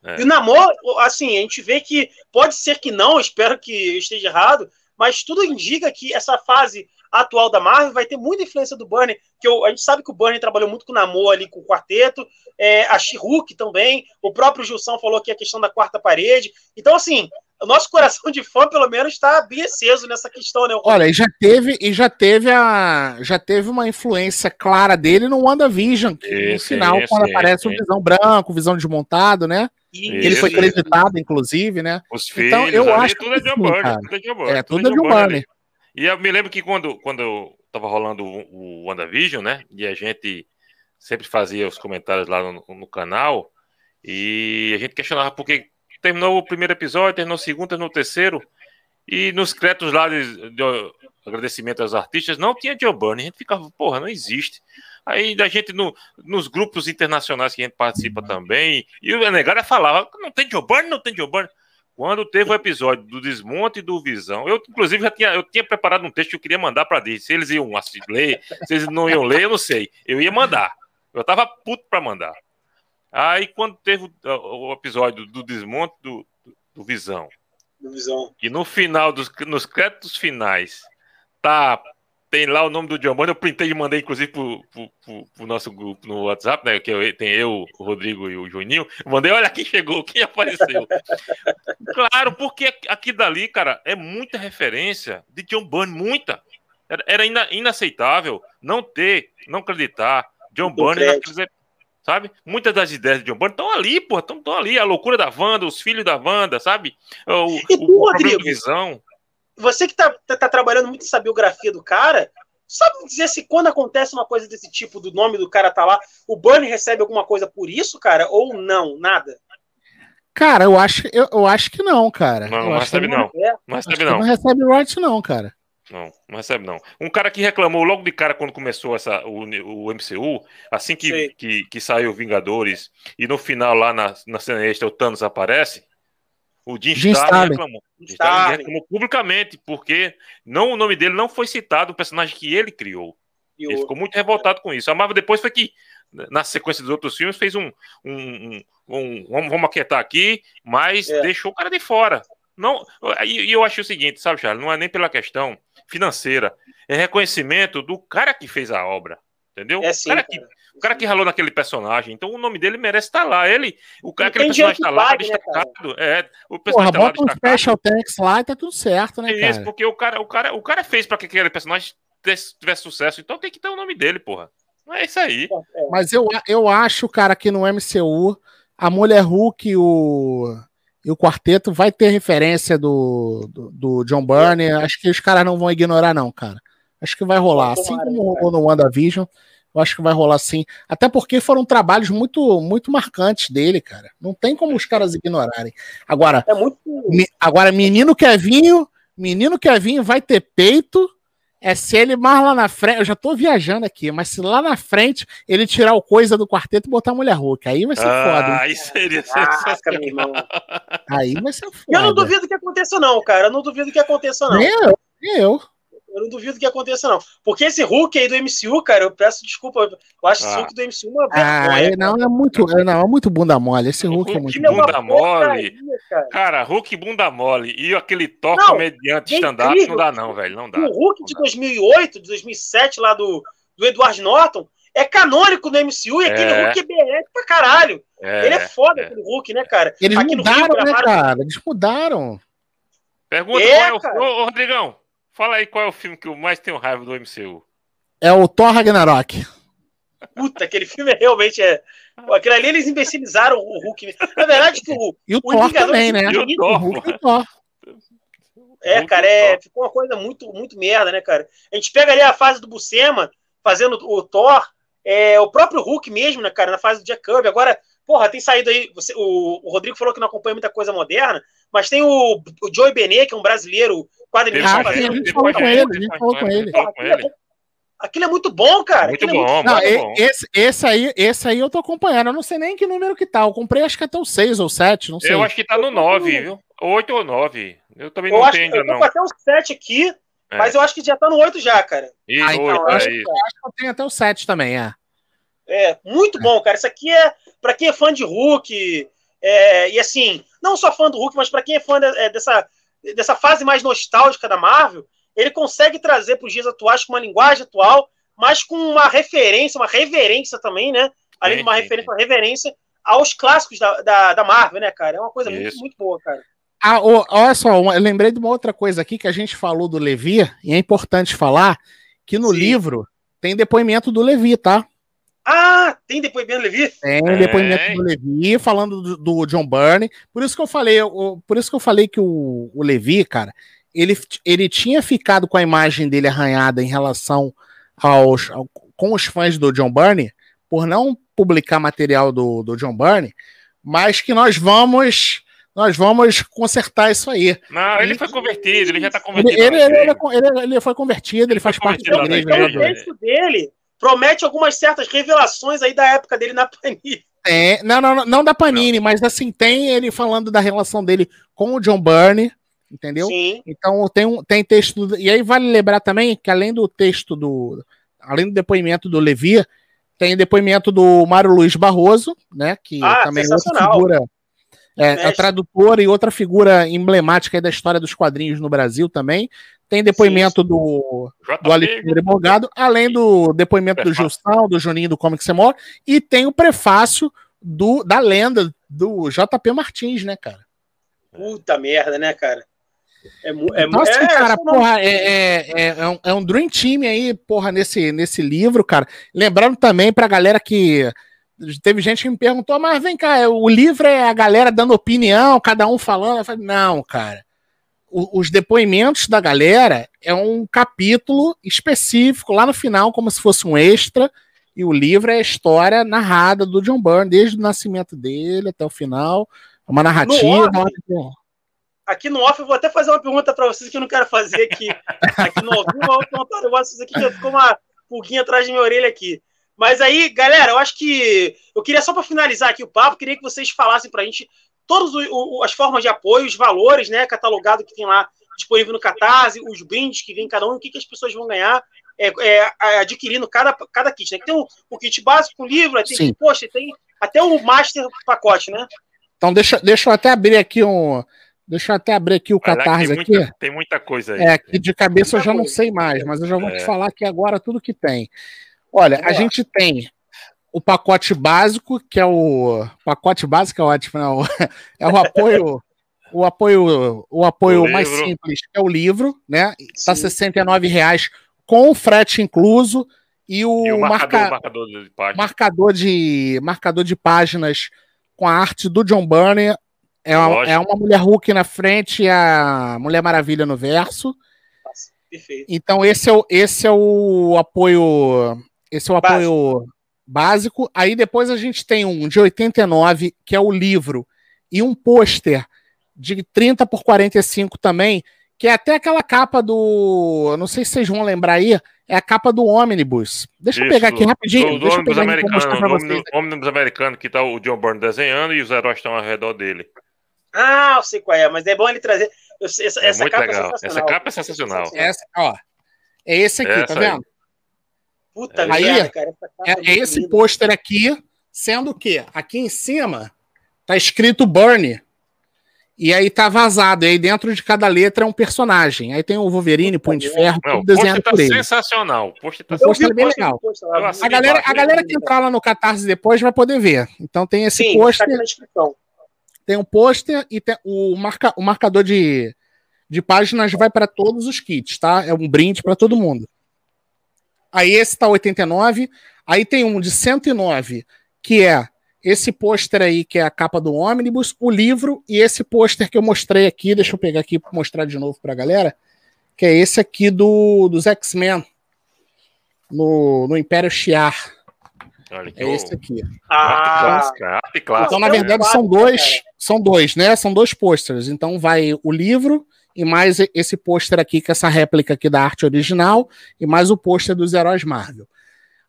É. E o namoro, assim, a gente vê que pode ser que não, espero que esteja errado, mas tudo indica que essa fase atual da Marvel vai ter muita influência do Burnie, que eu, a gente sabe que o Burnie trabalhou muito com o Namor ali, com o quarteto, é, a she também, o próprio Gilson falou que a questão da quarta parede. Então, assim, o nosso coração de fã, pelo menos, está bem aceso nessa questão, né? Olha, e já teve, e já teve a. Já teve uma influência clara dele no WandaVision, que, no final, isso, quando aparece o Visão Branco, Visão desmontado, né? Isso, ele foi acreditado, inclusive, né? Os então, filhos, eu acho tudo é John Burney. É, tudo é John Burney. E eu me lembro que quando, quando tava rolando o, o WandaVision, né? E a gente sempre fazia os comentários lá no, no canal, e a gente questionava por que terminou o primeiro episódio, terminou o segundo, terminou o terceiro, e nos créditos lá de, de agradecimento aos artistas, não tinha Joe Burner. A gente ficava, porra, não existe. Aí a gente, no, nos grupos internacionais que a gente participa também, e o Negara falava, não tem Joe Burner, não tem Joe Burner. Quando teve o episódio do desmonte do visão, eu inclusive já tinha, eu tinha preparado um texto que eu queria mandar para Disney. Se eles iam ler, se eles não iam ler, eu não sei. Eu ia mandar. Eu tava puto para mandar. Aí quando teve o, o episódio do desmonte do, do, do visão, do visão, e no final dos nos créditos finais tá tem lá o nome do John Bonner, eu printei e mandei, inclusive, pro, pro, pro, pro, nosso grupo no WhatsApp, né? Que eu, tem eu, o Rodrigo e o Juninho. mandei, olha quem chegou, quem apareceu. claro, porque aqui dali, cara, é muita referência de John Byrne, muita. Era, era ina, inaceitável não ter, não acreditar John naqueles, sabe? Muitas das ideias de John Byrne estão ali, pô, estão ali. A loucura da Wanda, os filhos da Wanda, sabe? O, e tu, o, o Rodrigo, visão você que tá, tá, tá, trabalhando muito nessa biografia do cara, sabe dizer se quando acontece uma coisa desse tipo, do nome do cara tá lá, o Bunny recebe alguma coisa por isso, cara? Ou não? Nada? Cara, eu acho, eu, eu acho que não, cara. Não, não recebe não. É. Não recebe não. Não recebe royalties não, cara. Não, não recebe não. Um cara que reclamou logo de cara quando começou essa, o, o MCU, assim que, que, que, saiu Vingadores, e no final lá na, na cena extra o Thanos aparece, o Jim, Jim Starlin reclamou. Jim Starlin reclamou publicamente, porque não, o nome dele não foi citado, o personagem que ele criou. E ele ficou muito revoltado com isso. A Marvel depois foi que, na sequência dos outros filmes, fez um. um, um, um vamos, vamos aquietar aqui, mas é. deixou o cara de fora. Não, e eu acho o seguinte, sabe, Charles? Não é nem pela questão financeira, é reconhecimento do cara que fez a obra. Entendeu? É sim, o cara, cara. que o cara que ralou naquele personagem, então o nome dele merece estar lá. Ele, o cara, aquele personagem está lá, destacado. Né, é, o personagem Porra, tá bota lá, um special thanks lá e tá tudo certo, né, é Isso, porque o cara, o cara, o cara fez para que aquele personagem tivesse sucesso, então tem que ter o nome dele, porra. Não é isso aí. É. Mas eu, eu acho, cara, que no MCU, a Mulher Hulk e o, e o quarteto vai ter referência do, do, do John Byrne. Acho que os caras não vão ignorar, não, cara. Acho que vai rolar. Assim como rolou no WandaVision. Eu acho que vai rolar sim. Até porque foram trabalhos muito muito marcantes dele, cara. Não tem como os caras ignorarem. Agora, é muito... me, agora menino Kevinho, menino Kevinho vai ter peito. É se ele mais lá na frente, eu já tô viajando aqui, mas se lá na frente ele tirar o coisa do quarteto e botar a mulher Hulk, aí vai ser ah, foda. Aí seria sensacional. Aí vai ser foda. Eu não duvido que aconteça, não, cara. Eu não duvido que aconteça, não. Eu, eu. Eu não duvido que aconteça, não. Porque esse Hulk aí do MCU, cara, eu peço desculpa. Eu acho ah. esse Hulk do MCU uma vergonha. Ah, é, não, é muito, é, não, é muito bunda mole. Esse Hulk, Hulk é muito bunda é mole. cara. cara. Hulk bunda mole. E aquele toque comediante stand-up não dá, não, velho. Não dá. O Hulk de 2008, de 2007, lá do, do Edward Norton, é canônico no MCU e aquele é. Hulk é BR pra caralho. É, Ele é foda, é. aquele Hulk, né, cara? Eles Aqui mudaram, Rio, né, cara? Eles mudaram. Pergunta é, qual é o... Ô, Rodrigão, Fala aí qual é o filme que eu mais tenho raiva do MCU. É o Thor Ragnarok. Puta, aquele filme realmente é. Pô, aquele ali eles imbecilizaram o Hulk. Na verdade, que o. E o, o Thor também, né? E o Thor, o Hulk e o Thor. É, cara, é, ficou uma coisa muito, muito merda, né, cara? A gente pega ali a fase do Buscema, fazendo o Thor, é, o próprio Hulk mesmo, né, cara, na fase do Jack Kirby. Agora, porra, tem saído aí. Você, o, o Rodrigo falou que não acompanha muita coisa moderna, mas tem o, o Joey Benet, que é um brasileiro quadrinista. Ah, a gente falou com ele, a gente falou com ele. Aquilo é muito bom, cara. Muito bom, é muito... Não, muito bom. Esse, esse, aí, esse aí eu tô acompanhando. Eu não sei nem que número que tá. Eu comprei acho que até o 6 ou 7, não sei. Eu acho que tá no 9, viu? 8 ou 9. Eu também eu não entendo, eu não. Eu tô até o 7 aqui, é. mas eu acho que já tá no 8 já, cara. Isso, ah, então, 8, eu acho, é eu acho que eu tenho até o 7 também, é. É, muito bom, cara. Isso aqui é para quem é fã de Hulk, é, e assim, não só fã do Hulk, mas para quem é fã de, é, dessa, dessa fase mais nostálgica da Marvel, ele consegue trazer para os dias atuais com uma linguagem atual, mas com uma referência, uma reverência também, né? Além de uma referência, uma reverência aos clássicos da, da, da Marvel, né, cara? É uma coisa muito, muito boa, cara. Ah, olha só, eu lembrei de uma outra coisa aqui que a gente falou do Levi, e é importante falar que no Sim. livro tem depoimento do Levi, tá? Ah, tem depoimento do Levi? Tem é. depoimento do Levi falando do, do, John Byrne. Por isso que eu falei, eu, por isso que eu falei que o, o Levi, cara, ele, ele tinha ficado com a imagem dele arranhada em relação aos ao, com os fãs do John Byrne por não publicar material do, do John Byrne, mas que nós vamos nós vamos consertar isso aí. Não, ele foi convertido, ele já está convertido. Ele, ele, ele, ele, foi convertido, ele, faz parte da igreja. Então, o texto dele promete algumas certas revelações aí da época dele na Panini. É, não, não, não da Panini, não. mas assim, tem ele falando da relação dele com o John Byrne, entendeu? Sim. Então tem, um, tem texto. E aí vale lembrar também que além do texto do. Além do depoimento do Levi, tem depoimento do Mário Luiz Barroso, né? Que ah, também é outra figura é, é tradutora e outra figura emblemática da história dos quadrinhos no Brasil também. Tem depoimento do, do Alexandre Morgado, além do depoimento prefácio. do Gilson, do Juninho do Comic Semor, e tem o prefácio do, da lenda do JP Martins, né, cara? Puta merda, né, cara? É, é, Nossa, é, cara, porra, é, é, é, é, um, é um Dream Team aí, porra, nesse, nesse livro, cara. Lembrando também pra galera que teve gente que me perguntou, mas vem cá, o livro é a galera dando opinião, cada um falando. Eu falei, não, cara. Os depoimentos da galera é um capítulo específico lá no final, como se fosse um extra. E o livro é a história narrada do John Byrne, desde o nascimento dele até o final. É uma narrativa. No aqui no off, eu vou até fazer uma pergunta para vocês que eu não quero fazer aqui. Aqui no off, eu vou fazer aqui, que ficou uma pulguinha atrás de minha orelha aqui. Mas aí, galera, eu acho que eu queria só para finalizar aqui o papo, queria que vocês falassem para a gente todas as formas de apoio, os valores, né, catalogado que tem lá disponível no Catarse, os brindes que vem cada um, o que, que as pessoas vão ganhar é, é, adquirindo cada, cada kit, né? Tem o, o kit básico com livro, tem, Sim. poxa, tem até o master pacote, né? Então deixa, deixa eu até abrir aqui um, Deixa eu até abrir aqui o Catarse tem aqui. tem muita coisa aí. É, que de cabeça eu já não sei mais, mas eu já vou é. te falar aqui agora tudo que tem. Olha, a gente tem o pacote básico, que é o pacote básico é ótimo, não. Né? É o apoio o apoio o apoio o mais simples é o livro, né? Está R$ reais com frete incluso e o, e o marca, marcador, de marcador, de marcador de páginas com a arte do John Burney. É uma, é uma mulher Hulk na frente e a Mulher Maravilha no verso. Perfeito. Então esse é o, esse é o apoio esse é o apoio básico. Básico. Aí depois a gente tem um de 89, que é o livro, e um pôster de 30 por 45 também, que é até aquela capa do. Não sei se vocês vão lembrar aí, é a capa do ônibus. Deixa Isso, eu pegar aqui rapidinho. Do, do ônibus americano, ônibus americano que tá o John Byrne desenhando e os heróis estão ao redor dele. Ah, eu sei qual é, mas é bom ele trazer. Essa, é essa muito capa é legal. É essa capa é sensacional. Essa, ó, é esse aqui, tá essa tá vendo? Aí. Puta aí, merda, cara. É, é esse pôster aqui, sendo que aqui em cima tá escrito Burn. E aí tá vazado. E aí dentro de cada letra é um personagem. Aí tem o Wolverine, Punho de Ferro, Não, tudo desenhado tá por ele. sensacional. O pôster tá é bem legal. A galera, a galera que entrar lá no Catarse depois vai poder ver. Então tem esse pôster. Tá tem um pôster e tem o, marca, o marcador de, de páginas vai para todos os kits, tá? É um brinde para todo mundo. Aí esse tá 89. Aí tem um de 109, que é esse pôster aí, que é a capa do ônibus, o livro e esse pôster que eu mostrei aqui, deixa eu pegar aqui para mostrar de novo para a galera, que é esse aqui do, dos X-Men no, no Império Shiar. é esse aqui. Ah, então, na verdade, são dois, são dois, né? São dois pôsteres. Então vai o livro e mais esse pôster aqui, que é essa réplica aqui da arte original, e mais o pôster dos heróis Marvel.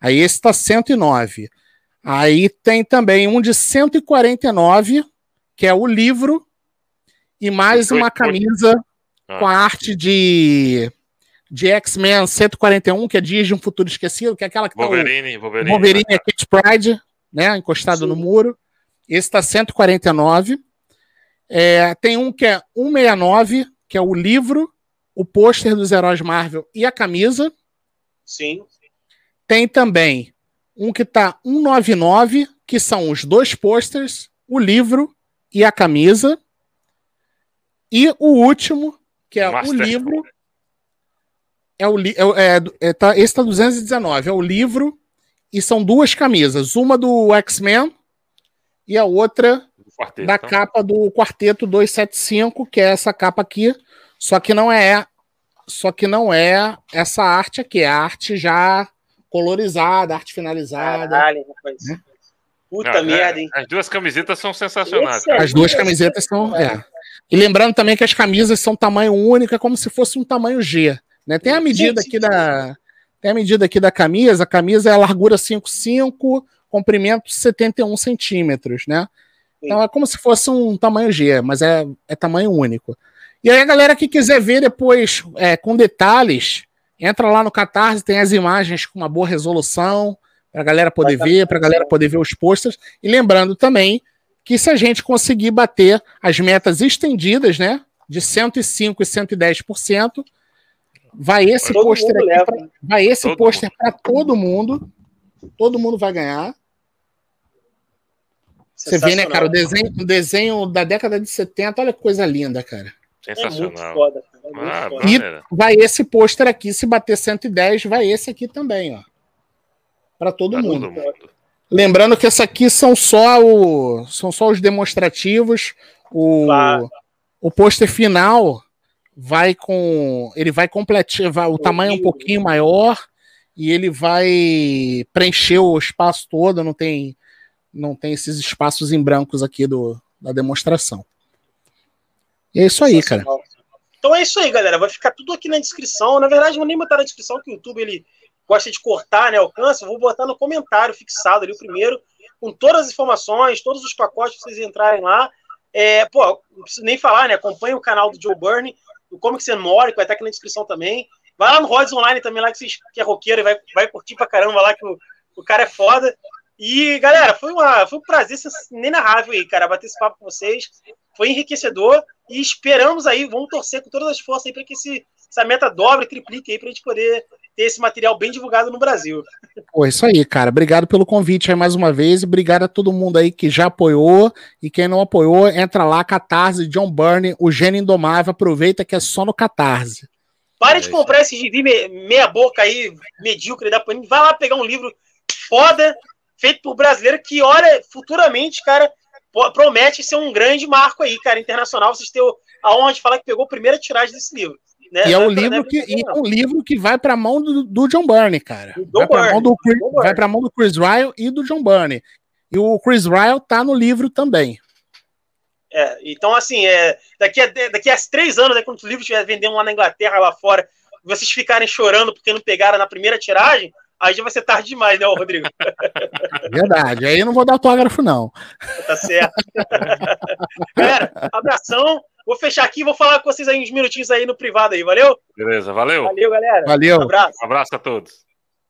Aí esse tá 109. Aí tem também um de 149, que é o livro, e mais uma camisa ah. com a arte de, de X-Men 141, que é Dias de um Futuro Esquecido, que é aquela que Wolverine, tá o Wolverine, Wolverine e a Kit Pride, né, encostado Sim. no muro. Esse tá 149. É, tem um que é 169, que é o livro, o pôster dos heróis Marvel e a camisa. Sim. Tem também um que tá 199, que são os dois posters, o livro e a camisa. E o último, que é Master. o livro. É o li é, é, é, tá, esse tá 219, é o livro e são duas camisas, uma do X-Men e a outra quarteto, da então. capa do Quarteto 275, que é essa capa aqui, só que não é só que não é essa arte aqui, é a arte já colorizada, arte finalizada. Caralho, né? Puta Não, é, merda, hein? As duas camisetas são sensacionais. As duas camisetas são. É. E lembrando também que as camisas são tamanho único, é como se fosse um tamanho G. Né? Tem a medida aqui da. Tem a medida aqui da camisa. A camisa é a largura 5,5, comprimento 71 centímetros, né? Então é como se fosse um tamanho G, mas é, é tamanho único. E aí a galera que quiser ver depois é, com detalhes, entra lá no Catarse, tem as imagens com uma boa resolução, para a galera poder ver, para a galera poder ver os posters. E lembrando também que se a gente conseguir bater as metas estendidas, né, de 105 e 110%, vai esse pôster aqui, pra, vai esse pôster para todo mundo. Todo mundo vai ganhar. Você vê, né, cara, o desenho, o desenho da década de 70, olha que coisa linda, cara. Sensacional. É muito foda, cara. É muito ah, foda. E vai esse pôster aqui, se bater 110, vai esse aqui também, ó. Para todo, mundo. todo mundo. Lembrando que essa aqui são só o são só os demonstrativos. O, o pôster final vai com ele vai completar, vai, o tamanho é um pouquinho maior e ele vai preencher o espaço todo, não tem não tem esses espaços em brancos aqui do, da demonstração. E é isso aí, cara. Então é isso aí, galera. Vai ficar tudo aqui na descrição. Na verdade, vou nem botar na descrição que o YouTube ele gosta de cortar, né? Alcance. Eu vou botar no comentário fixado ali o primeiro, com todas as informações, todos os pacotes para vocês entrarem lá. É, pô, não preciso nem falar, né? Acompanhe o canal do Joe Burney, o Comics and More, que vai estar aqui na descrição também. Vai lá no Rods Online também, lá que, vocês, que é roqueiro e vai, vai curtir pra caramba lá, que o, o cara é foda. E, galera, foi, uma, foi um prazer inenarrável aí, cara, bater esse papo com vocês. Foi enriquecedor e esperamos aí, vamos torcer com todas as forças aí para que esse, essa meta dobre, triplique aí, para a gente poder ter esse material bem divulgado no Brasil. Pô, isso aí, cara. Obrigado pelo convite aí mais uma vez e obrigado a todo mundo aí que já apoiou e quem não apoiou, entra lá, Catarse, John Byrne, o Gênio Indomável, aproveita que é só no Catarse. Pare de é comprar esse gibi meia boca aí, medíocre da Panini. Vai lá pegar um livro foda, feito por brasileiro, que olha, futuramente, cara, promete ser um grande marco aí, cara, internacional. Vocês têm a honra de falar que pegou a primeira tiragem desse livro. Né? E é um livro que e é um livro que vai para a mão do, do, John Byrne, cara. vai para a mão do Chris, vai mão do Chris Ryle e do John Byrne. E o Chris Ryle tá no livro também. É, então assim, é, daqui a daqui a três anos, né, quando o livro estiver vendendo lá na Inglaterra, lá fora, vocês ficarem chorando porque não pegaram na primeira tiragem, aí já vai ser tarde demais, né, Rodrigo? Verdade. Aí eu não vou dar autógrafo, não. Tá certo. Galera, abração. Vou fechar aqui e vou falar com vocês aí uns minutinhos aí no privado aí, valeu? Beleza, valeu. Valeu, galera. Valeu. Um abraço. Um abraço a todos.